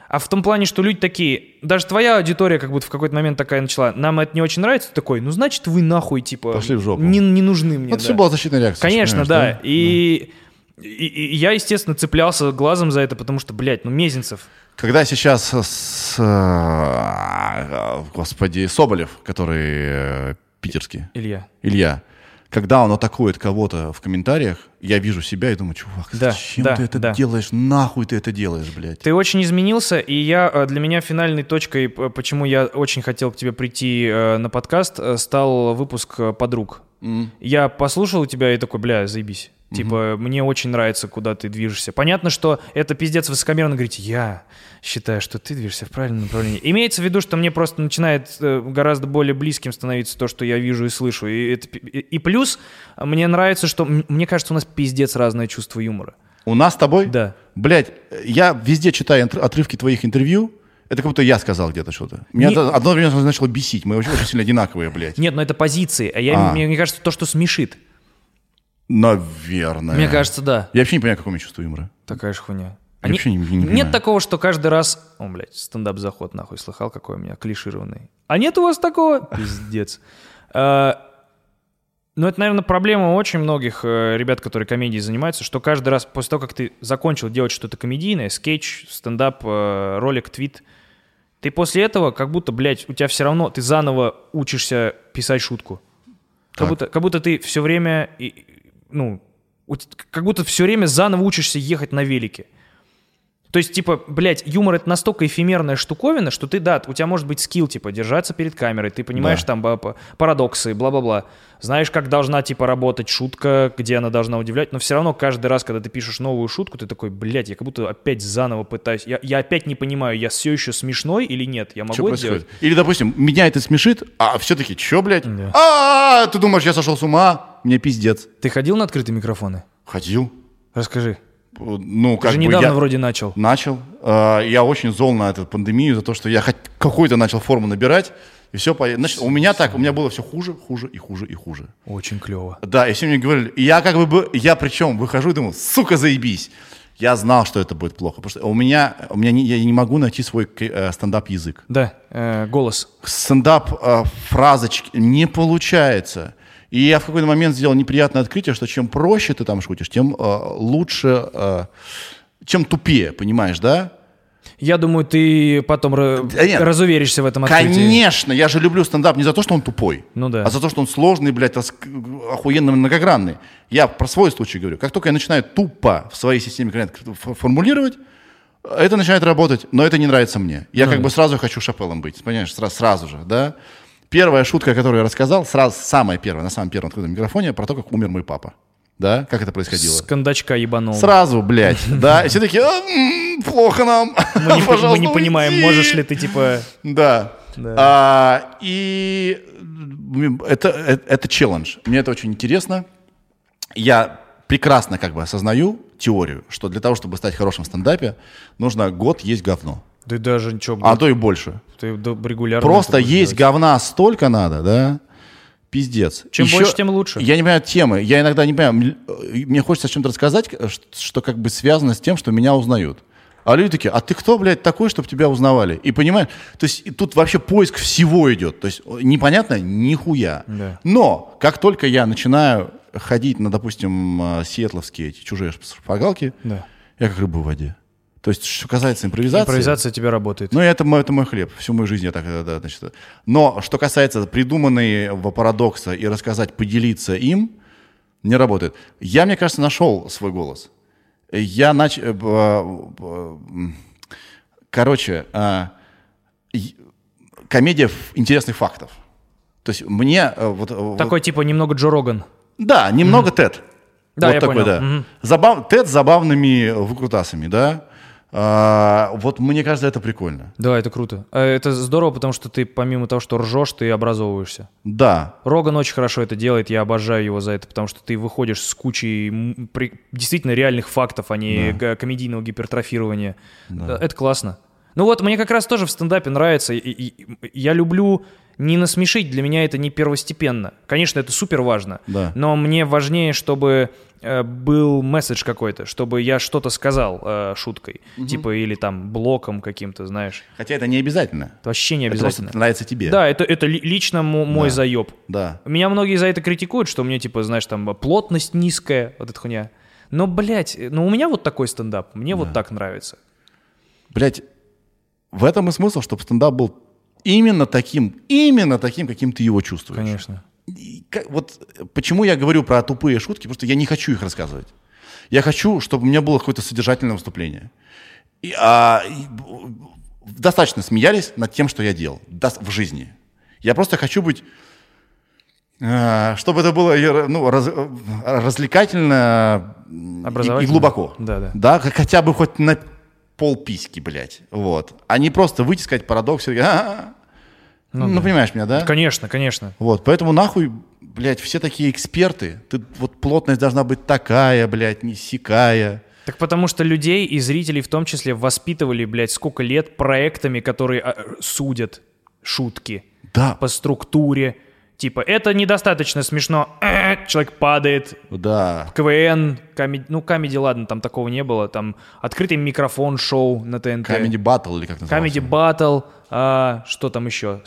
а в том плане, что люди такие, даже твоя аудитория как будто в какой-то момент такая начала, нам это не очень нравится, ты такой, ну значит вы нахуй, типа, Пошли в жопу. Не, не нужны мне. Это да». все была защитная реакция. Конечно, понимаешь, да. И, и- и я, естественно, цеплялся глазом за это, потому что, блядь, ну Мезенцев. Когда сейчас с, э, господи, Соболев, который э, питерский, Илья. Илья, когда он атакует кого-то в комментариях, я вижу себя и думаю, чувак, Да, зачем да, ты это да. делаешь? Нахуй ты это делаешь, блядь? Ты очень изменился, и я э, для меня финальной точкой, почему я очень хотел к тебе прийти э, на подкаст, э, стал выпуск подруг. М. Я послушал тебя и такой, бля, заебись. Типа, мне очень нравится, куда ты движешься. Понятно, что это пиздец высокомерно говорить, я считаю, что ты движешься в правильном направлении. Имеется в виду, что мне просто начинает э, гораздо более близким становиться то, что я вижу и слышу. И, это и- и плюс мне нравится, что, мне кажется, у нас пиздец разное чувство юмора. У нас с тобой? Да. Блядь, я везде читаю отрывки твоих интервью, это как будто я сказал где-то что-то. Меня Не- одно время начало бесить. Мы очень, очень сильно одинаковые, блядь. Нет, но это позиции. А я, А. мне, мне кажется, то, что смешит. Наверное. Мне кажется, да. Я вообще не понимаю, какое у меня чувство юмора. Такая же хуйня. Я вообще не- не нет понимаю. такого, что каждый раз... О, блядь, стендап-заход, нахуй, слыхал, какой у меня клишированный. А нет у вас такого? Пиздец. А, Ну, это, наверное, проблема очень многих э, ребят, которые комедией занимаются, что каждый раз после того, как ты закончил делать что-то комедийное, скетч, стендап, э, ролик, твит, ты после этого как будто, блядь, у тебя все равно, ты заново учишься писать шутку. Как Так. будто, как будто ты все время, ну, как будто все время заново учишься ехать на велике. То есть, типа, блядь, юмор это настолько эфемерная штуковина, что ты, да, у тебя может быть скилл, типа, держаться перед камерой, ты понимаешь Да. там парадоксы, бла-бла-бла. Знаешь, как должна, типа, работать шутка, где она должна удивлять, но все равно каждый раз, когда ты пишешь новую шутку, ты такой, блядь, я как будто опять заново пытаюсь, я, я опять не понимаю, я все еще смешной или нет, я могу Что это происходит? Или, допустим, меня это смешит, а все-таки, что, блядь? Да. А, ты думаешь, я сошел с ума? Мне пиздец. Ты ходил на открытые микрофоны? Ходил. Расскажи. Ну, Ты как же бы недавно я вроде начал. начал. А, Я очень зол на эту пандемию за то, что я хоть какую-то начал форму набирать, и все. Значит, у меня так, у меня было все хуже, хуже и хуже и хуже. Очень клево. Да, и все мне говорили, я как бы, я причем выхожу и думаю, сука, заебись. Я знал, что это будет плохо, потому что у меня, у меня не, я не могу найти свой э, стендап-язык. Да, э, голос. Стендап э, фразочки не получается. И я в какой-то момент сделал неприятное открытие, что чем проще ты там шутишь, тем э, лучше, э, чем тупее, понимаешь, да? Я думаю, ты потом Да нет. разуверишься в этом открытии. Конечно, я же люблю стендап не за то, что он тупой, Ну да. а за то, что он сложный, блядь, рас- охуенно многогранный. Я про свой случай говорю. Как только я начинаю тупо в своей системе формулировать, это начинает работать, но это не нравится мне. Я Ну как бы сразу хочу шапелом быть, понимаешь, сразу, сразу же, да? Первая шутка, которую я рассказал, сразу самая первая, на самом первом открытом микрофоне, про то, как умер мой папа. Да? Как это происходило? С кондачка ебанул. Сразу, блядь, да? И все такие, «А, плохо нам. Мы не, мы понимаем, уйди». можешь ли ты, типа... Да. Да. А, и это, это, это челлендж. Мне это очень интересно. Я прекрасно как бы осознаю теорию, что для того, чтобы стать хорошим в стендапе, нужно год есть говно. Ты даже ничего... А то и больше. ты регулярно Просто есть делать. говна столько надо, да? Пиздец. Чем Еще- больше, тем лучше. Я не понимаю темы. Я иногда не понимаю. э, Мне хочется о чем-то рассказать, э, ш- что как бы связано с тем, что меня узнают. А люди такие, а ты кто, блядь, такой, чтобы тебя узнавали? И понимаешь, то есть тут вообще поиск всего идет. То есть э, непонятно нихуя. Да. Но как только я начинаю ходить на, допустим, э, сиэтловские эти чужие шпагалки, Да. я как рыба в воде. То есть, что касается импровизации... Импровизация тебе работает. Ну, это мой, это мой хлеб. Всю мою жизнь я так, э, да, значит. Но что касается придуманного парадокса и рассказать, поделиться им, не работает. Я, мне кажется, нашел свой голос. Я начал... Короче, а, комедия интересных фактов. То есть мне... э, Вот, э, вот- Такой, типа, немного Джо Роган. да, немного Тед. Да, вот я такой, понял. да. Мгм. Забав... Тед с забавными выкрутасами, да. А, вот мне кажется, это прикольно. Да, это круто. Э, Это здорово, потому что ты, помимо того, что ржешь, ты образовываешься. Да, Роган очень хорошо это делает, я обожаю его за это, потому что ты выходишь с кучей при- действительно реальных фактов, а не га- комедийного гипертрофирования. Да, Это классно. Ну вот, мне как раз тоже в стендапе нравится. и- и- я люблю не насмешить, для меня это не первостепенно. Конечно, это супер важно, Да. но мне важнее, чтобы э, был месседж какой-то, чтобы я что-то сказал э, шуткой, типа или там блоком каким-то, знаешь. Хотя это не обязательно. Это вообще не Это обязательно. просто нравится тебе. Да, это, это ли- лично мо- мой Да. заеб. Да. Меня многие за это критикуют, что меня, типа, знаешь, там, плотность низкая, вот эта хуйня. Но, блядь, ну у меня вот такой стендап, мне вот так нравится. Блять, в этом и смысл, чтобы стендап был именно таким, именно таким, каким ты его чувствуешь. Конечно. Как- вот э, почему я говорю про тупые шутки, потому что я не хочу их рассказывать. Я хочу, чтобы у меня было какое-то содержательное выступление. И, а, и, достаточно смеялись над тем, что я делал дос- в жизни. Я просто хочу быть, э, чтобы это было ну, раз- э, развлекательно и- и, глубоко. Да, да. Да, хотя бы хоть на полписьки, блядь. Вот. А не просто выйти сказать парадокс и «А-а-а». Ну, понимаешь меня, да? Конечно, конечно. Вот, поэтому нахуй, блядь, все такие эксперты. Ты, вот плотность должна быть такая, блядь, не сякая. Так потому что людей и зрителей в том числе воспитывали, блядь, сколько лет проектами, которые а, судят шутки Да, по структуре. Типа, это недостаточно смешно, человек падает, да. КВН, комеди, ну, комеди, ладно, там такого не было, там открытый микрофон шоу на ТНТ. Comedy Battle или как называется? Battle, а, что там еще?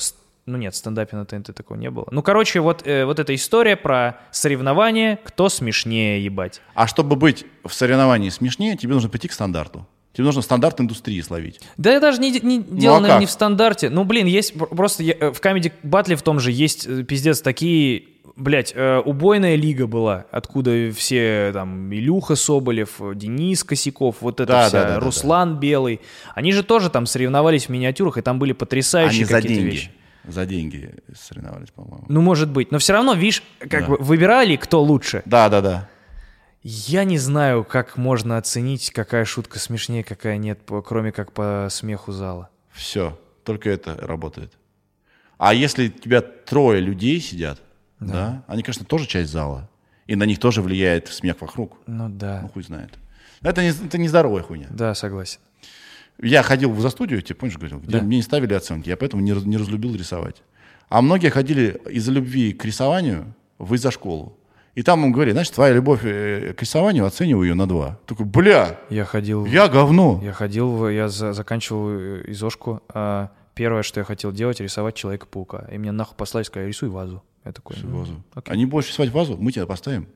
Ну нет, в стендапе на ТНТ такого не было. Ну, короче, вот, э, вот эта история про соревнования, кто смешнее, ебать. А чтобы быть в соревновании смешнее, тебе нужно прийти к стандарту. Тебе нужно стандарт индустрии словить. Да я даже не, не дело, а наверное, не в стандарте. Ну, блин, есть пр- просто я- э, в Comedy Battle в том же есть э, пиздец такие блядь, э, убойная лига была, откуда все там Илюха Соболев, Денис Косяков, вот это Да, вся, да, да, да, Руслан Белый. Они же тоже там соревновались в миниатюрах, и там были потрясающие какие-то деньги. вещи. За деньги соревновались, по-моему. Ну, может быть. Но все равно, видишь, как Да. бы выбирали, кто лучше. Да, да, да. Я не знаю, как можно оценить, какая шутка смешнее, какая нет, кроме как по смеху зала. Все. Только это работает. А если у тебя трое людей сидят, да. они, конечно, тоже часть зала. И на них тоже влияет смех вокруг. Ну да. Ну, хуй знает. Это, не, это нездоровая хуйня. Да, согласен. Я ходил в застудию, тебе помнишь, говорил, где Да. мне не ставили оценки, я поэтому не, не разлюбил рисовать. А многие ходили из-за любви к рисованию в из-за школу. И там им говорили, значит, твоя любовь э, к рисованию, оцениваю ее на два. Такой, бля, Я ходил... я говно. Я ходил, я за- заканчивал э, изошку. а первое, что я хотел делать, рисовать Человека-паука. И мне нахуй послали, сказали, рисуй вазу. Я такой, ну, Вазу. окей. Они больше рисовать вазу, мы тебя поставим.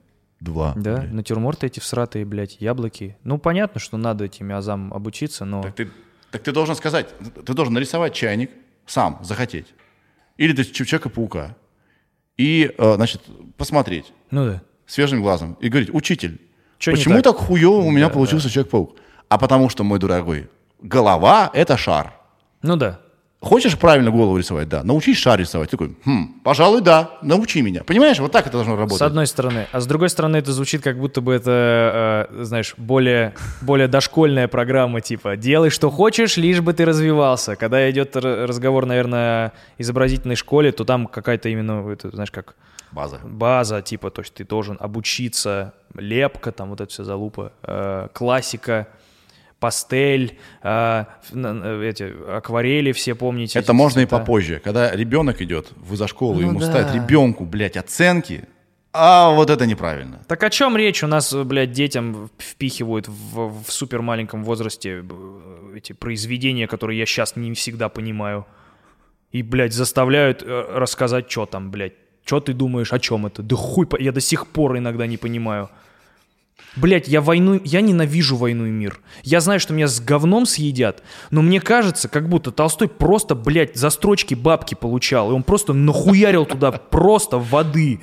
Два. Да, блядь. натюрморты эти всратые, блядь, яблоки. Ну, понятно, что надо этим азам обучиться, но... Так ты, так ты должен сказать, ты должен нарисовать чайник сам, захотеть. Или ты Человека-паука. И, э, значит, посмотреть Ну да. свежим глазом и говорить, учитель, Чё почему так?» так, хуево у меня получился Человек-паук? А потому что, мой дорогой, голова — это шар. Ну да. Хочешь правильно голову рисовать? Да. Научись шар рисовать. Такой, хм, пожалуй, да, научи меня. Понимаешь, вот так это должно работать. С одной стороны. А с другой стороны, это звучит как будто бы это, э, знаешь, более, более дошкольная программа, типа «делай, что хочешь, лишь бы ты развивался». Когда идет разговор, наверное, о изобразительной школе, то там какая-то именно, это, знаешь, как База. база, типа, то есть ты должен обучиться, лепка, там вот это все залупа, э, классика, пастель, э, эти акварели все помните. Это можно и цвета. попозже. Когда ребенок идет в за школу, Ну ему да. ставят ребенку, блядь, оценки, а вот это неправильно. Так о чем речь? У нас, блядь, детям впихивают в, в супер маленьком возрасте э, эти произведения, которые я сейчас не всегда понимаю. И, блядь, заставляют э, рассказать, что там, блядь. Что ты думаешь, о чем это? Да хуй, по- я до сих пор иногда не понимаю. Блять, я войну, я ненавижу войну и мир. Я знаю, что меня с говном съедят, но мне кажется, как будто Толстой просто, блядь, за строчки бабки получал, и он просто нахуярил туда просто воды.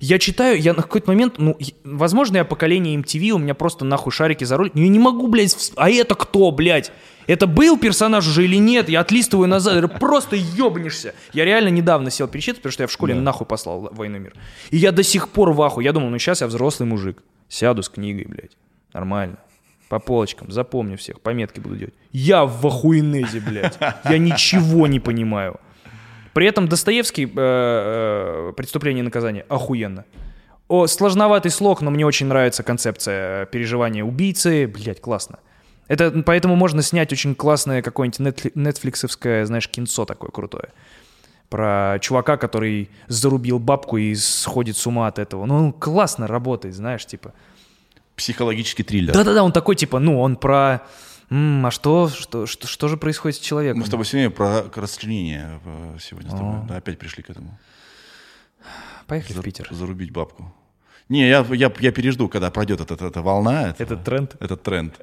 Я читаю, я на какой-то момент, ну, возможно, я поколение MTV, у меня просто нахуй шарики за роль. Но я не могу, блядь, вс- а это кто, блядь? Это был персонаж уже или нет? Я отлистываю назад, просто ебнешься. Я реально недавно сел перечитывать, потому что я в школе нахуй послал «Войну и мир». И я до сих пор в ахуе. Я думал, ну сейчас я взрослый мужик. Сяду с книгой, блядь. Нормально. По полочкам, запомню всех, пометки буду делать. Я в охуенезе, блядь. Я ничего не понимаю. При этом Достоевский э, э, «Преступление и наказание» охуенно. О, сложноватый слог, но мне очень нравится концепция э, переживания убийцы. Блять, классно. Это, поэтому можно снять очень классное какое-нибудь нетфли- нетфликсовское, знаешь, кинцо такое крутое. Про чувака, который зарубил бабку и сходит с ума от этого. Ну, он классно работает, знаешь, типа. Психологический триллер. Да-да-да, он такой, типа, ну, он про... «М, а что, что, что, что же происходит с человеком? Мы с тобой сегодня про расчленение э, сегодня с тобой. Да, опять пришли к этому. Поехали За- в Питер. Зарубить бабку. Не, я, я, я пережду, когда пройдет эта, эта волна. этого- Этот тренд? Этот тренд.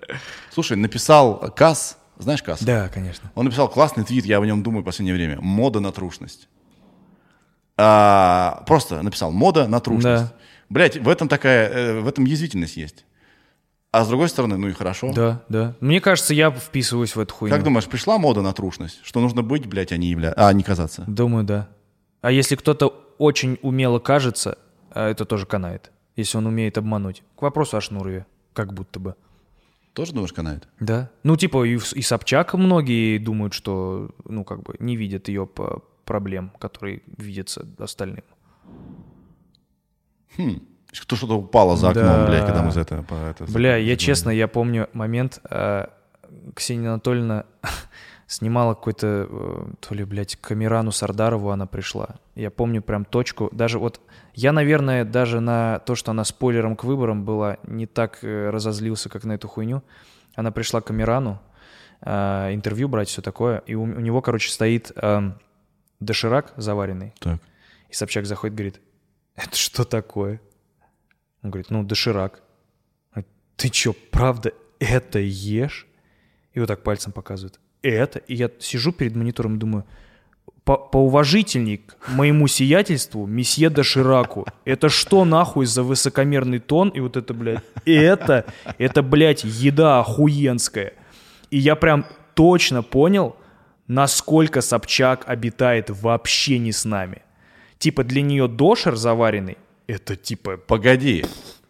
Слушай, написал Касс, знаешь Касс? Да, конечно. Он написал классный твит, я о нем думаю в последнее время. Мода на трушность. А, просто написал мода на трушность. Да. Блять, в этом такая, э, в этом язвительность есть. А с другой стороны, ну и хорошо. Да, да. Мне кажется, я вписываюсь в эту хуйню. Как думаешь, пришла мода на трушность? Что нужно быть, блядь, а не явля... а не казаться? Думаю, да. А если кто-то очень умело кажется, а это тоже канает. Если он умеет обмануть. К вопросу о Шнурове. Как будто бы. Тоже думаешь, канает? Да. Ну, типа, и, и Собчак многие думают, что, ну, как бы, не видят ее по проблем, которые видятся остальным. Кто что-то упало за окном, Да. блядь, когда мы за это... по- это Бля, я заговорили. честно, я помню момент, а, Ксения Анатольевна снимала какой-то, э, то ли, блядь, Камерану Сардарову она пришла. Я помню прям точку, даже вот, я, наверное, даже на то, что она спойлером к выборам была, не так э, разозлился, как на эту хуйню. Она пришла к Камерану, а, интервью брать, все такое, и у, у него, короче, стоит ам, доширак заваренный, Так. и Собчак заходит, говорит, это что такое? Он говорит, ну, доширак. Ты чё, правда это ешь? И вот так пальцем показывает. Это? И я сижу перед монитором думаю, по поуважительней к моему сиятельству, месье де Шираку. Это что нахуй за высокомерный тон? И вот это, блядь, это, это, блядь, еда охуенская. И я прям точно понял, насколько Собчак обитает вообще не с нами. Типа для нее дошер заваренный, это типа... Погоди,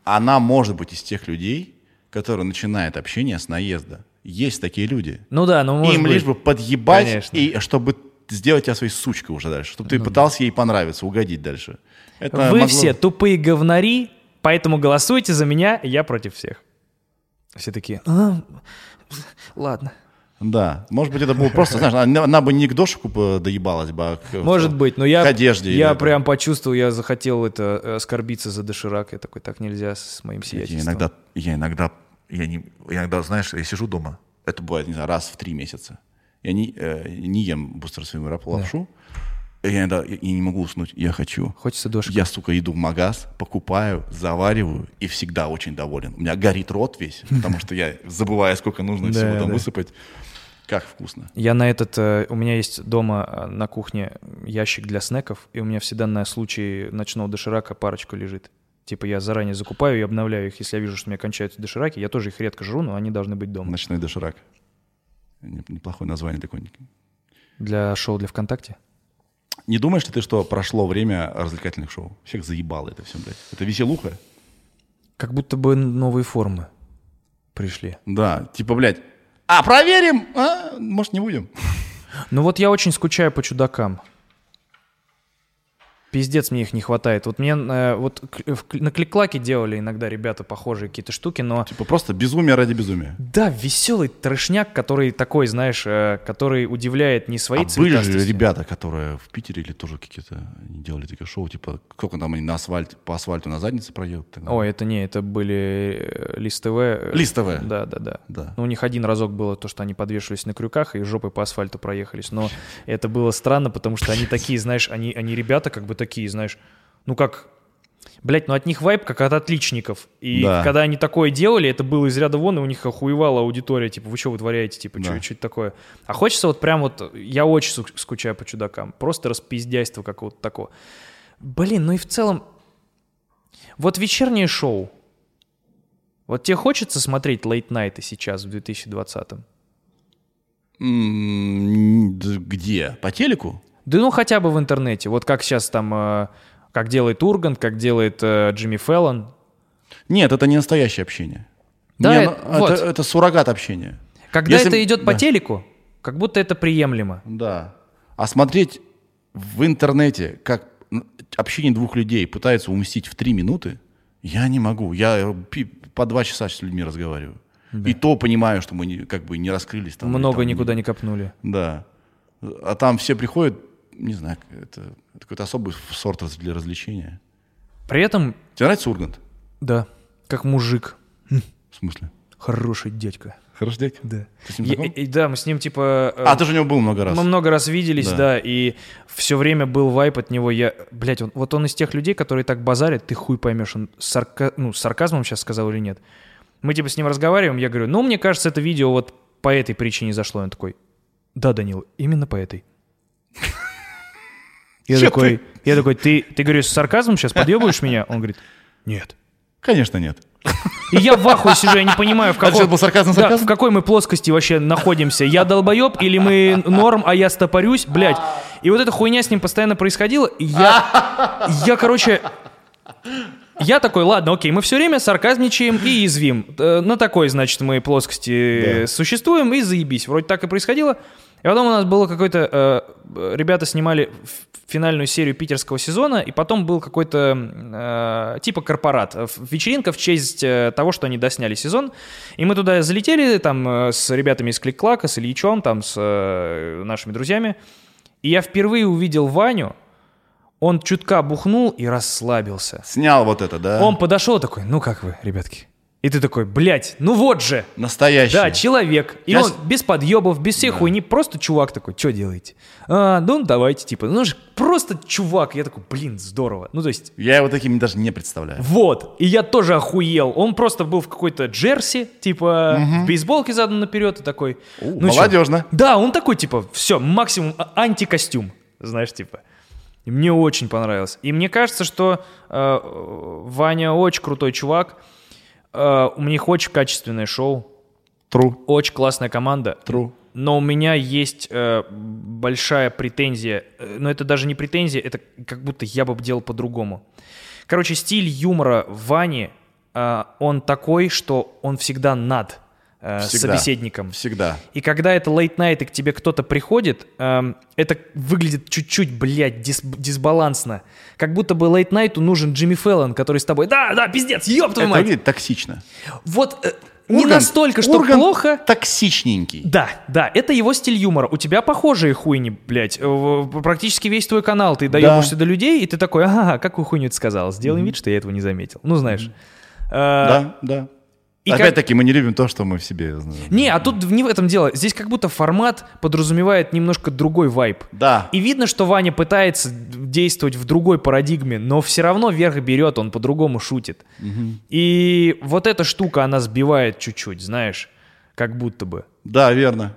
она может быть из тех людей, которые начинают общение с наезда. Есть такие люди. Ну да, ну может Им быть. лишь бы подъебать, Конечно. и чтобы сделать тебя своей сучкой уже дальше, чтобы ты Ну пытался ей понравиться, угодить дальше. Это Вы могло- все тупые говнари, поэтому голосуйте за меня, я против всех. Все такие, «А, ладно. Да, может быть, это было просто, знаешь, она, она бы не к дошику доебалась бы, а к, Может быть, но я, к одежде. я или- прям почувствовал, я захотел это э, оскорбиться за доширак. Я такой, так нельзя с моим Я сиятельством. иногда, я иногда, я не, я иногда, знаешь, я сижу дома, это бывает, не знаю, раз в три месяца. Я не, э, не ем быстро свою лапшу, и я иногда я не могу уснуть, я хочу. Хочется дошик. Я, сука, иду в магаз, покупаю, завариваю и всегда очень доволен. У меня горит рот весь, потому что я забываю, сколько нужно Да, всего там да. высыпать. Как вкусно. Я на этот... э, У меня есть дома э, на кухне ящик для снеков, и у меня всегда на случай ночного доширака парочка лежит. Типа я заранее закупаю и обновляю их, если я вижу, что у меня кончаются дошираки. Я тоже их редко жру, но они должны быть дома. Ночной доширак. Не- Неплохое название такое. Для шоу для ВКонтакте. Не думаешь ли ты, что прошло время развлекательных шоу? Всех заебало это все, блядь. Это веселуха? Как будто бы новые формы пришли. Да, типа, блядь, а проверим? А, может, не будем? Ну вот я очень скучаю по чудакам. Пиздец, мне их не хватает. Вот мне э, вот на кликлаке делали иногда ребята похожие какие-то штуки, но Типа просто безумие ради безумия. да, веселый трешняк, который такой, знаешь, э, который удивляет не своей а были же ребята, которые в Питере или тоже какие-то делали такие шоу, типа, сколько там они на асфальт, по асфальту на заднице проедут? далее. Ой, это не, это были Лист ТВ. э, Лист ТВ. Да, да, да. Да. Ну, у них один разок было то, что они подвешивались на крюках и жопой по асфальту проехались. Но это было странно, потому что они такие, знаешь, они, они ребята как бы такие, знаешь, ну как... Блять, ну от них вайп как от отличников. И Да. когда они такое делали, это было из ряда вон, и у них охуевала аудитория, типа, вы что вытворяете, типа, Да. что это такое. А хочется вот прям вот, я очень скучаю по чудакам, просто распиздяйство какого-то такого. Блин, ну и в целом, вот вечернее шоу, вот тебе хочется смотреть лейт-найты сейчас, в 2020-м? М, да Где? По телеку? Да ну хотя бы в интернете. Вот как сейчас там, э, как делает Ургант, как делает э, Джимми Феллон. Нет, это не настоящее общение. Да, Не, это- ну, вот. это, это суррогат общения. Когда Если- это идет по да. телеку, как будто это приемлемо. Да. А смотреть в интернете, как общение двух людей пытаются уместить в три минуты, я не могу. Я э, по два часа с людьми разговариваю. И то понимаю, что мы не- как бы не раскрылись. Там, Много там никуда не копнули. Да. А там все приходят, не знаю, это, это какой-то особый сорт для развлечения. При этом, Тебе нравится Ургант? да, как мужик. В смысле? Хороший дядька. Хороший дядька? Да. Ты с ним Я- и- да, мы с ним типа... э, А, ты же у него был много раз. Мы много раз виделись, Да. да, и все время был вайп от него. Я, блядь, он, вот он из тех людей, которые так базарят, ты хуй поймешь, он сарка- ну, сарказмом сейчас сказал или нет. Мы типа с ним разговариваем, я говорю, ну, мне кажется, это видео вот по этой причине зашло. Он такой, да, Данил, именно по этой. Я такой, я такой, ты, ты говоришь, с сарказмом сейчас подъебываешь меня? Он говорит, нет. Конечно, нет. И я в ахуе сижу, я не понимаю, в А каком... сейчас был сарказм, Да, сарказм? в какой мы плоскости вообще находимся? Я долбоеб или мы норм, а я стопорюсь? Блядь. И вот эта хуйня с ним постоянно происходила. И я, я, короче... Я такой, ладно, окей, мы все время сарказничаем и язвим. Э, На такой, значит, мы плоскости Да. существуем и заебись. Вроде так и происходило. И потом у нас было какой-то... э, ребята снимали финальную серию питерского сезона, и потом был какой-то э, типа корпорат. Вечеринка в честь э, того, что они досняли сезон. И мы туда залетели там э, с ребятами из Клик-Клака, с Ильичом, там с э, нашими друзьями. И я впервые увидел Ваню. Он чутка бухнул и расслабился. Снял вот это, да? Он подошел такой, ну как вы, ребятки? И ты такой, блядь, ну вот же. Настоящий. Да, человек. И Я он без подъебов, без всей хуйни, просто чувак такой, что делаете? А, ну давайте, типа, ну же просто чувак. Я такой, блин, здорово. Ну то есть, Я его таким даже не представляю. вот. И я тоже охуел. Он просто был в какой-то джерси, типа, в бейсболке задан наперед и такой. У, ну чё? молодежно. Да, он такой, типа, все, максимум а- антикостюм. знаешь, типа. И мне очень понравилось. И мне кажется, что э, Ваня очень крутой чувак. Э, у них очень качественное шоу. True. Очень классная команда. True. Но у меня есть э, большая претензия. Э, Но это даже не претензия, это как будто я бы делал по-другому. Короче, стиль юмора Вани, э, он такой, что он всегда над э, Всегда. собеседником. Всегда. И когда это late night, и к тебе кто-то приходит, эм, это выглядит чуть-чуть, блядь, дис- дисбалансно. Как будто бы late night нужен Джимми Фэллон, который с тобой, да, да, пиздец, ёб твою Это мать. выглядит токсично. Вот э, не Ургант- настолько, что Ургант плохо. токсичненький. Да, да, это его стиль юмора. У тебя похожие хуйни, блядь. Э, Практически весь твой канал ты доебаешься до людей, и ты такой, ага, какую хуйню ты сказал? Сделаем вид, что я этого не заметил. Ну, знаешь. Э, Да, да. И как- Опять-таки, мы не любим то, что мы в себе знаем. Не, а тут не в этом дело. Здесь как будто формат подразумевает немножко другой вайб. Да. И видно, что Ваня пытается действовать в другой парадигме, но все равно верх берет, он по-другому шутит. И вот эта штука, она сбивает чуть-чуть, знаешь, как будто бы. Да, верно.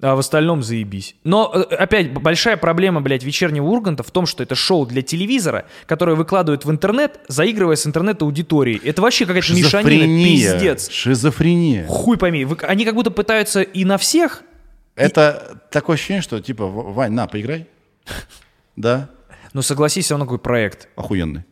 А в остальном заебись. Но, э, опять, большая проблема, блядь, вечернего Урганта в том, что это шоу для телевизора, которое выкладывают в интернет, заигрывая с интернет-аудиторией. Это вообще какая-то мешанина, пиздец. Шизофрения. Хуй пойми. Вы- Они как будто пытаются и на всех, Это такое ощущение, что типа, «В- Вань, на, поиграй. Да, но согласись, он такой проект. охуенный.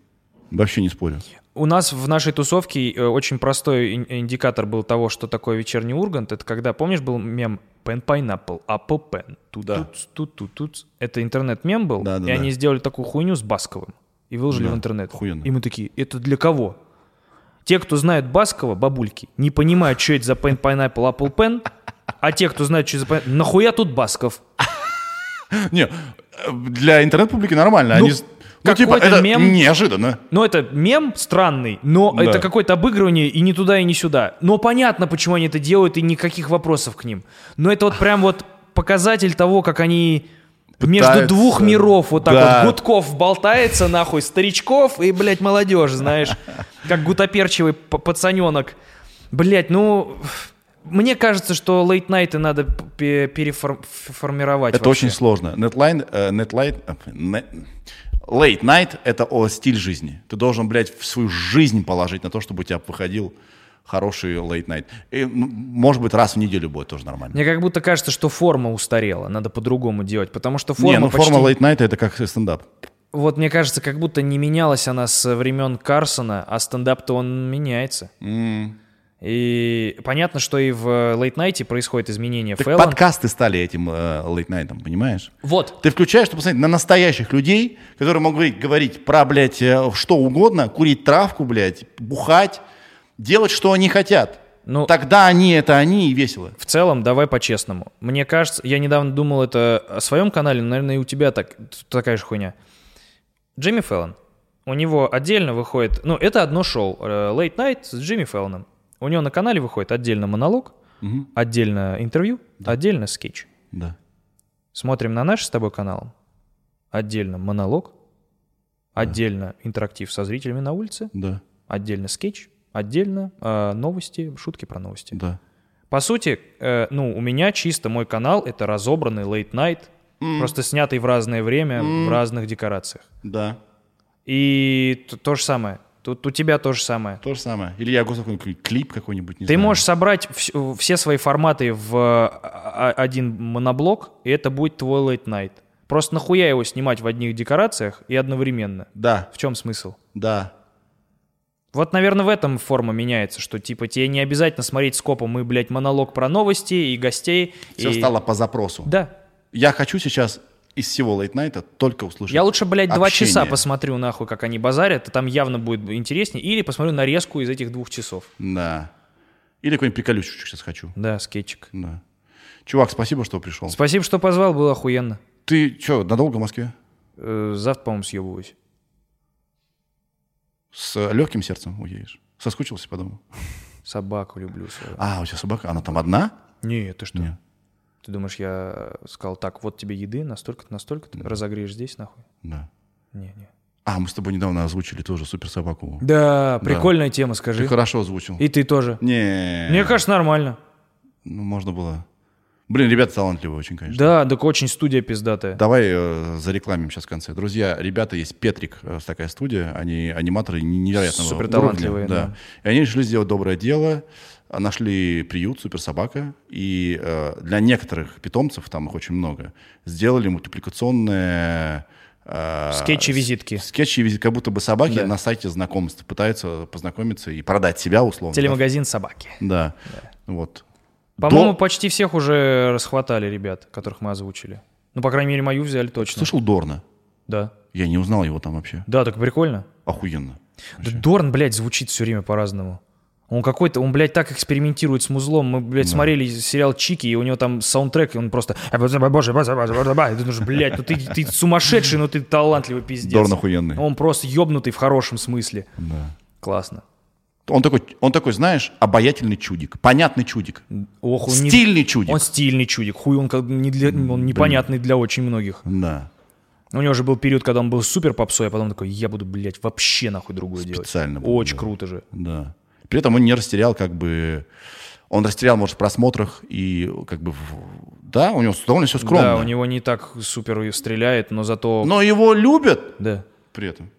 Вообще не спорю. У нас в нашей тусовке э, очень простой ин- индикатор был того, что такое вечерний Ургант. Это когда, помнишь, был мем Pen Pineapple, Apple Pen, тут Да. тут тут тут тут. Это интернет-мем был, Да, да, и да. они сделали такую хуйню с Басковым и выложили Да, в интернет. охуенно. И мы такие, это для кого? Те, кто знают Баскова, бабульки, не понимают, что это за Pen Pineapple, Apple Pen, а те, кто знают, что это за Pen- нахуя тут Басков? Не, э, для интернет-публики нормально. Ну, Они, ну, типа, это мем. неожиданно. Ну, это мем странный, но Да. это какое-то обыгрывание и не туда, и не сюда. Но понятно, почему они это делают, и никаких вопросов к ним. Но это вот прям вот показатель того, как они между Пытаются, двух миров вот так да. вот гудков болтается, нахуй, старичков и, блядь, молодежь, знаешь. Как гутоперчивый пацаненок. Блядь, ну... Мне кажется, что лейт-найты надо переформировать. Это очень сложно. Нетлайн, э, нетлайн, э, не- late night — это о стиль жизни. Ты должен, блядь, в свою жизнь положить на то, чтобы у тебя выходил хороший late night. И, ну, может быть, раз в неделю будет тоже нормально. Мне как будто кажется, что форма устарела, надо по-другому делать, потому что форма не, ну почти... форма late night — это как стендап. Вот мне кажется, как будто не менялась она с времен Карсона, а стендап-то он меняется. М. И понятно, что и в Late Night происходит изменение. Так Фэллон- подкасты стали этим э, late night, понимаешь? Вот, Ты включаешь, чтобы посмотреть на настоящих людей, которые могут говорить, говорить про, блядь, э, что угодно, курить травку, блядь, бухать, делать, что они хотят. Ну- Тогда они — это они и весело. в целом, давай по-честному. Мне кажется, я недавно думал это о своем канале, но, наверное, и у тебя так, такая же хуйня. Джимми Фэллон. У него отдельно выходит, ну, это одно шоу, э, Late Night с Джимми Фэллоном. У него на канале выходит отдельно монолог, отдельно интервью, отдельно скетч. Да. Смотрим на наш с тобой канал. Отдельно монолог, отдельно интерактив со зрителями на улице, Да, отдельно скетч, отдельно э, новости, шутки про новости. да. По сути, э, ну, у меня чисто мой канал — это разобранный late night, просто снятый в разное время, в разных декорациях. Да, И т- то же самое. Тут у тебя то же самое. то же самое. Или я готов какой-нибудь клип какой-нибудь, не Ты знаю. можешь собрать вс- все свои форматы в а, а, один моноблок, и это будет твой late night. Просто нахуя его снимать в одних декорациях и одновременно? Да, В чем смысл? да. Вот, наверное, в этом форма меняется, что типа тебе не обязательно смотреть скопом и, блядь, монолог про новости и гостей. Все и- стало по запросу. Да. Я хочу сейчас из всего night только услышать Я лучше, блядь, два общение. часа посмотрю, нахуй, как они базарят, и там явно будет интереснее. Или посмотрю нарезку из этих двух часов. Да. Или какой-нибудь приколючечек сейчас хочу. Да, скетчик. Да. Чувак, спасибо, что пришел. Спасибо, что позвал, было охуенно. Ты что, надолго в Москве? Э, завтра, по-моему, съебываюсь. С легким сердцем уедешь? Соскучился по дому? Собаку люблю свою. А, у тебя собака, она там одна? Не, ты что? Нет. Ты думаешь, я сказал, так, вот тебе еды, настолько-то, настолько, ты разогреешь здесь, нахуй? Да. Не, не. А, мы с тобой недавно озвучили тоже супер собаку. Да, прикольная тема, скажи. Ты хорошо озвучил. И ты тоже. Не. Мне кажется, нормально. Ну, можно было Блин, ребята талантливые очень, конечно. Да, так очень студия пиздатая. Давай э, зарекламим сейчас в конце. Друзья, ребята, есть Петрик, э, такая студия, они аниматоры невероятного Супер уровня. талантливые, да. да. И они решили сделать доброе дело, нашли приют суперсобака, и э, для некоторых питомцев, там их очень много, сделали мультипликационные... э, Скетчи-визитки. с- Скетчи, как будто бы собаки Да. на сайте знакомств пытаются познакомиться и продать себя условно. да? Телемагазин собаки. Да, вот. По-моему, До- почти всех уже расхватали ребят, которых мы озвучили. Ну, по крайней мере, мою взяли точно. Слышал Дорна? Да. Я не узнал его там вообще. Да, так прикольно. Охуенно. Да Дорн, блядь, звучит все время по-разному. Он какой-то, он, блядь, так экспериментирует с музлом. Мы, блядь, смотрели сериал Чики, и у него там саундтрек, и он просто... Боже, боже, боже, боже, боже, боже». И ты думаешь, блядь, ну ты, ты сумасшедший, но ты талантливый пиздец. Дорн охуенный. Он просто ёбнутый в хорошем смысле. Да. Классно. Он такой, он такой, знаешь, обаятельный чудик, понятный чудик, Ох, он не- стильный чудик. Он стильный чудик. Хуй он, как не для, он непонятный для очень многих. Да, У него же был период, когда он был супер попсой, а потом такой, я буду, блядь, вообще нахуй другое делать. Специально Очень да. круто же. да. При этом он не растерял, как бы, он растерял, может, в просмотрах и, как бы, да, у него довольно все скромно. Да, у него не так супер стреляет, но зато... Но его любят Да. при этом.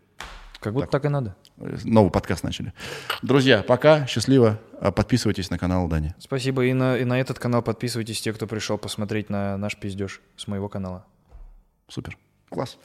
Как будто так, и надо. Новый подкаст начали. Друзья, пока, счастливо. А, Подписывайтесь на канал Дани. Спасибо. И на, и на этот канал подписывайтесь, те, кто пришел посмотреть на наш пиздеж с моего канала. Супер. Класс.